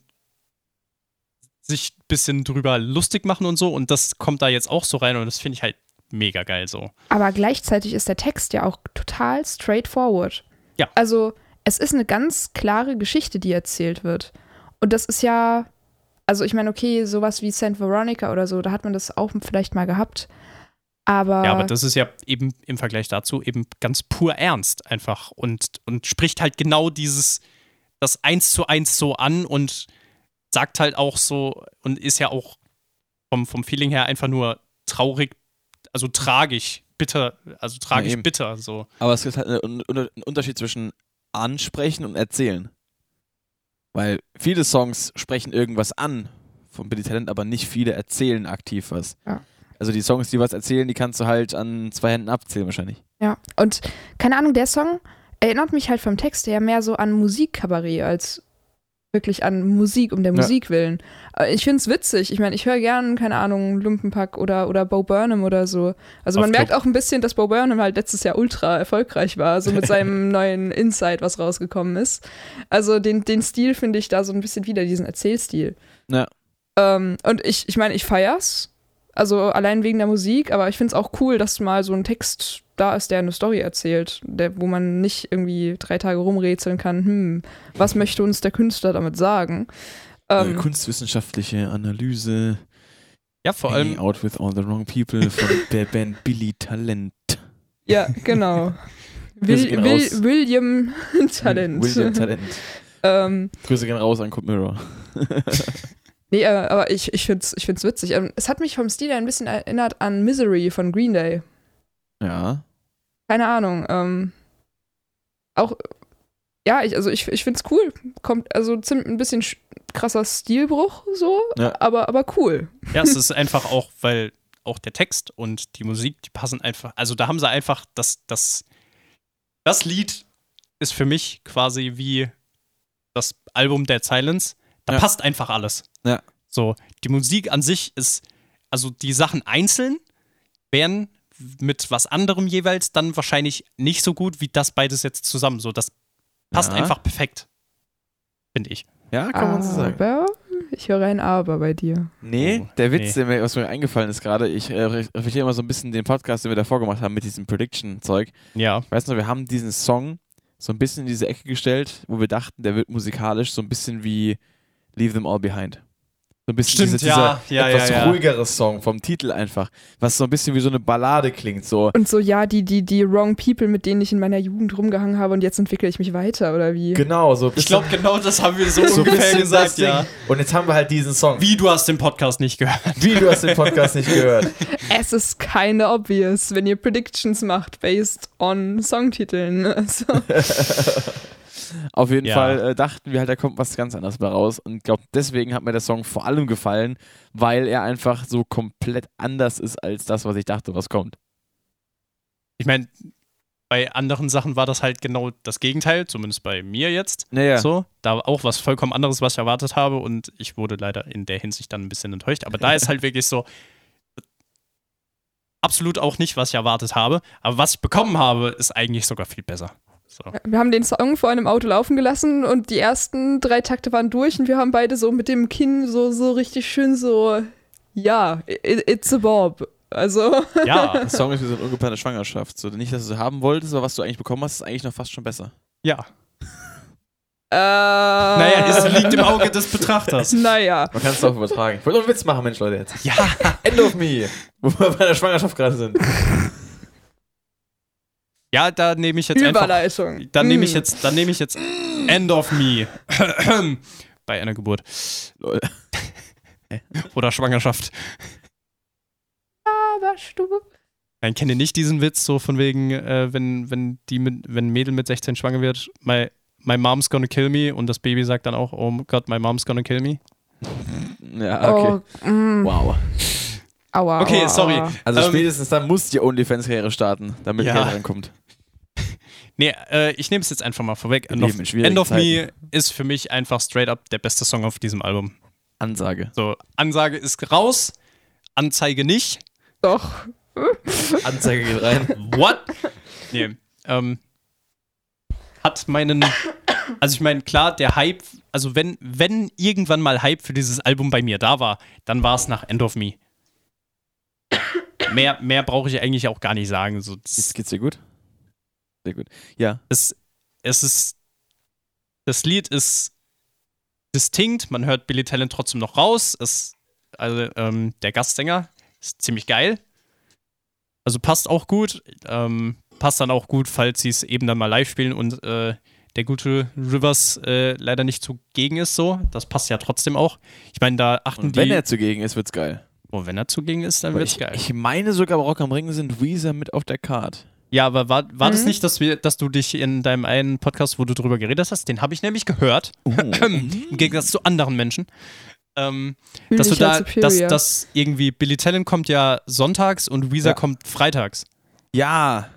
sich ein bisschen drüber lustig machen und so. Und das kommt da jetzt auch so rein und das finde ich halt mega geil so. Aber gleichzeitig ist der Text ja auch total straightforward. Ja. Also, es ist eine ganz klare Geschichte, die erzählt wird. Und das ist ja, also ich meine, okay, sowas wie St. Veronica oder so, da hat man das auch vielleicht mal gehabt. Aber, Ja, aber das ist ja eben im Vergleich dazu eben ganz pur ernst einfach und, und spricht halt genau dieses, das eins zu eins so an und sagt halt auch so und ist ja auch vom, vom Feeling her einfach nur traurig, also tragisch, bitter, also tragisch eben. bitter, so. Aber es gibt halt einen Unterschied zwischen ansprechen und erzählen. Weil viele Songs sprechen irgendwas an von Billy Talent, aber nicht viele erzählen aktiv was. Ja. Also die Songs, die was erzählen, die kannst du halt an zwei Händen abzählen wahrscheinlich. ja. Und keine Ahnung, der Song erinnert mich halt vom Text her mehr so an Musikkabarett als wirklich an Musik um der Ja. Musik willen. Aber Ich finde es witzig. Ich meine, ich höre gern, keine Ahnung, Lumpenpack oder, oder Bo Burnham oder so. Also Auf man merkt Club. auch ein bisschen, dass Bo Burnham halt letztes Jahr ultra erfolgreich war, so mit seinem neuen Insight, was rausgekommen ist. Also den, den Stil finde ich da so ein bisschen wieder, diesen Erzählstil. Ja. Ähm, und ich, ich meine, ich feier's. Also allein wegen der Musik, aber ich finde es auch cool, dass mal so ein Text da ist, der eine Story erzählt, der, wo man nicht irgendwie drei Tage rumrätseln kann, hm, was möchte uns der Künstler damit sagen? äh, Ähm, kunstwissenschaftliche Analyse. Ja, vor Hanging allem, Out with All the Wrong People von der Band Billy Talent. ja, genau. Will, Will. William Talent. William Talent. ähm, Grüße gehen raus an Code Mirror. Nee, äh, aber ich, ich finde es ich find's witzig. Ähm, es hat mich vom Stil her ein bisschen erinnert an Misery von Green Day. Ja. keine Ahnung. Ähm, auch, ja, ich, also ich, ich finde es cool. Kommt, also ziemlich ein bisschen sch- krasser Stilbruch so, Ja. aber, aber cool. ja, es ist einfach auch, weil auch der Text und die Musik, die passen einfach, also da haben sie einfach das, das, das Lied ist für mich quasi wie das Album Dead Silence. Da Ja. passt einfach alles. Ja. So, die Musik an sich ist, also die Sachen einzeln wären mit was anderem jeweils dann wahrscheinlich nicht so gut wie das beides jetzt zusammen. So, das passt Ja. einfach perfekt. Finde ich. Ja, kann man so sagen. Aber ich höre ein Aber bei dir. Nee, Oh, der Witz, nee. der mir, was mir eingefallen ist gerade, ich äh, re- reflektiere immer so ein bisschen den Podcast, den wir davor gemacht haben mit diesem Prediction-Zeug. Ja. Ich weiß noch, wir haben diesen Song so ein bisschen in diese Ecke gestellt, wo wir dachten, der wird musikalisch so ein bisschen wie Leave Them All Behind. So ein bisschen Stimmt, dieser, ja, dieser ja, etwas ja, ja. ruhigere Song vom Titel einfach, was so ein bisschen wie so eine Ballade klingt. So, Und so, ja, die, die, die Wrong People, mit denen ich in meiner Jugend rumgehangen habe und jetzt entwickle ich mich weiter, oder wie? genau, so Ich glaube, genau das haben wir so, so ungefähr gesagt, ja. Und jetzt haben wir halt diesen Song. Wie, du hast den Podcast nicht gehört. Wie, du hast den Podcast nicht gehört. Es ist keine obvious, wenn ihr Predictions macht, based on Songtiteln. Also, Auf jeden Ja. Fall äh, dachten wir halt, da kommt was ganz anderes bei raus. Und ich glaube, deswegen hat mir der Song vor allem gefallen, weil er einfach so komplett anders ist als das, was ich dachte, was kommt. Ich meine, bei anderen Sachen war das halt genau das Gegenteil, zumindest bei mir jetzt. Naja. So, da auch was vollkommen anderes, was ich erwartet habe und ich wurde leider in der Hinsicht dann ein bisschen enttäuscht. Aber da ist halt wirklich so absolut auch nicht, was ich erwartet habe. Aber was ich bekommen habe, ist eigentlich sogar viel besser. So. wir haben den Song vor einem Auto laufen gelassen und die ersten drei Takte waren durch und wir haben beide so mit dem Kinn so, so richtig schön so, ja, it, it's a Bob. Also, Ja, Der Song ist wie so eine ungeplante Schwangerschaft. So, nicht, dass du sie haben wolltest, aber was du eigentlich bekommen hast, ist eigentlich noch fast schon besser. ja. äh, Naja, es liegt im Auge des Betrachters. Naja. Man kann es auch übertragen. Ich wollte noch einen Witz machen, Mensch, Leute, jetzt. Ja, End of me. Wo wir bei der Schwangerschaft gerade sind. ja, da nehme ich jetzt einfach Überleitung. Dann nehme ich Mm. jetzt, dann nehme ich jetzt End of Me bei einer Geburt Lol. oder Schwangerschaft. Aber Stube. Ich kenne nicht diesen Witz so von wegen, äh, wenn wenn die mit, wenn ein Mädel mit 16 schwanger wird, my my mom's gonna kill me und das Baby sagt dann auch, oh Gott, my mom's gonna kill me. Ja, okay. Oh, mm. Wow. Aua. Okay, aua, sorry. Aua. Also Ähm, spätestens dann muss die OnlyFans-Karriere starten, damit Ja. Geld reinkommt. Nee, äh, ich nehme es jetzt einfach mal vorweg. End of, End of Me ist für mich einfach straight up der beste Song auf diesem Album. Ansage. So, Ansage ist raus, Anzeige nicht. Doch. Anzeige geht rein. What? nee, ähm, hat meinen, also ich meine, klar, der Hype, also wenn, wenn irgendwann mal Hype für dieses Album bei mir da war, dann war es nach End of Me. Mehr, mehr brauche ich eigentlich auch gar nicht sagen. So, das, Jetzt geht's dir gut? Sehr gut. Ja. es, es ist, das Lied ist distinkt, man hört Billy Talent trotzdem noch raus. Es, also ähm, der Gastsänger ist ziemlich geil. Also passt auch gut. Ähm, passt dann auch gut, falls sie es eben dann mal live spielen und äh, der gute Rivers äh, leider nicht zugegen ist so. Das passt ja trotzdem auch. Ich meine, da achten Und die. wenn er zugegen ist, wird's geil. oh, wenn er zugegen ist, dann Aber wird's ich, geil. ich meine sogar, bei Rock am Ring sind Weezer mit auf der Card. Ja, aber war, war das Mhm. nicht, dass, wir, dass du dich in deinem einen Podcast, wo du drüber geredet hast, den habe ich nämlich gehört, Oh. im Gegensatz zu anderen Menschen, ähm, dass du dich da, dass, dass irgendwie Billy Talent kommt ja sonntags und Weezer Ja. kommt freitags. Ja,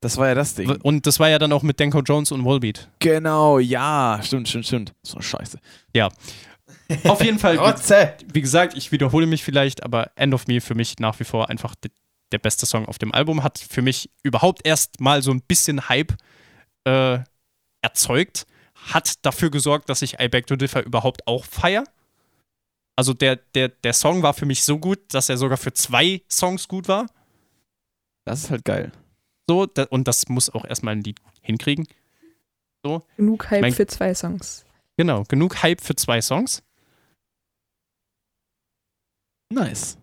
das war ja das Ding. Und das war ja dann auch mit Denko Jones und Wallbeat. Genau, ja, stimmt, stimmt, stimmt. So eine Scheiße. Auf jeden Fall, Rotze! wie gesagt, ich wiederhole mich vielleicht, aber End of Me für mich nach wie vor einfach der beste Song auf dem Album. Hat für mich überhaupt erst mal so ein bisschen Hype äh, erzeugt. Hat dafür gesorgt, dass ich I Beg to Differ überhaupt auch feier. Also der, der, der Song war für mich so gut, dass er sogar für zwei Songs gut war. Das ist halt geil. So, da, und das muss auch erstmal ein Lied hinkriegen. Genug Hype mein- für zwei Songs. Genau, genug Hype für zwei Songs. Nice.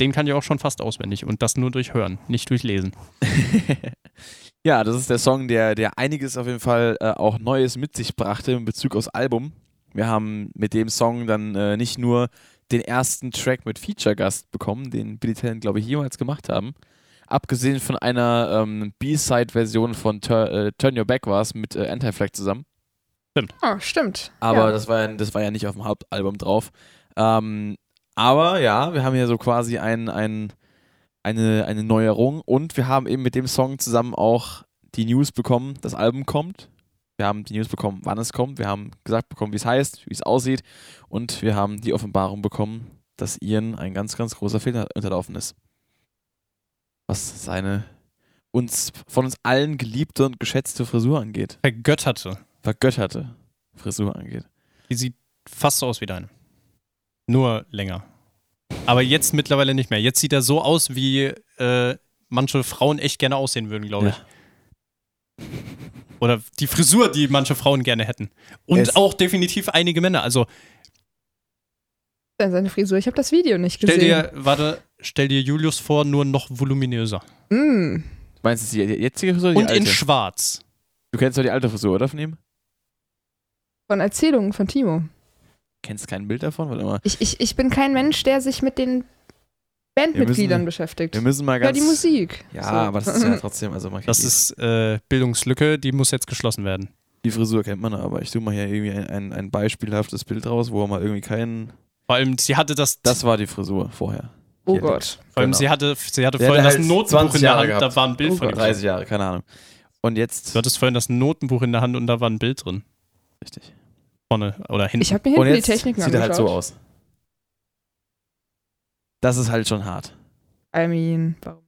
Den kann ich auch schon fast auswendig und das nur durch Hören, nicht durch Lesen. ja, das ist der Song, der, der einiges auf jeden Fall äh, auch Neues mit sich brachte in Bezug aufs Album. Wir haben mit dem Song dann äh, nicht nur den ersten Track mit Feature-Gast bekommen, den Billy Talent, glaube ich, jemals gemacht haben. Abgesehen von einer ähm, B-Side-Version von Tur äh, Turn Your Back war es mit äh, Anti-Flag zusammen. Oh, stimmt. Aber ja. das, war ja, das war ja nicht auf dem Hauptalbum drauf. Ähm, aber ja, wir haben hier so quasi ein, ein, eine, eine Neuerung und wir haben eben mit dem Song zusammen auch die News bekommen, das Album kommt. Wir haben die News bekommen, wann es kommt. Wir haben gesagt bekommen, wie es heißt, wie es aussieht. Und wir haben die Offenbarung bekommen, dass Ian ein ganz, ganz großer Fehler unterlaufen ist. Was seine uns von uns allen geliebte und geschätzte Frisur angeht. Vergötterte. Vergötterte Frisur angeht. Die sieht fast so aus wie deine. Nur länger. Aber jetzt mittlerweile nicht mehr. Jetzt sieht er so aus, wie äh, manche Frauen echt gerne aussehen würden, glaube ich. Oder die Frisur, die manche Frauen gerne hätten. Und Es- auch definitiv einige Männer. Also Seine Frisur. Ich habe das Video nicht stell gesehen. dir, warte, stell dir Julius vor, nur noch voluminöser. Mm. Meinst du die jetzige Frisur die Und in alte? schwarz. Du kennst doch die alte Frisur, oder von ihm? Von Erzählungen von Timo. Kennst kein Bild davon? Warte mal. Ich, ich, ich bin kein Mensch, der sich mit den Bandmitgliedern müssen- beschäftigt. Wir müssen mal Ja, ganz. die Musik. Ja, So. aber das ist ja trotzdem, also man Das ist äh, Bildungslücke, die muss jetzt geschlossen werden. die Frisur kennt man, aber ich tue mal hier irgendwie ein, ein, ein beispielhaftes Bild raus, wo man irgendwie keinen. Vor allem, sie hatte das. Das war die Frisur vorher. Oh Die hatte- Gott. vor allem, genau. sie hatte, sie hatte Der vorhin hatte das halt Notenbuch 20 in der Hand, gehabt. da war ein Bild Oh von Gott. ihm. 30 Jahre, keine Ahnung. Und jetzt. Du hattest vorhin das Notenbuch in der Hand und da war ein Bild drin. Richtig. Vorne oder hinten. Ich habe mir Und hinten die jetzt Techniken sieht er halt so aus. Das ist halt schon hart. I mean, warum?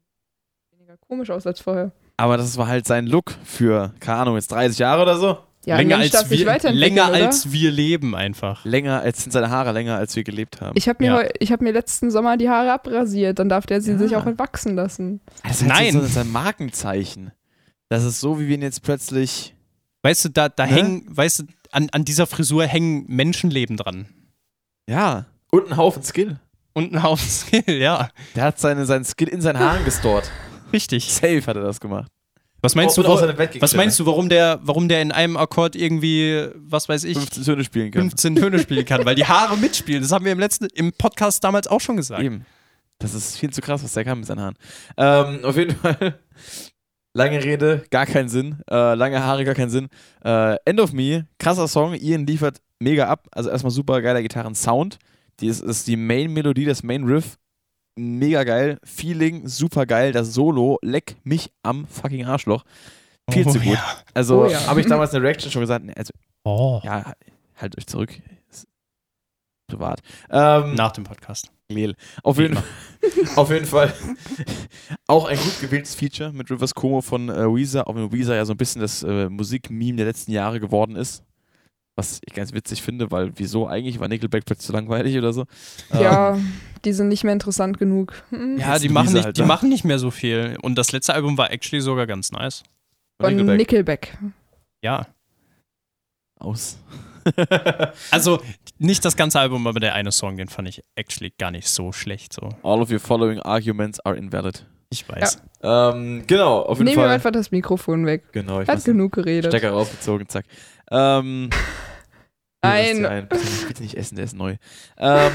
Weniger komisch aus als vorher. Aber das war halt sein Look für, keine Ahnung, jetzt 30 Jahre oder so. Ja, länger, ein als wir, länger oder? als wir leben einfach. Länger als sind seine Haare länger, als wir gelebt haben. Ich habe mir, Ja. heu- ich hab mir letzten Sommer die Haare abrasiert, dann darf der sie Ja. sich auch entwachsen lassen. Das ist halt Nein. So, so sein Markenzeichen. Das ist so, wie wir ihn jetzt plötzlich. Weißt du, da, da Ne? hängen, weißt du, an, an dieser Frisur hängen Menschenleben dran. Ja. Und einen Haufen Skill. Und ein Haufen Skill, ja. Der hat seine, seinen Skill in seinen Haaren gestort. Richtig. Safe hat er das gemacht. Was meinst, du, Und aus wa- seinem Bett was meinst du, warum der, warum der in einem Akkord irgendwie, was weiß ich, 15 Töne spielen kann. 15 Töne spielen kann? Weil die Haare mitspielen. Das haben wir im letzten, im Podcast damals auch schon gesagt. Eben. Das ist viel zu krass, was der kann mit seinen Haaren. Ähm, auf jeden Fall. Lange Rede, gar keinen Sinn. Äh, lange Haare, gar keinen Sinn. Äh, End of Me, krasser Song. Ian liefert mega ab. Also erstmal super geiler Gitarren-Sound. Die ist, ist die Main-Melodie, das Main-Riff. mega geil. Feeling, super geil. Das Solo, leck mich am fucking Arschloch. Viel Oh, zu gut. ja. Also Oh ja. habe ich damals in der Reaction schon gesagt, also, Oh. ja, halt euch zurück. Ist privat. Ähm, Nach dem Podcast. Lel. Auf jeden, auf jeden Fall auch ein gut gewähltes Feature mit Rivers Como von äh, Weezer, auch wenn Weezer ja so ein bisschen das äh, Musikmeme der letzten Jahre geworden ist. Was ich ganz witzig finde, weil wieso eigentlich war Nickelback plötzlich zu langweilig oder so? Ja, die sind nicht mehr interessant genug. Hm. Ja, die machen, nicht, halt die da. machen nicht mehr so viel. Und das letzte Album war actually sogar ganz nice. Von Nickelback. Nickelback. Ja. Aus. Also nicht das ganze Album, aber der eine Song, den fand ich actually gar nicht so schlecht. So. All of your following arguments are invalid. Ich weiß. Ähm, genau, auf jeden Nehmen wir Fall. einfach das Mikrofon weg. Genau, ich Hat genug geredet. Stecker rausgezogen, zack. Ähm, Nein. Ein. Bitte, nicht, bitte nicht essen, der ist neu. Ähm,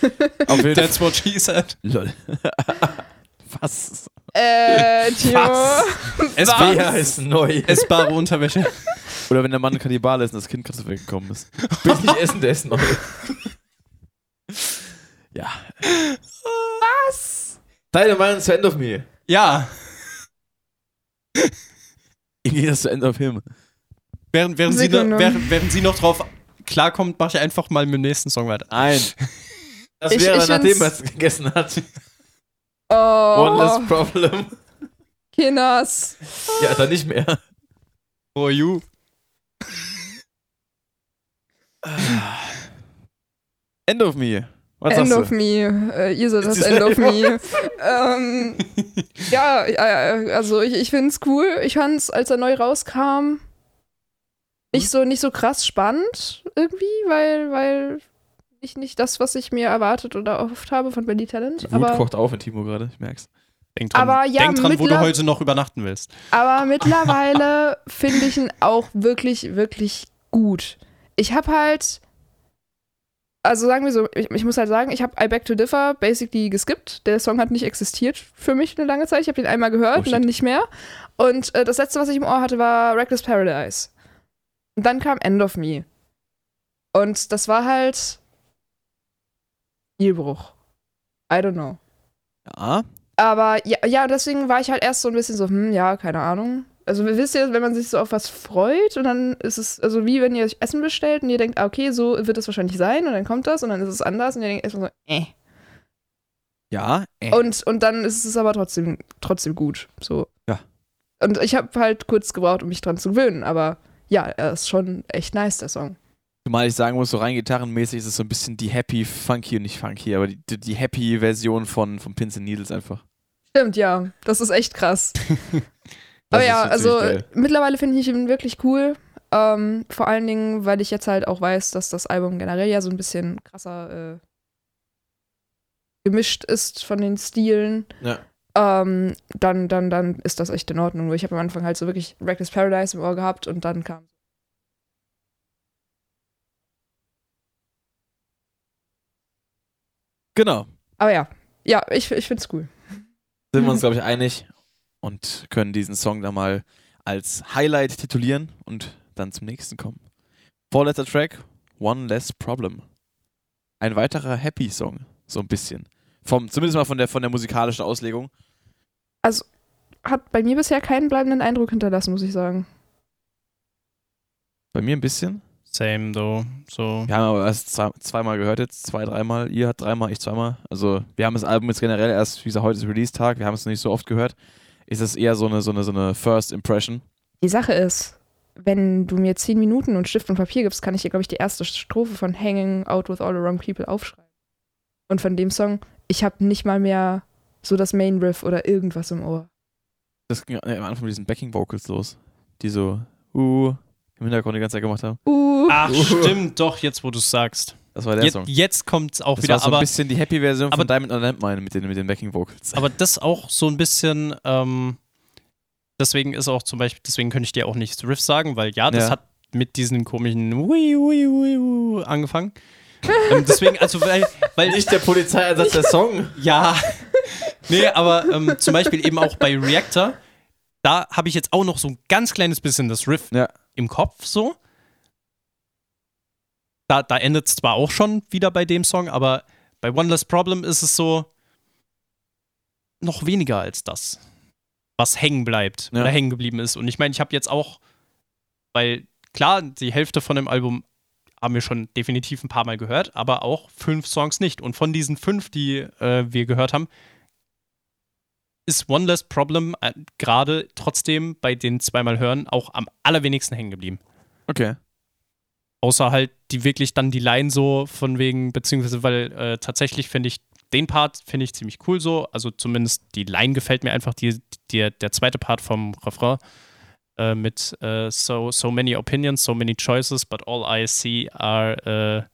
auf jeden. That's what she said. Lol. Was? Äh, Timo. Was? Es Was? war Wer ist neu? essbare Unterwäsche. Oder wenn der Mann ein Kannibal ist und das Kind gerade weggekommen ist. Bitte nicht essen, der ist neu. ja. Was? Deine Meinung zu End of Me. Ja. Ich gehe das zu End of Him. Während, während, sie, noch, während, während sie noch drauf klarkommt, mache ich einfach mal mit dem nächsten Song weiter. Nein. Das Ich- wäre, ich nachdem er es gegessen hat. Oh, One less problem. Kinders. Ja, dann nicht mehr. For you. End of Me. Was End of du? me. Äh, ihr seid das End of me. ähm, ja, ja, also ich, ich finde es cool. Ich fand es, als er neu rauskam, nicht so, nicht so krass spannend irgendwie, weil, weil ich nicht das, was ich mir erwartet oder erhofft habe von Benny Talent. Die Wut Aber, kocht auf in Timo gerade, ich merk's. Denk dran, Aber ja, denk dran wo du heute noch übernachten willst. aber mittlerweile finde ich ihn auch wirklich, wirklich gut. Ich habe halt, also sagen wir so, ich, ich muss halt sagen, ich habe I Beg to Differ basically geskippt. Der Song hat nicht existiert für mich eine lange Zeit. Ich habe ihn einmal gehört Oh, und dann nicht mehr. Und äh, das letzte, was ich im Ohr hatte, war Reckless Paradise. Und dann kam End of Me. Und das war halt Stilbruch. I don't know. Ja. Aber ja, ja, deswegen war ich halt erst so ein bisschen so, hm, ja, keine Ahnung. Also wisst ihr, wenn man sich so auf was freut und dann ist es, also wie wenn ihr euch Essen bestellt und ihr denkt, ah, okay, so wird es wahrscheinlich sein und dann kommt das und dann ist es anders und ihr denkt erstmal so, äh. Ja. Äh. Und, und dann ist es aber trotzdem, trotzdem gut. So. Ja. Und ich habe halt kurz gebraucht, um mich dran zu gewöhnen, aber ja, er ist schon echt nice, der Song. Zumal ich sagen muss, so rein gitarrenmäßig ist es so ein bisschen die happy, funky und nicht funky, aber die, die, happy Version von, von Pins and Needles einfach. Stimmt, ja. Das ist echt krass. Aber ja, also geil. mittlerweile finde ich ihn wirklich cool. Ähm, vor allen Dingen, weil ich jetzt halt auch weiß, dass das Album generell ja so ein bisschen krasser äh, gemischt ist von den Stilen. Ja. Ähm, dann, dann, dann ist das echt in Ordnung. Ich habe am Anfang halt so wirklich Reckless Paradise im Ohr gehabt und dann kam. Genau. Aber ja, ja, ich, ich finde es cool. Sind wir uns, glaube ich, einig und können diesen Song dann mal als Highlight titulieren und dann zum nächsten kommen. Vorletzter Track, One Less Problem. Ein weiterer Happy-Song, so ein bisschen. Vom, zumindest mal von der, von der musikalischen Auslegung. Hat bei mir bisher keinen bleibenden Eindruck hinterlassen, muss ich sagen. Bei mir ein bisschen. Same, though. So. Wir haben aber erst zwei, zweimal gehört jetzt, zwei, dreimal. Ihr habt dreimal, ich zweimal. Also wir haben das Album jetzt generell erst, wie gesagt, heute ist Release-Tag, wir haben es noch nicht so oft gehört. Ist es eher so eine, so eine, so eine First Impression. Die Sache ist, wenn du mir zehn Minuten und Stift und Papier gibst, kann ich dir, glaube ich, die erste Strophe von Hanging Out with All the Wrong People aufschreiben. Und von dem Song, ich habe nicht mal mehr so das Main Riff oder irgendwas im Ohr. Das ging am Anfang mit diesen Backing Vocals los, die so, uh, im Hintergrund die ganze Zeit gemacht haben. Uh, Ach, Uh. stimmt, doch, jetzt wo du es sagst. Das war der Jetzt, Song. jetzt kommt es auch Das wieder, war so ein aber, bisschen die Happy-Version von aber- Diamond and Landmine mit den, mit den Backing Vocals. aber das auch so ein bisschen, ähm, deswegen ist auch zum Beispiel, deswegen könnte ich dir auch nicht Riff sagen, weil ja, das Ja. hat mit diesen komischen Ui, Ui, Ui, Ui angefangen. ähm, deswegen, also weil, weil Nicht der Polizeieinsatz der Song. Ja. Nee, aber ähm, zum Beispiel eben auch bei Reactor, da habe ich jetzt auch noch so ein ganz kleines bisschen das Riff Ja. Im Kopf so. Da, da endet es zwar auch schon wieder bei dem Song, aber bei One Less Problem ist es so, noch weniger als das, was hängen bleibt Ja. oder hängen geblieben ist. Und ich meine, ich habe jetzt auch, weil klar, die Hälfte von dem Album haben wir schon definitiv ein paar Mal gehört, aber auch fünf Songs nicht. Und von diesen fünf, die äh, wir gehört haben, ist One Less Problem äh, gerade trotzdem bei den zweimal hören auch am allerwenigsten hängen geblieben. Okay. Außer halt die wirklich dann die Line so von wegen, beziehungsweise weil äh, tatsächlich finde ich den Part finde ich ziemlich cool so. Also zumindest die Line gefällt mir einfach, die, die, der zweite Part vom Refrain äh, mit äh, so, so many opinions, so many choices, but all I see are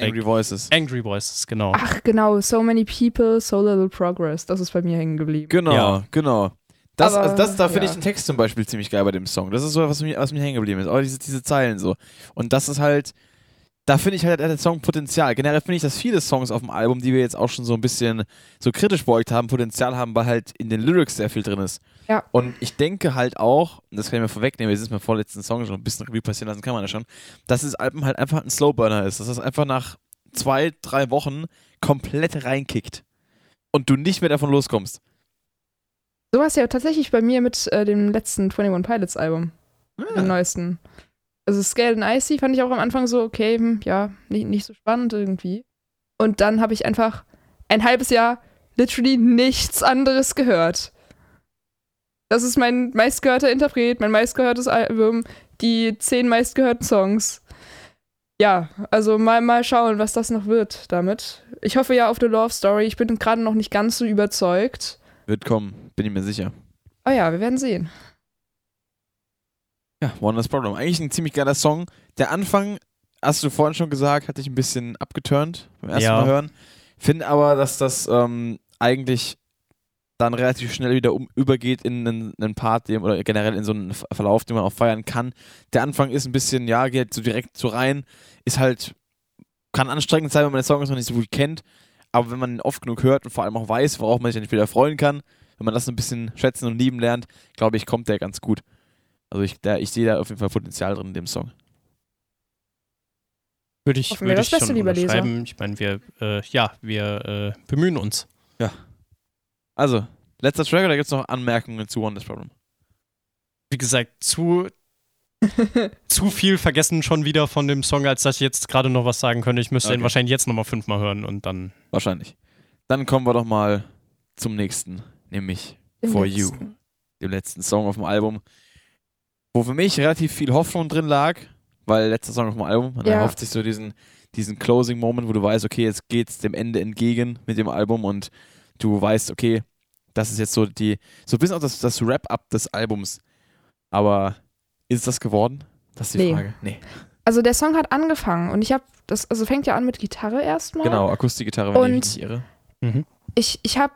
Angry Voices. angry voices, genau. Ach, genau. So many people, so little progress. Das ist bei mir hängen geblieben. Genau, Ja. genau. Das, Aber, also das, da finde ja. ich den Text zum Beispiel ziemlich geil bei dem Song. Das ist so, was mir, was mir hängen geblieben ist. Auch diese, diese Zeilen so. Und das ist halt, da finde ich halt der Song Potenzial. Generell finde ich, dass viele Songs auf dem Album, die wir jetzt auch schon so ein bisschen so kritisch beugt haben, Potenzial haben, weil halt in den Lyrics sehr viel drin ist. Ja. Und ich denke halt auch, das kann ich mir vorwegnehmen, wir sind beim vorletzten Song schon ein bisschen Revue passieren lassen, kann man ja schon, dass das Album halt einfach ein Slowburner ist. Dass das einfach nach zwei, drei Wochen komplett reinkickt. Und du nicht mehr davon loskommst. So war es ja tatsächlich bei mir mit äh, dem letzten 21 Pilots Album. Dem neuesten. Also Scaled and Icy fand ich auch am Anfang so, okay, hm, ja, nicht, nicht so spannend irgendwie. Und dann habe ich einfach ein halbes Jahr literally nichts anderes gehört. Das ist mein meistgehörter Interpret, mein meistgehörtes Album, die zehn meistgehörten Songs. Ja, also mal, mal schauen, was das noch wird damit. Ich hoffe ja auf The Love Story. Ich bin gerade noch nicht ganz so überzeugt. Wird kommen, bin ich mir sicher. Oh ja, wir werden sehen. Ja, One Less Problem. Eigentlich ein ziemlich geiler Song. Der Anfang, hast du vorhin schon gesagt, hat dich ein bisschen abgeturnt beim ersten Ja. Mal hören. Finde aber, dass das ähm, eigentlich dann relativ schnell wieder um, übergeht in einen, einen Part, den, oder generell in so einen Ver- Verlauf, den man auch feiern kann. Der Anfang ist ein bisschen, ja, geht so direkt so rein, ist halt, kann anstrengend sein, wenn man den Song noch nicht so gut kennt, aber wenn man ihn oft genug hört und vor allem auch weiß, worauf man sich dann wieder freuen kann, wenn man das ein bisschen schätzen und lieben lernt, glaube ich, kommt der ganz gut. Also ich, da, ich sehe da auf jeden Fall Potenzial drin in dem Song. Würde ich, Hoffen würde das ich schon lieber Leser. unterschreiben. Ich meine, wir, äh, ja, wir äh, bemühen uns. Also, letzter Track oder gibt es noch Anmerkungen zu One This Problem? Wie gesagt, zu, zu viel vergessen schon wieder von dem Song, als dass ich jetzt gerade noch was sagen könnte. Ich müsste Okay. ihn wahrscheinlich jetzt nochmal fünfmal hören und dann. Wahrscheinlich. Dann kommen wir doch mal zum nächsten, nämlich Im For letzten. You, dem letzten Song auf dem Album, wo für mich relativ viel Hoffnung drin lag, weil letzter Song auf dem Album, man Ja. erhofft sich so diesen, diesen Closing-Moment, wo du weißt, okay, jetzt geht's dem Ende entgegen mit dem Album und du weißt, okay, das ist jetzt so die, so ein bisschen auch das, das Wrap-up des Albums. Aber ist das geworden? Das ist die Nee. Frage. Nee. Also der Song hat angefangen und ich habe das, also fängt ja an mit Gitarre erstmal. Genau, Akustikgitarre, wenn ich mich Und- nicht irre. Ich, ich habe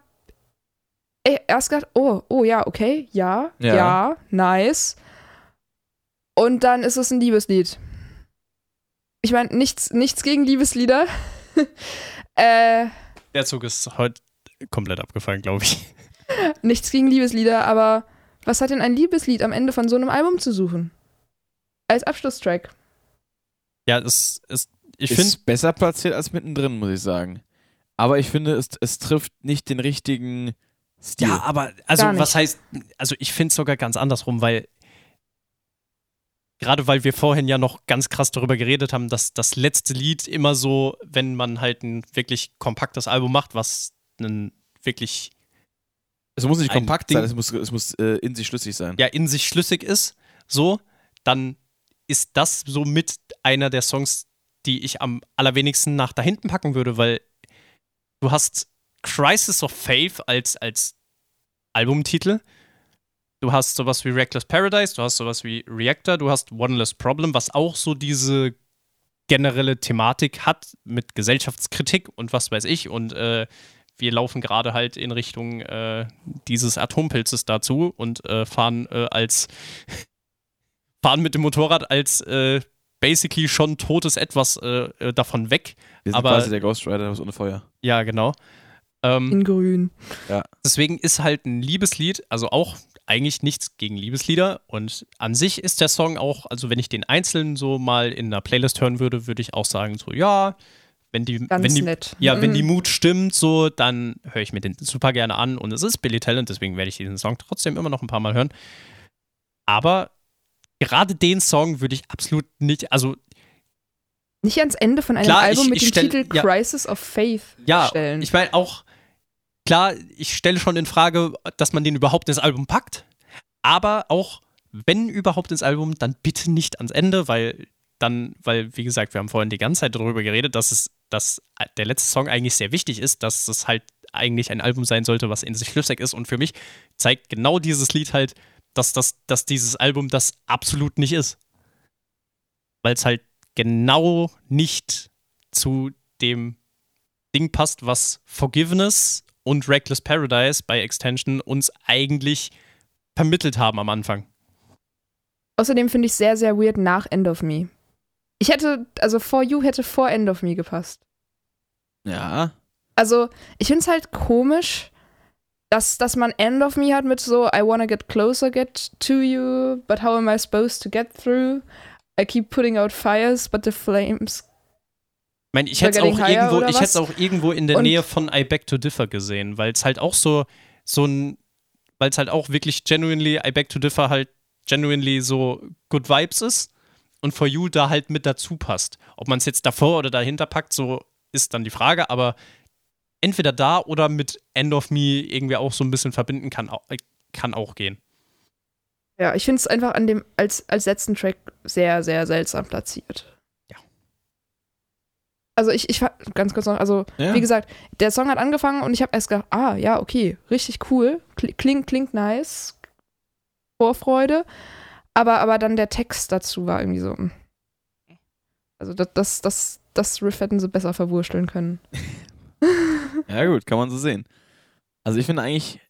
erst gedacht, oh, oh ja, okay, ja, Ja. ja, nice. Und dann ist es ein Liebeslied. Ich meine, nichts, nichts gegen Liebeslieder. äh, Der Zug ist heute komplett abgefallen, glaube ich. nichts gegen Liebeslieder, aber was hat denn ein Liebeslied am Ende von so einem Album zu suchen? Als Abschlusstrack. Ja, es ist. Ich ist finde, besser platziert als mittendrin, muss ich sagen. Aber ich finde, es, es trifft nicht den richtigen Stil. Ja, aber also was heißt, also ich finde es sogar ganz andersrum, weil gerade weil wir vorhin ja noch ganz krass darüber geredet haben, dass das letzte Lied immer so, wenn man halt ein wirklich kompaktes Album macht, was ein wirklich es muss nicht ein kompakt Ding- sein, es muss, es muss äh, in sich schlüssig sein. ja in sich schlüssig ist, so, dann ist das so mit einer der Songs, die ich am allerwenigsten nach da hinten packen würde, weil du hast Crisis of Faith als, als Albumtitel. Du hast sowas wie Reckless Paradise, du hast sowas wie Reactor, du hast One Less Problem, was auch so diese generelle Thematik hat mit Gesellschaftskritik und was weiß ich. Und äh, wir laufen gerade halt in Richtung äh, dieses Atompilzes dazu und äh, fahren äh, als fahren mit dem Motorrad als äh, basically schon totes Etwas äh, äh, davon weg. Wir sind aber- quasi der Ghost Rider aus ohne Feuer. Ja, genau. Ähm, In grün. Deswegen ist halt ein Liebeslied, also auch eigentlich nichts gegen Liebeslieder. Und an sich ist der Song auch, also wenn ich den einzeln so mal in einer Playlist hören würde, würde ich auch sagen, so ja, wenn die, Ganz wenn die, nett. ja, wenn die Mm. Mut stimmt, so, dann höre ich mir den super gerne an und es ist Billy Talent, deswegen werde ich diesen Song trotzdem immer noch ein paar Mal hören. Aber gerade den Song würde ich absolut nicht, also Nicht ans Ende von einem Klar, Album ich- mit ich dem stell- Titel ja. Crisis of Faith ja, stellen. ich meine auch, klar, ich stelle schon in Frage, dass man den überhaupt ins Album packt, aber auch, wenn überhaupt ins Album, dann bitte nicht ans Ende, weil dann, weil, wie gesagt, wir haben vorhin die ganze Zeit darüber geredet, dass es, dass der letzte Song eigentlich sehr wichtig ist, dass es halt eigentlich ein Album sein sollte, was in sich schlüssig ist. Und für mich zeigt genau dieses Lied halt, dass, das, dass dieses Album das absolut nicht ist. Weil es halt genau nicht zu dem Ding passt, was Forgiveness und Reckless Paradise bei Extension uns eigentlich vermittelt haben am Anfang. Außerdem finde ich sehr, sehr weird nach End of Me. Ich hätte, also For You hätte vor End of Me gepasst. Ja. Also, ich finde es halt komisch, dass, dass man End of Me hat mit so I wanna get closer get to you, but how am I supposed to get through? I keep putting out fires, but the flames. Ich meine, ich hätte es auch, irgendwo, ich hätte auch irgendwo in der Und- Nähe von I Beg to Differ gesehen, weil es halt auch so, so ein, weil es halt auch wirklich genuinely, I Beg to Differ halt genuinely so Good Vibes ist und For You da halt mit dazu passt. Ob man es jetzt davor oder dahinter packt, so ist dann die Frage, aber entweder da oder mit End of Me irgendwie auch so ein bisschen verbinden kann, au- kann auch gehen. Ja, ich finde es einfach an dem, als, als letzten Track sehr, sehr seltsam platziert. Ja. Also ich, ich ganz kurz noch, also ja. wie gesagt, der Song hat angefangen und ich habe erst gedacht, ah, ja, okay, richtig cool, Kli- klingt, klingt nice, Vorfreude, aber, aber dann der Text dazu war irgendwie so, mm. also das, das, das, das Riff hätten sie besser verwursteln können. Ja, gut, kann man so sehen. Also ich finde eigentlich,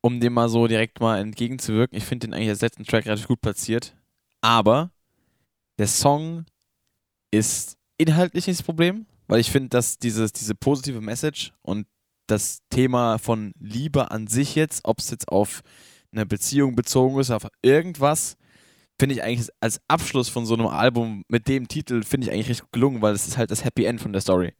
um dem mal so direkt mal entgegenzuwirken, ich finde den eigentlich als letzten Track relativ gut platziert. Aber der Song ist inhaltlich nicht das Problem, weil ich finde, dass dieses, diese positive Message und das Thema von Liebe an sich jetzt, ob es jetzt auf eine Beziehung bezogen ist, auf irgendwas, finde ich eigentlich als Abschluss von so einem Album mit dem Titel, finde ich eigentlich richtig gut gelungen, weil es ist halt das Happy End von der Story.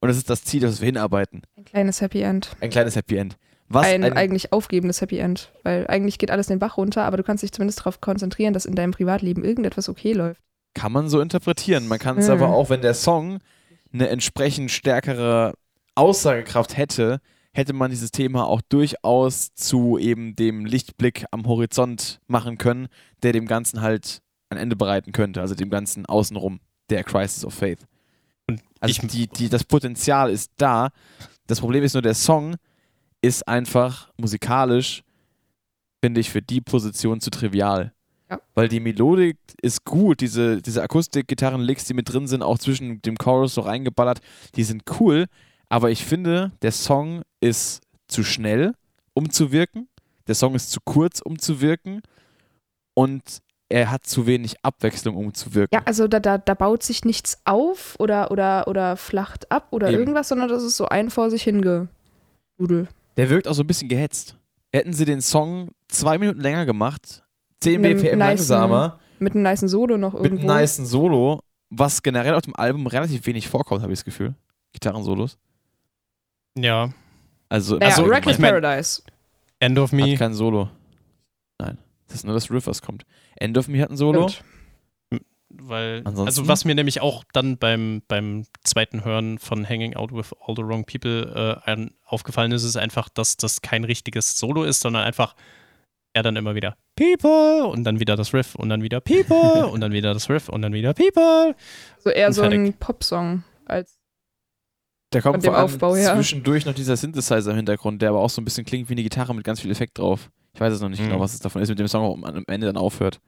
Und es ist das Ziel, das wir hinarbeiten. Ein kleines Happy End. Ein kleines Happy End. Was ein, ein, eigentlich aufgebendes Happy End, weil eigentlich geht alles den Bach runter, aber du kannst dich zumindest darauf konzentrieren, dass in deinem Privatleben irgendetwas okay läuft. kann man so interpretieren. Man kann es Mhm. aber auch, wenn der Song eine entsprechend stärkere Aussagekraft hätte, hätte man dieses Thema auch durchaus zu eben dem Lichtblick am Horizont machen können, der dem Ganzen halt ein Ende bereiten könnte, also dem Ganzen außenrum, der Crisis of Faith. Und Also ich- die, die, das Potenzial ist da. Das Problem ist nur, der Song ist einfach musikalisch, finde ich, für die Position zu trivial. Ja. Weil die Melodik ist gut, diese, diese Akustik-Gitarren-Licks, die mit drin sind, auch zwischen dem Chorus so reingeballert, die sind cool. Aber ich finde, der Song ist zu schnell, um zu wirken. Der Song ist zu kurz, um zu wirken. Und er hat zu wenig Abwechslung, um zu wirken. Ja, also da, da, da baut sich nichts auf oder, oder, oder flacht ab oder Eben. irgendwas, sondern das ist so ein vor sich hingedudel. Der wirkt auch so ein bisschen gehetzt. Hätten sie den Song zwei Minuten länger gemacht, 10 Mit einem BPM langsamer, Mit einem nicen Solo noch mit irgendwo. einem nicen Solo, was generell auf dem Album relativ wenig vorkommt, habe ich das Gefühl. Gitarrensolos. Ja. Also, Naja, also Reckless ich mein- Paradise. End of Me. hat kein Solo. Nein. Das ist nur das Riff, was kommt. End of Me hat ein Solo. Stimmt. Weil, Ansonsten? also was mir nämlich auch dann beim, beim zweiten Hören von Hanging Out with All the Wrong People äh, ein, aufgefallen ist, ist einfach, dass das kein richtiges Solo ist, sondern einfach er dann immer wieder People und dann wieder das Riff und dann wieder People und dann wieder das Riff und dann wieder People. So eher Und so ein. Popsong als. Da kommt Von dem vor allem Aufbau her. zwischendurch noch dieser Synthesizer im Hintergrund, der aber auch so ein bisschen klingt wie eine Gitarre mit ganz viel Effekt drauf. Ich weiß es noch nicht Mhm. genau, was es davon ist, mit dem Song auch am Ende dann aufhört.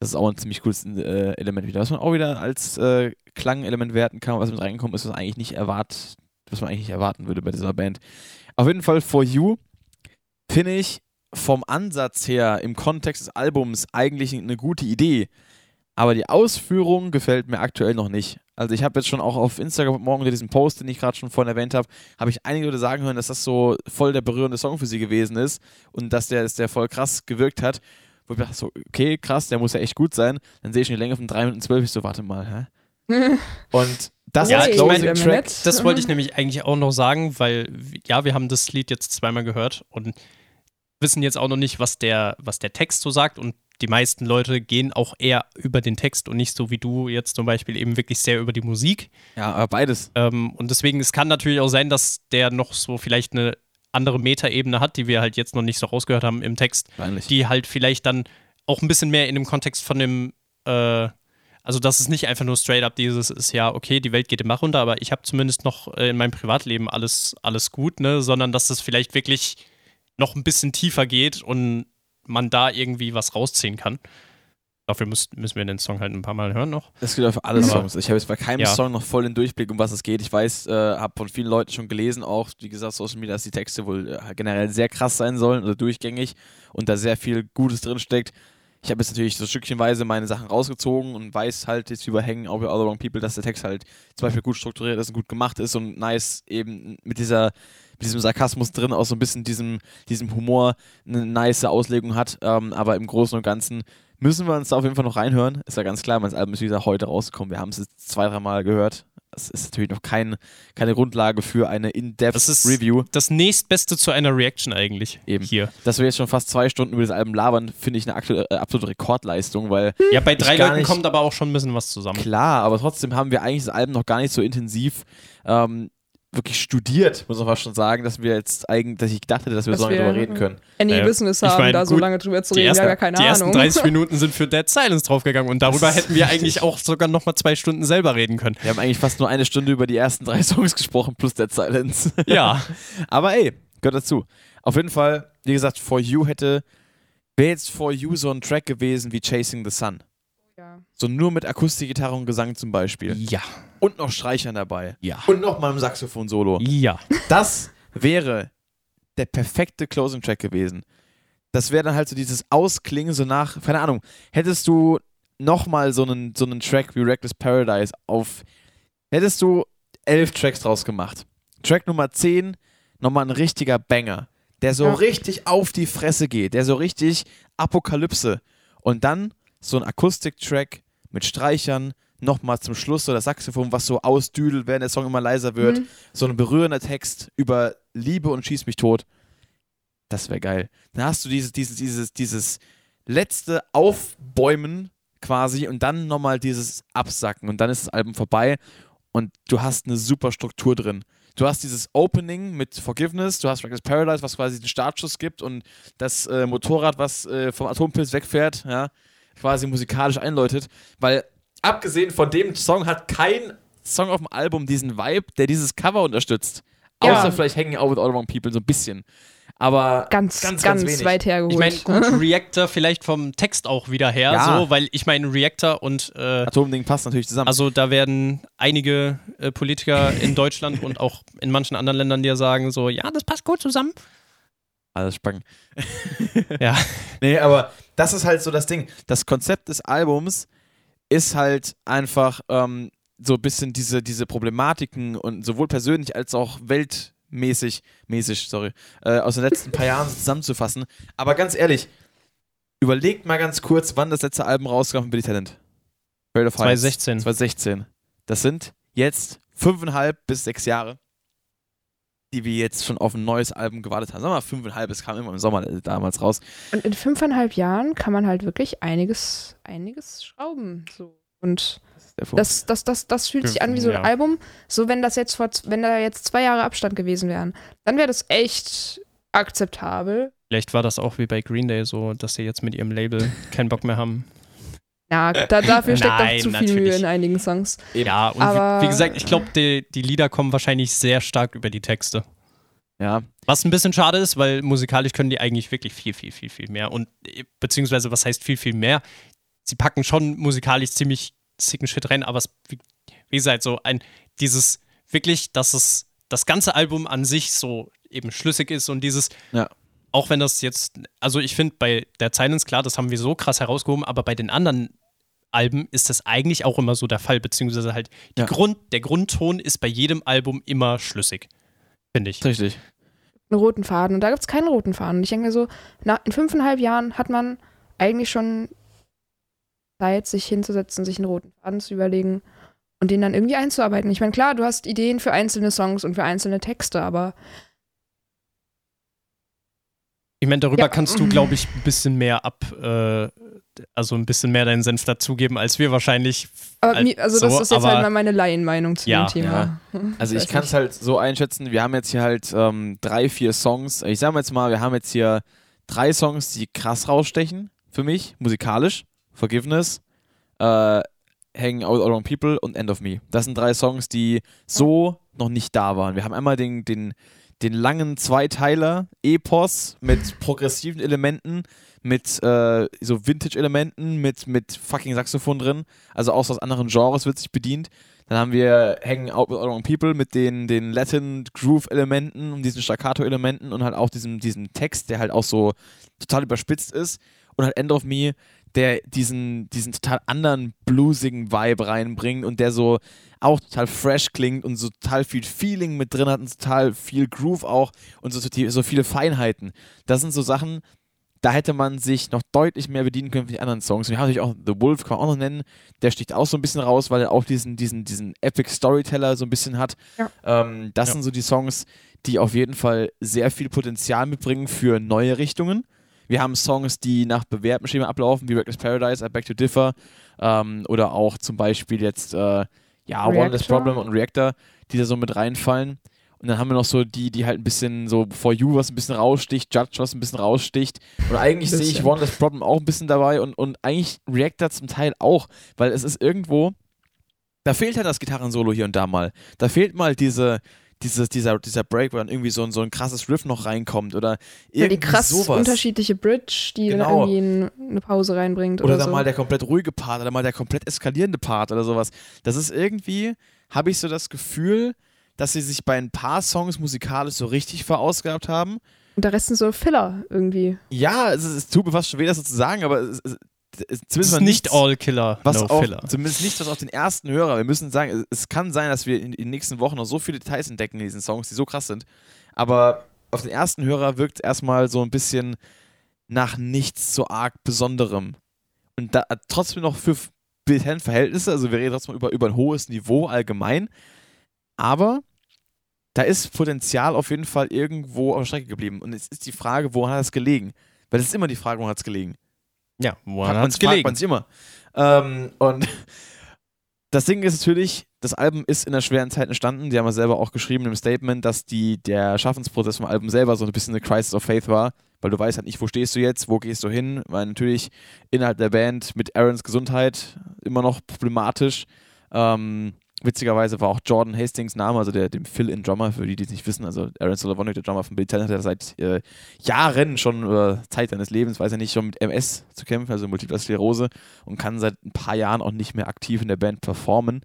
Das ist auch ein ziemlich cooles äh, Element wieder. Was man auch wieder als äh, Klangelement werten kann, was mit reingekommen ist, was eigentlich nicht erwartet, was man eigentlich nicht erwarten würde bei dieser Band. Auf jeden Fall For You finde ich vom Ansatz her im Kontext des Albums eigentlich eine gute Idee. Aber die Ausführung gefällt mir aktuell noch nicht. Also ich habe jetzt schon auch auf Instagram morgen unter diesem Post, den ich gerade schon vorhin erwähnt habe, habe ich einige Leute sagen hören, dass das so voll der berührende Song für sie gewesen ist und dass der, dass der voll krass gewirkt hat. Wo ich dachte so, okay, krass, der muss ja echt gut sein. Dann sehe ich die Länge von 3 Minuten 12, ich so, warte mal, hä? Und das Ja, als ich meine, Track. Das wollte ich nämlich eigentlich auch noch sagen, weil, ja, wir haben das Lied jetzt zweimal gehört und wissen jetzt auch noch nicht, was der, was der Text so sagt und die meisten Leute gehen auch eher über den Text und nicht so wie du jetzt zum Beispiel eben wirklich sehr über die Musik. Ja, aber beides. Ähm, und deswegen, es kann natürlich auch sein, dass der noch so vielleicht eine andere Metaebene hat, die wir halt jetzt noch nicht so rausgehört haben im Text, Wahrscheinlich. die halt vielleicht dann auch ein bisschen mehr in dem Kontext von dem, äh, also dass es nicht einfach nur straight up dieses ist, ja, okay, die Welt geht im Bach runter, aber ich habe zumindest noch äh, in meinem Privatleben alles, alles gut, ne, sondern dass es vielleicht wirklich noch ein bisschen tiefer geht und man da irgendwie was rausziehen kann. Dafür müssen, müssen wir den Song halt ein paar Mal hören noch. Das gilt auch für alle Songs. Ich habe jetzt bei keinem Ja. Song noch voll den Durchblick, um was es geht. Ich weiß, äh, habe von vielen Leuten schon gelesen, auch wie gesagt, Social Media, dass die Texte wohl äh, generell sehr krass sein sollen oder durchgängig und da sehr viel Gutes drin steckt. Ich habe jetzt natürlich so stückchenweise meine Sachen rausgezogen und weiß halt jetzt über Hängen, auch bei All the Wrong People, dass der Text halt zum Beispiel gut strukturiert ist und gut gemacht ist und nice eben mit dieser mit diesem Sarkasmus drin, auch so ein bisschen diesem, diesem Humor eine nice Auslegung hat. Ähm, aber im Großen und Ganzen müssen wir uns da auf jeden Fall noch reinhören. Ist ja ganz klar, mein Album ist wie gesagt heute rausgekommen. Wir haben es jetzt zwei, dreimal gehört. Das ist natürlich noch kein, keine Grundlage für eine Das In-Depth-Review. Das nächstbeste zu einer Reaction eigentlich. Eben. Hier. Dass wir jetzt schon fast zwei Stunden über das Album labern, finde ich eine äh, absolute Rekordleistung, weil Ja, bei drei Leuten kommt aber auch schon ein bisschen was zusammen. klar, aber trotzdem haben wir eigentlich das Album noch gar nicht so intensiv ähm, wirklich studiert, muss man fast schon sagen, dass wir jetzt eigentlich, dass ich gedacht hätte, dass wir Dass so lange wir- drüber reden können. Any Äh, Business ich haben, mein, da so gut, lange drüber zu Die, reden, ersten, ja keine die ersten Ahnung. 30 Minuten sind für Dead Silence draufgegangen und darüber hätten wir eigentlich auch sogar nochmal zwei Stunden selber reden können. Wir haben eigentlich fast nur eine Stunde über die ersten drei Songs gesprochen, plus Dead Silence. Ja, Aber ey, gehört dazu. Auf jeden Fall, wie gesagt, For You hätte, wäre jetzt For You so ein Track gewesen wie Chasing the Sun. Ja. So nur mit Akustikgitarre und Gesang zum Beispiel. ja, Und noch Streichern dabei. ja, Und noch mal ein Saxophon-Solo. ja. Das wäre der perfekte Closing-Track gewesen. Das wäre dann halt so dieses Ausklingen, so nach, keine Ahnung, hättest du nochmal so einen, so einen Track wie Reckless Paradise auf, hättest du elf Tracks draus gemacht. Track Nummer 10, nochmal ein richtiger Banger, der so Ja. richtig auf die Fresse geht, der so richtig Apokalypse. Und dann so ein Akustik-Track mit Streichern, nochmal zum Schluss so das Saxophon, was so ausdüdelt, während der Song immer leiser wird Mhm. so ein berührender Text über Liebe und schieß mich tot. Das wäre geil. Dann hast du dieses, dieses, dieses, dieses letzte Aufbäumen quasi und dann nochmal dieses Absacken und dann ist das Album vorbei und du hast eine super Struktur drin. Du hast dieses Opening mit Forgiveness, du hast Reckless Paradise, was quasi den Startschuss gibt und das äh, Motorrad, was äh, vom Atompilz wegfährt, ja, quasi musikalisch einläutet, weil abgesehen von dem Song hat kein Song auf dem Album diesen Vibe, der dieses Cover unterstützt. Ja. Außer vielleicht Hanging Out with All the Wrong People so ein bisschen. Aber Ganz, Ganz, ganz, ganz wenig. weit hergeholt. Ich meine, gut, Reactor vielleicht vom Text auch wieder her, Ja. so, weil ich meine, Reactor und äh, Atomding passt natürlich zusammen. also da werden einige äh, Politiker in Deutschland und auch in manchen anderen Ländern dir sagen, so, ja, das passt gut zusammen. Alles spannend. Ja. Nee, aber das ist halt so das Ding. Das Konzept des Albums ist halt einfach ähm, so ein bisschen diese, diese Problematiken und sowohl persönlich als auch weltmäßig, mäßig, sorry, äh, aus den letzten paar Jahren zusammenzufassen. Aber ganz ehrlich, überlegt mal ganz kurz, wann das letzte Album rauskam von Billy Talent. World of Heights. 2016. 2016. Das sind jetzt fünfeinhalb bis sechs Jahre, die wir jetzt schon auf ein neues Album gewartet haben. Sagen wir mal fünfeinhalb, es kam immer im Sommer damals raus. Und in fünfeinhalb Jahren kann man halt wirklich einiges, einiges schrauben. So. Und Das das, das, das, fühlt sich an wie so ein Ja. Album. So, wenn das jetzt vor, wenn da jetzt zwei Jahre Abstand gewesen wären, dann wäre das echt akzeptabel. Vielleicht war das auch wie bei Green Day so, dass sie jetzt mit ihrem Label keinen Bock mehr haben. Ja, da, dafür steckt Nein, doch zu viel Mühe natürlich. in einigen Songs. Ja, und Aber- wie, wie gesagt, ich glaube, die, die Lieder kommen wahrscheinlich sehr stark über die Texte. Ja, Was ein bisschen schade ist, weil musikalisch können die eigentlich wirklich viel, viel, viel, viel mehr. Und äh, beziehungsweise, was heißt viel, viel mehr? Sie packen schon musikalisch ziemlich sicken Shit rein, aber es, wie, wie gesagt, so ein, dieses wirklich, dass es das ganze Album an sich so eben schlüssig ist und dieses, Ja. Auch wenn das jetzt, also ich finde bei der Silence, klar, das haben wir so krass herausgehoben, aber bei den anderen Alben ist das eigentlich auch immer so der Fall, beziehungsweise halt die Ja. Grund, der Grundton ist bei jedem Album immer schlüssig, finde ich. richtig. Einen roten Faden. Und da gibt es keinen roten Faden. Und ich denke mir so, na, in fünfeinhalb Jahren hat man eigentlich schon Zeit, sich hinzusetzen, sich einen roten Faden zu überlegen. und den dann irgendwie einzuarbeiten. Ich meine, klar, du hast Ideen für einzelne Songs und für einzelne Texte, aber Ich meine, darüber Ja. kannst du, glaube ich, ein bisschen mehr ab, äh, also ein bisschen mehr deinen Senf dazugeben, als wir wahrscheinlich. Aber Halt mi- also das so, ist jetzt aber- halt mal meine Laienmeinung zu Ja, dem Thema. Also weiß ich kann es halt so einschätzen, wir haben jetzt hier halt ähm, drei, vier Songs. Ich sag mal jetzt mal, wir haben jetzt hier drei Songs, die krass rausstechen für mich, musikalisch. Forgiveness, äh, Hanging Out Around People und End of Me. Das sind drei Songs, die so noch nicht da waren. Wir haben einmal den, den, den langen Zweiteiler, Epos mit progressiven Elementen, mit äh, so Vintage-Elementen, mit, mit fucking Saxophon drin. Also auch aus anderen Genres wird sich bedient. Dann haben wir Hanging Out with Other People mit den, den Latin Groove-Elementen und diesen Staccato-Elementen und halt auch diesem, diesem Text, der halt auch so total überspitzt ist. Und halt End of Me, der diesen, diesen total anderen bluesigen Vibe reinbringt und der so auch total fresh klingt und so total viel Feeling mit drin hat und total viel Groove auch und so, so viele Feinheiten. Das sind so Sachen, da hätte man sich noch deutlich mehr bedienen können für die anderen Songs. Und wir haben natürlich auch The Wolf, kann man auch noch nennen. Der sticht auch so ein bisschen raus, weil er auch diesen, diesen, diesen Epic Storyteller so ein bisschen hat. Ja. Ähm, das Ja. sind so die Songs, die auf jeden Fall sehr viel Potenzial mitbringen für neue Richtungen. Wir haben Songs, die nach bewährtem Schema ablaufen, wie Reckless Paradise, I Beg to Differ ähm, oder auch zum Beispiel jetzt äh, ja, One Less. Problem und Reactor, die da so mit reinfallen. Und dann haben wir noch so die, die halt ein bisschen so For You, was ein bisschen raussticht, Judge, was ein bisschen raussticht. Und eigentlich sehe ich. One Less Problem auch ein bisschen dabei und, und eigentlich Reactor zum Teil auch, weil es ist irgendwo, da fehlt halt das Gitarrensolo hier und da mal. Da fehlt mal diese, dieses, dieser, dieser Break, wo dann irgendwie so ein, so ein krasses Riff noch reinkommt oder irgendwie Ja, die krass sowas. unterschiedliche Bridge, die Genau. dann irgendwie ein- eine Pause reinbringt Oder oder, dann so. mal der komplett ruhige Part oder mal der komplett eskalierende Part oder sowas. Das ist irgendwie, habe ich so das Gefühl, dass sie sich bei ein paar Songs musikalisch so richtig verausgabt haben. Und der Rest sind so Filler irgendwie. Ja, es, ist- es tut mir fast schon weh, das so zu sagen, aber es, es, zumindest ist nicht nichts, All Killer, was No auf, Filler. zumindest nicht was auf den ersten Hörer. Wir müssen sagen, es, kann sein, dass wir in, den nächsten Wochen noch so viele Details entdecken in diesen Songs, die so krass sind. Aber auf den ersten Hörer wirkt es erstmal so ein bisschen nach nichts so arg Besonderem. Und da trotzdem noch für Verhältnisse, also wir reden trotzdem über, über ein hohes Niveau allgemein, aber da ist Potenzial auf jeden Fall irgendwo auf der Strecke geblieben. Und jetzt ist die Frage, woran hat es gelegen? Weil es ist immer die Frage, woran hat es gelegen? Ja, woran Hat fragt gelegen? man sich immer. Ähm, und das Ding ist natürlich, das Album ist in einer schweren Zeit entstanden. Die haben ja selber auch geschrieben im Statement, dass die, der Schaffensprozess vom Album selber so ein bisschen eine Crisis of Faith war, weil du weißt halt nicht, wo stehst du jetzt, wo gehst du hin, weil natürlich innerhalb der Band mit Aarons Gesundheit immer noch problematisch. Ähm, witzigerweise war auch Jordan Hastings Name, also der, dem Fill-In-Drummer, für die, die es nicht wissen, also Aaron Solovonic, der Drummer von Bill Talent, hat ja seit äh, Jahren schon über Zeit seines Lebens, weiß er nicht, schon mit MS zu kämpfen, also Multiple Sklerose und kann seit ein paar Jahren auch nicht mehr aktiv in der Band performen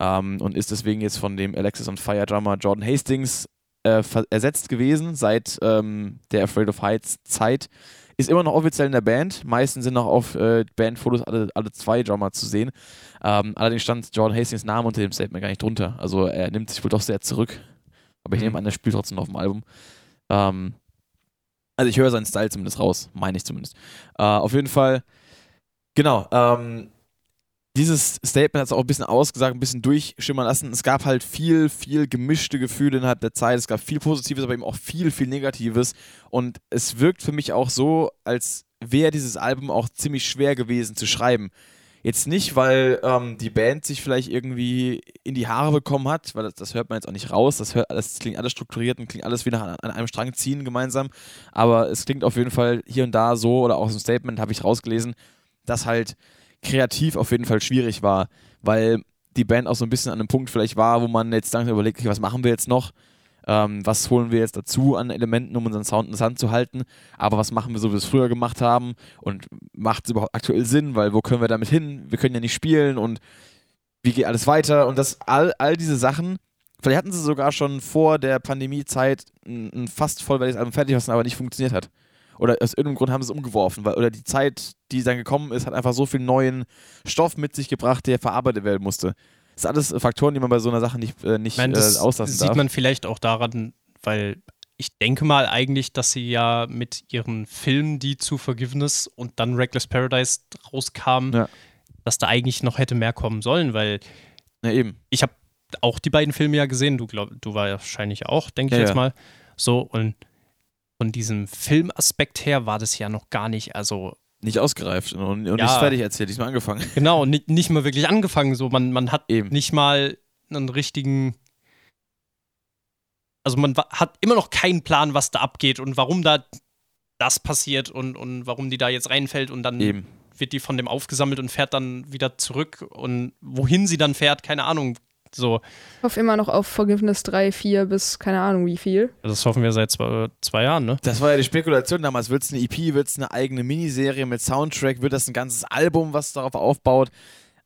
ähm, und ist deswegen jetzt von dem Alexis on Fire Drummer Jordan Hastings äh, ersetzt gewesen seit ähm, der Afraid of Heights Zeit. Ist immer noch offiziell in der Band. Meistens sind noch auf äh, Bandfotos alle, alle zwei Drummer zu sehen. Ähm, allerdings stand Jordan Hastings Name unter dem Statement gar nicht drunter. Also er nimmt sich wohl doch sehr zurück. Aber ich Mhm. nehme an, er spielt trotzdem noch auf dem Album. Ähm, also ich höre seinen Style zumindest raus, meine ich zumindest. Äh, auf jeden Fall, genau, ähm, dieses Statement hat es auch ein bisschen ausgesagt, ein bisschen durchschimmern lassen. Es gab halt viel, viel gemischte Gefühle innerhalb der Zeit. Es gab viel Positives, aber eben auch viel, viel Negatives. Und es wirkt für mich auch so, als wäre dieses Album auch ziemlich schwer gewesen zu schreiben. Jetzt nicht, weil ähm, die Band sich vielleicht irgendwie in die Haare bekommen hat, weil das, das hört man jetzt auch nicht raus. Das, hört, das klingt alles strukturiert und klingt alles wie an, an einem Strang ziehen gemeinsam. Aber es klingt auf jeden Fall hier und da so, oder auch aus dem Statement habe ich rausgelesen, dass halt kreativ auf jeden Fall schwierig war, weil die Band auch so ein bisschen an einem Punkt vielleicht war, wo man jetzt langsam überlegt, okay, was machen wir jetzt noch? Ähm, was holen wir jetzt dazu an Elementen, um unseren Sound interessant zu halten? Aber was machen wir so, wie wir es früher gemacht haben? Und macht es überhaupt aktuell Sinn? Weil wo können wir damit hin? Wir können ja nicht spielen und wie geht alles weiter? Und das all, all diese Sachen, vielleicht hatten sie sogar schon vor der Pandemiezeit ein, ein fast vollwertiges Album fertig, was dann aber nicht funktioniert hat. Oder aus irgendeinem Grund haben sie es umgeworfen, weil oder die Zeit, die dann gekommen ist, hat einfach so viel neuen Stoff mit sich gebracht, der verarbeitet werden musste. Das sind alles Faktoren, die man bei so einer Sache nicht, äh, nicht Ich meine, das äh, auslassen sieht darf. man vielleicht auch daran, weil ich denke mal eigentlich, dass sie ja mit ihren Filmen, die zu Forgiveness und dann Reckless Paradise rauskamen, Ja. dass da eigentlich noch hätte mehr kommen sollen, weil Na eben. ich habe auch die beiden Filme ja gesehen, du glaub, du war ja wahrscheinlich auch, denke ich Ja, jetzt ja. mal. So, und von diesem Filmaspekt her war das ja noch gar nicht, also Nicht ausgereift und, und Ja. nicht fertig erzählt, diesmal angefangen. genau, nicht, nicht mal wirklich angefangen. So, man, man hat Eben. nicht mal einen richtigen. Also man hat immer noch keinen Plan, was da abgeht und warum da das passiert und, und warum die da jetzt reinfällt und dann Eben. wird die von dem aufgesammelt und fährt dann wieder zurück und wohin sie dann fährt, keine Ahnung. So, Ich hoffe immer noch auf Forgiveness 3, 4 bis keine Ahnung wie viel. das hoffen wir seit zwei, zwei Jahren, ne? Das war ja die Spekulation damals. Wird es eine EP, wird es eine eigene Miniserie mit Soundtrack, wird das ein ganzes Album, was darauf aufbaut?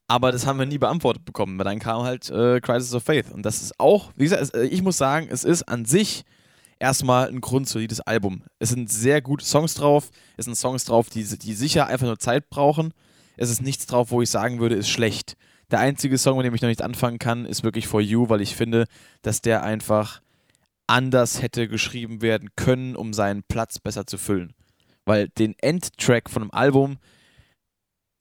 Aber das haben wir nie beantwortet bekommen, weil dann kam halt äh, Crisis of Faith. Und das ist auch, wie gesagt, es, äh, ich muss sagen, es ist an sich erstmal ein grundsolides Album. Es sind sehr gute Songs drauf, es sind Songs drauf, die, die sicher einfach nur Zeit brauchen. Es ist nichts drauf, wo ich sagen würde, ist schlecht. Der einzige Song, mit dem ich noch nicht anfangen kann, ist wirklich For You, weil ich finde, dass der einfach anders hätte geschrieben werden können, um seinen Platz besser zu füllen. Weil den Endtrack von einem Album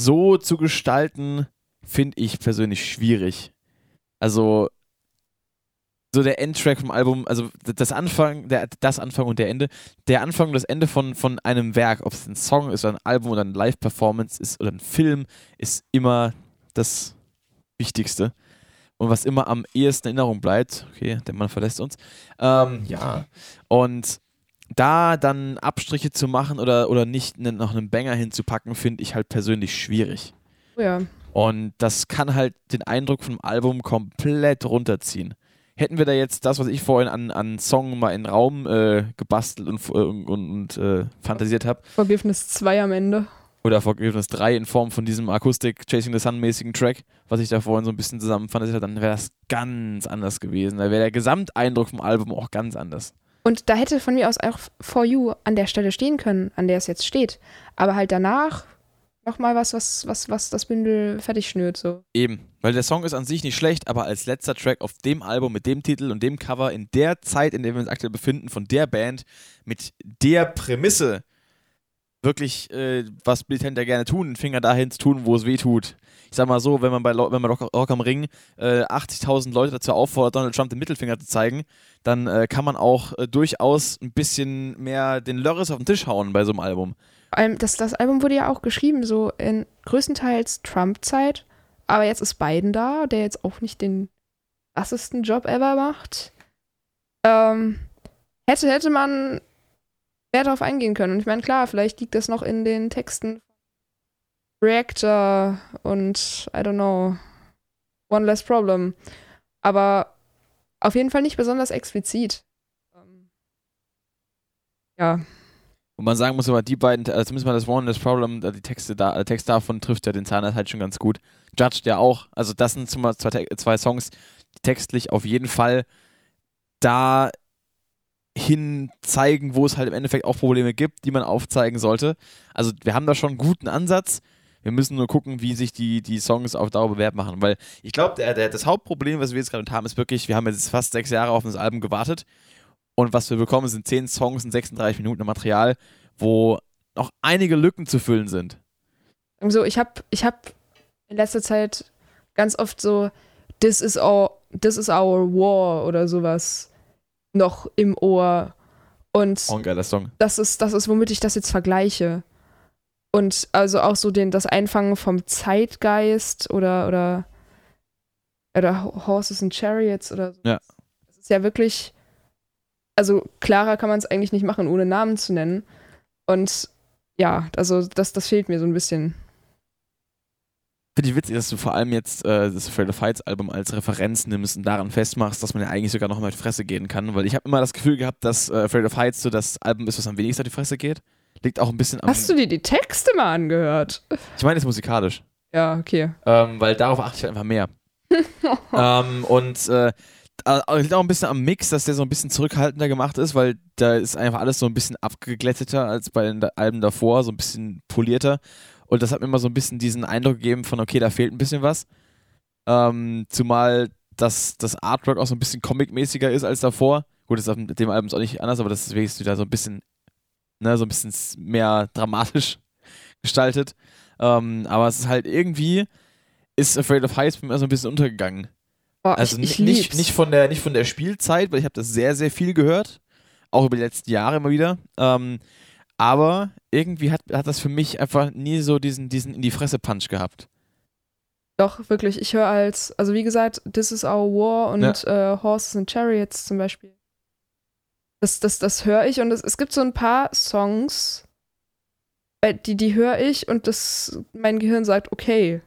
so zu gestalten, finde ich persönlich schwierig. Also so der Endtrack vom Album, also das Anfang, der, das Anfang und der Ende, der Anfang und das Ende von, von einem Werk, ob es ein Song ist oder ein Album oder eine Live-Performance ist oder ein Film, ist immer das Wichtigste. Und was immer am ehesten in Erinnerung bleibt, okay, der Mann verlässt uns, ähm, ja. Und da dann Abstriche zu machen oder, oder nicht ne, noch einen Banger hinzupacken, finde ich halt persönlich schwierig. Oh ja. Und das kann halt den Eindruck vom Album komplett runterziehen. Hätten wir da jetzt das, was ich vorhin an, an Song mal in den Raum äh, gebastelt und, äh, und, und äh, fantasiert habe, Forgiveness 2 am Ende. Oder Forgiveness 3 in Form von diesem Akustik Chasing the Sun mäßigen Track, was ich da vorhin so ein bisschen zusammen fantasiert habe, dann wäre das ganz anders gewesen. Da wäre der Gesamteindruck vom Album auch ganz anders. Und da hätte von mir aus auch For You an der Stelle stehen können, an der es jetzt steht. Aber halt danach nochmal was, was, was, was das Bündel fertig schnürt. So. Eben, weil der Song ist an sich nicht schlecht, aber als letzter Track auf dem Album mit dem Titel und dem Cover in der Zeit, in der wir uns aktuell befinden, von der Band mit der Prämisse, wirklich, äh, was Bill Tender gerne tun, den Finger dahin zu tun, wo es weh tut. Ich sag mal so, wenn man bei, Lo- wenn man Rock, Rock am Ring äh, 80.000 Leute dazu auffordert, Donald Trump den Mittelfinger zu zeigen, dann äh, kann man auch äh, durchaus ein bisschen mehr den Lörres auf den Tisch hauen bei so einem Album. Das, das Album wurde ja auch geschrieben, so in größtenteils Trump-Zeit. Aber jetzt ist Biden da, der jetzt auch nicht den krassesten Job ever macht. Ähm, hätte, hätte man mehr darauf eingehen können. Und ich meine, klar, vielleicht liegt das noch in den Texten Reactor und I don't know, One Less Problem. Aber auf jeden Fall nicht besonders explizit. Ähm, ja. Und man sagen muss aber, die beiden, also zumindest mal das One, das Problem, äh, die Texte da, der Text davon trifft ja den Zahnarzt halt schon ganz gut. Judged ja auch. Also das sind zwei, zwei Songs, die textlich auf jeden Fall da hin zeigen, wo es halt im Endeffekt auch Probleme gibt, die man aufzeigen sollte. Also wir haben da schon einen guten Ansatz. Wir müssen nur gucken, wie sich die, die Songs auf Dauer bewährt machen. Weil ich glaube, das Hauptproblem, was wir jetzt gerade haben, ist wirklich, wir haben jetzt fast sechs Jahre auf das Album gewartet. Und was wir bekommen, sind zehn Songs und 36 Minuten Material, wo noch einige Lücken zu füllen sind. So, ich habe ich hab in letzter Zeit ganz oft so This is our, this is our war oder sowas noch im Ohr. Und ein geiler Song. das ist, das ist, womit ich das jetzt vergleiche. Und also auch so den, das Einfangen vom Zeitgeist oder, oder, oder Horses and Chariots oder so. Ja. Das ist ja wirklich, also klarer kann man es eigentlich nicht machen, ohne Namen zu nennen. Und ja, also das, das fehlt mir so ein bisschen. Finde ich witzig, dass du vor allem jetzt äh, das Afraid of Heights Album als Referenz nimmst und daran festmachst, dass man ja eigentlich sogar noch mal die Fresse gehen kann. Weil ich habe immer das Gefühl gehabt, dass äh, Afraid of Heights so das Album ist, was am wenigsten auf die Fresse geht. Liegt auch ein bisschen am. Hast du dir die Texte mal angehört? ich meine, es ist musikalisch. Ja, okay. Ähm, weil darauf achte ich halt einfach mehr. ähm, und äh, äh, liegt auch ein bisschen am Mix, dass der so ein bisschen zurückhaltender gemacht ist, weil da ist einfach alles so ein bisschen abgeglätteter als bei den Alben davor, so ein bisschen polierter. Und das hat mir immer so ein bisschen diesen Eindruck gegeben von, okay, da fehlt ein bisschen was. Ähm, zumal das, das Artwork auch so ein bisschen comic-mäßiger ist als davor. Gut, das ist auf dem Album ist auch nicht anders, aber das ist wenigstens wieder so ein bisschen, ne, so ein bisschen mehr dramatisch gestaltet. Ähm, aber es ist halt irgendwie, ist Afraid of Heights bei mir so ein bisschen untergegangen. Boah, Also ich, ich ni- nicht, nicht, von der, nicht von der Spielzeit, weil ich habe das sehr, sehr viel gehört. Auch über die letzten Jahre immer wieder. Ähm, aber irgendwie hat, hat das für mich einfach nie so diesen, diesen in die Fresse Punch gehabt. Doch, wirklich. Ich höre als, also wie gesagt, This is Our War und äh, Horses and Chariots zum Beispiel. Das, das, das höre ich und es, es gibt so ein paar Songs, bei- die, die höre ich und das, mein Gehirn sagt, okay,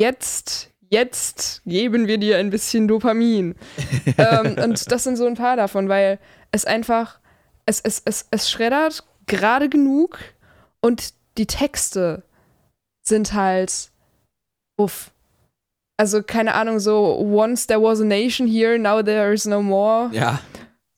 jetzt, jetzt geben wir dir ein bisschen Dopamin. ähm, und das sind so ein paar davon, weil es einfach, es, es, es, es schreddert gerade genug und die Texte sind halt uff. Also keine Ahnung, so once there was a nation here, now there is no more. Ja.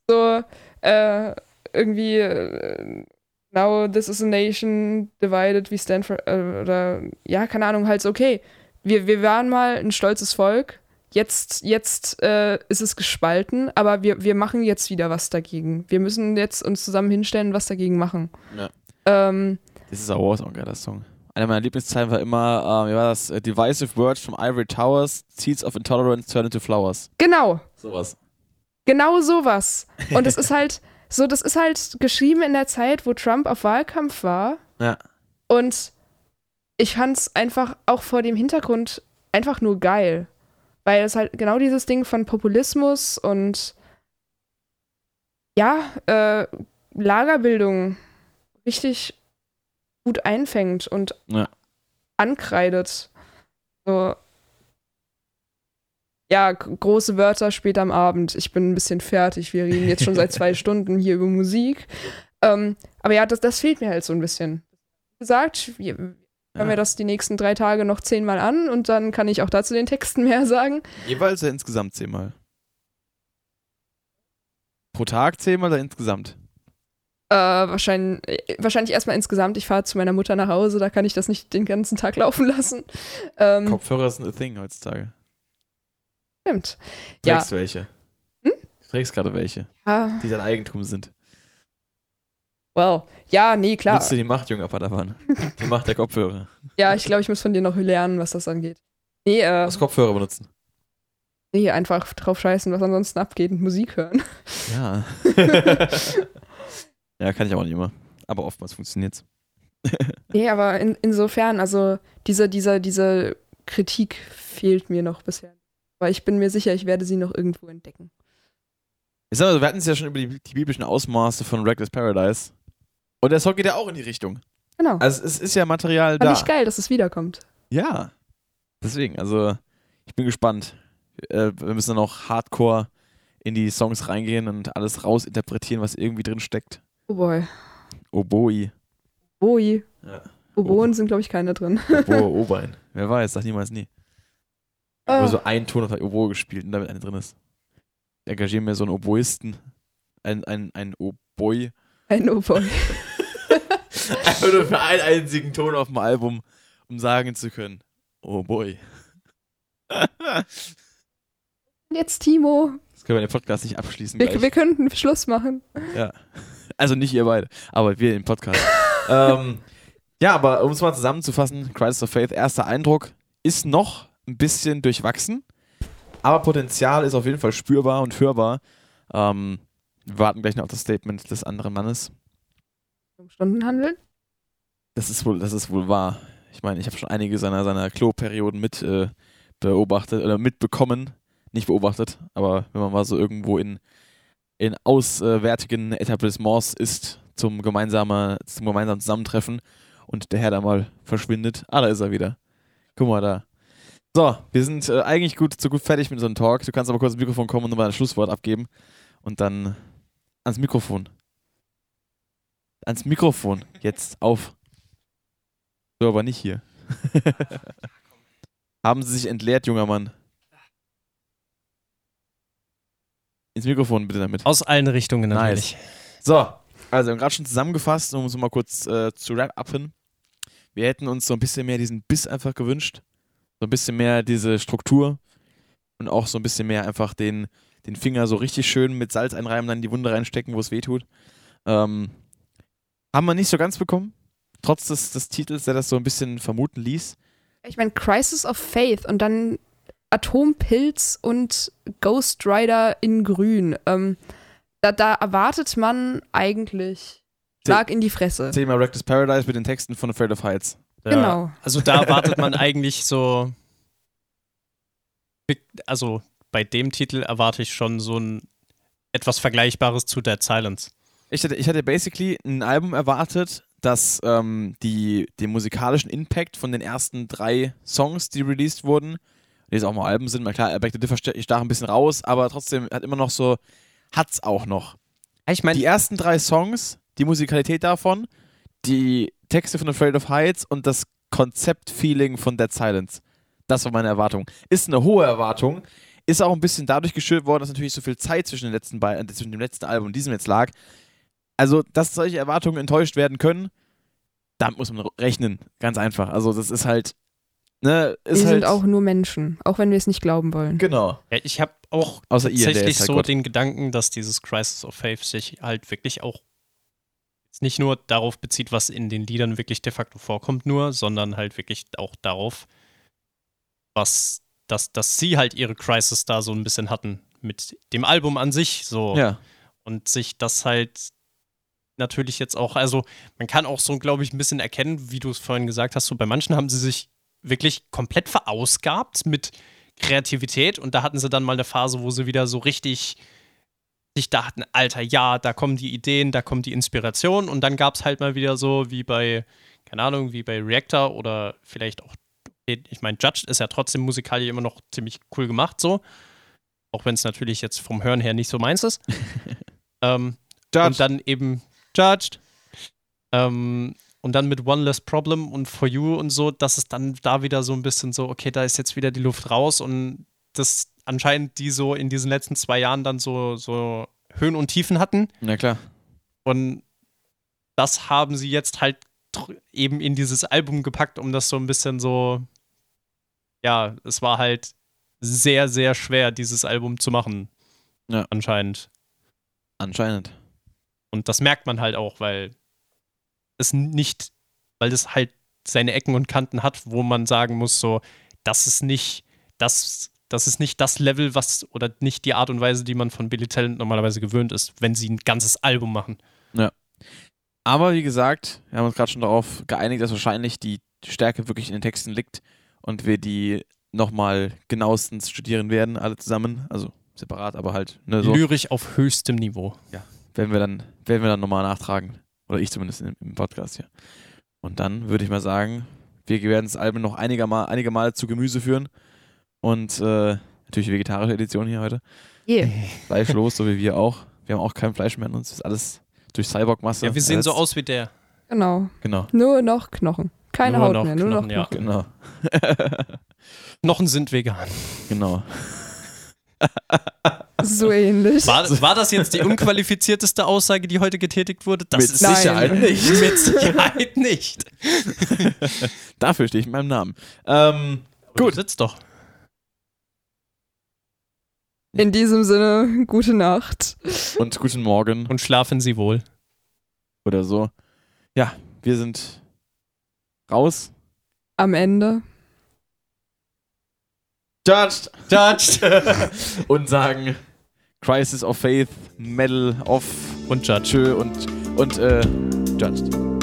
So äh, irgendwie äh, now this is a nation divided, we stand for äh, oder ja, keine Ahnung, halt so okay. Wir, wir waren mal ein stolzes Volk. Jetzt, jetzt äh, ist es gespalten, aber wir, wir machen jetzt wieder was dagegen. Wir müssen jetzt uns zusammen hinstellen und was dagegen machen. Ja. Ähm, Das ist auch ein geiler Song. Einer meiner Lieblingszeilen war immer, äh, wie war das? Äh, Divisive words from ivory towers, seeds of intolerance turn into flowers. genau, Sowas. Genau sowas. Und es ist halt so, das ist halt geschrieben in der Zeit, wo Trump auf Wahlkampf war. Ja. Und ich fand's einfach auch vor dem Hintergrund einfach nur geil. Weil es halt genau dieses Ding von Populismus und ja, äh, Lagerbildung richtig gut einfängt und Ja. ankreidet. So. Ja, große Wörter später am Abend. Ich bin ein bisschen fertig. Wir reden jetzt schon seit zwei Stunden hier über Musik. Ähm, aber ja, das, das fehlt mir halt so ein bisschen. Wie gesagt, wir, hören Ja. wir das die nächsten drei Tage noch zehnmal an und dann kann ich auch dazu den Texten mehr sagen. Jeweils oder insgesamt zehnmal? Pro Tag zehnmal oder insgesamt? Äh, wahrscheinlich, äh, wahrscheinlich erstmal insgesamt. Ich fahre zu meiner Mutter nach Hause, da kann ich das nicht den ganzen Tag laufen lassen. Ähm, Kopfhörer sind a thing heutzutage. stimmt. Ja. Trägst du welche? Hm? Du trägst gerade welche, Ah, die dein Eigentum sind. Well, ja, nee, klar. Nutzt du die Macht, junger Padawan? Die Macht der Kopfhörer. Ja, ich glaube, ich muss von dir noch lernen, was das angeht. Nee, äh, Was Kopfhörer benutzen? nee, einfach drauf scheißen, was ansonsten abgeht und Musik hören. Ja. ja, kann ich auch nicht immer. Aber oftmals funktioniert's. Nee, aber in, insofern, also diese, diese, diese Kritik fehlt mir noch bisher. Aber ich bin mir sicher, ich werde sie noch irgendwo entdecken. Ich sag mal, wir hatten es ja schon über die, die biblischen Ausmaße von Reckless Paradise. Und der Song geht ja auch in die Richtung. Genau. Also es ist ja Material Fand da. ich geil, dass es wiederkommt. Ja. Deswegen, also ich bin gespannt. Äh, wir müssen dann auch hardcore in die Songs reingehen und alles rausinterpretieren, was irgendwie drin steckt. Oh boy. Oboi. Boi. Ja. Oboen sind, glaube ich, keine drin. Oboe, Obein. Wer weiß, sag niemals nie. Ah. Nur so ein Ton auf der Oboe gespielt und damit eine drin ist. Ich engagiere mir so einen Oboisten. Ein, ein, ein Oboi. Ein Oh-Boy. Einfach nur für einen einzigen Ton auf dem Album, um sagen zu können, oh boy. das Jetzt Timo. können wir den Podcast nicht abschließen Wir, wir könnten Schluss machen. Also nicht ihr beide, aber wir im Podcast. ähm, ja, aber um es mal zusammenzufassen, Crisis of Faith, erster Eindruck ist noch ein bisschen durchwachsen, aber Potenzial ist auf jeden Fall spürbar und hörbar. Ähm, wir warten gleich noch auf das Statement des anderen Mannes. Stunden handeln? Das ist wohl, das ist wohl wahr. Ich meine, ich habe schon einige seiner, seiner Klo-Perioden mit äh, beobachtet oder mitbekommen. Nicht beobachtet, aber wenn man mal so irgendwo in, in auswärtigen Etablissements ist zum, gemeinsame, zum gemeinsamen Zusammentreffen und der Herr da mal verschwindet. Ah, da ist er wieder. Guck mal da. So, wir sind äh, eigentlich gut, so gut fertig mit einem Talk. Du kannst aber kurz ins Mikrofon kommen und nochmal ein Schlusswort abgeben. Und dann ans Mikrofon. Ans Mikrofon. Jetzt auf. So, aber nicht hier. Haben Sie sich entleert, junger Mann? Ins Mikrofon bitte damit. Aus allen Richtungen Nice. natürlich. So, also wir haben gerade schon zusammengefasst, um es mal kurz äh, zu wrap-upen. Wir hätten uns so ein bisschen mehr diesen Biss einfach gewünscht. So ein bisschen mehr diese Struktur und auch so ein bisschen mehr einfach den, den Finger so richtig schön mit Salz einreiben, dann in die Wunde reinstecken, wo es weh tut. Ähm, haben wir nicht so ganz bekommen. Trotz des, des Titels, der das so ein bisschen vermuten ließ. Ich meine, Crisis of Faith und dann Atompilz und Ghost Rider in Grün. Ähm, da, da erwartet man eigentlich Schlag in die Fresse. Thema Reckless Paradise mit den Texten von Afraid of Heights. Ja. Genau. Also da erwartet man eigentlich so. Also bei dem Titel erwarte ich schon so ein etwas Vergleichbares zu Dead Silence. Ich hatte, ich hatte basically ein Album erwartet, das ähm, die, den musikalischen Impact von den ersten drei Songs, die released wurden, die jetzt auch mal Alben sind, mal klar, Back to Differ stach ein bisschen raus, aber trotzdem hat immer noch so, hat's auch noch. Ich meine, Die ersten drei Songs, die Musikalität davon, die Texte von Afraid of Heights und das Konzeptfeeling von Dead Silence. Das war meine Erwartung. Ist eine hohe Erwartung. Ist auch ein bisschen dadurch geschürt worden, dass natürlich so viel Zeit zwischen, den letzten Be äh, zwischen dem letzten Album und diesem jetzt lag. Also, dass solche Erwartungen enttäuscht werden können, damit muss man rechnen. Ganz einfach. Also, das ist halt. Ne, ist wir halt. sind auch nur Menschen, auch wenn wir es nicht glauben wollen. Genau. ja, ich habe auch Außer ihr, tatsächlich ist halt so Gott. den Gedanken, dass dieses Crisis of Faith sich halt wirklich auch nicht nur darauf bezieht, was in den Liedern wirklich de facto vorkommt, nur, sondern halt wirklich auch darauf, was, dass, dass sie halt ihre Crisis da so ein bisschen hatten mit dem Album an sich so. Ja. Und sich das halt natürlich jetzt auch, also man kann auch so, glaube ich, ein bisschen erkennen, wie du es vorhin gesagt hast, so bei manchen haben sie sich wirklich komplett verausgabt mit Kreativität und da hatten sie dann mal eine Phase, wo sie wieder so richtig sich dachten, Alter, ja, da kommen die Ideen, da kommt die Inspiration und dann gab es halt mal wieder so wie bei, keine Ahnung, wie bei Reactor oder vielleicht auch, ich meine, Judge ist ja trotzdem musikalisch immer noch ziemlich cool gemacht, so. Auch wenn es natürlich jetzt vom Hören her nicht so meins ist. ähm, und dann eben Judged. Ähm, und dann mit One Less Problem und For You und so, dass es dann da wieder so ein bisschen so, okay, da ist jetzt wieder die Luft raus und das anscheinend die so in diesen letzten zwei Jahren dann so, so Höhen und Tiefen hatten. Na klar. Und das haben sie jetzt halt eben in dieses Album gepackt, um das so ein bisschen so, ja, es war halt sehr, sehr schwer, dieses Album zu machen. Ja. Anscheinend. Anscheinend. Und das merkt man halt auch, weil es nicht, weil es halt seine Ecken und Kanten hat, wo man sagen muss, so, das ist nicht, das, das ist nicht das Level, was, oder nicht die Art und Weise, die man von Billy Talent normalerweise gewöhnt ist, wenn sie ein ganzes Album machen. Aber wie gesagt, wir haben uns gerade schon darauf geeinigt, dass wahrscheinlich die Stärke wirklich in den Texten liegt und wir die nochmal genauestens studieren werden, alle zusammen. Also separat, aber halt ne, so. Lyrisch auf höchstem Niveau. Werden wir dann, werden wir dann nochmal nachtragen. Oder ich zumindest im, im Podcast hier. Und dann würde ich mal sagen, wir werden das Album noch einige Mal, einige Mal zu Gemüse führen. Und äh, natürlich vegetarische Edition hier heute. Yeah. Fleischlos, so wie wir auch. Wir haben auch kein Fleisch mehr in uns. Das ist alles durch Cyborg-Masse. Ja, wir sehen so aus wie der. Genau. Genau. Nur noch Knochen. Keine Nur Haut noch mehr, nur Knochen, noch ja. Knochen. Genau. Knochen sind vegan. genau. So ähnlich. War, war das jetzt die unqualifizierteste Aussage, die heute getätigt wurde? Das Mit ist Sicherheit Nein. nicht. mit Sicherheit nicht. Dafür stehe ich mit meinem Namen. Ähm, Gut. Gut. Sitzt doch. In diesem Sinne, gute Nacht. und guten Morgen Und schlafen Sie wohl. oder so. Ja, wir sind raus. Am Ende. Judged. Judged. und sagen Crisis of Faith, Medal of Und Judge. Und, und äh, Judged.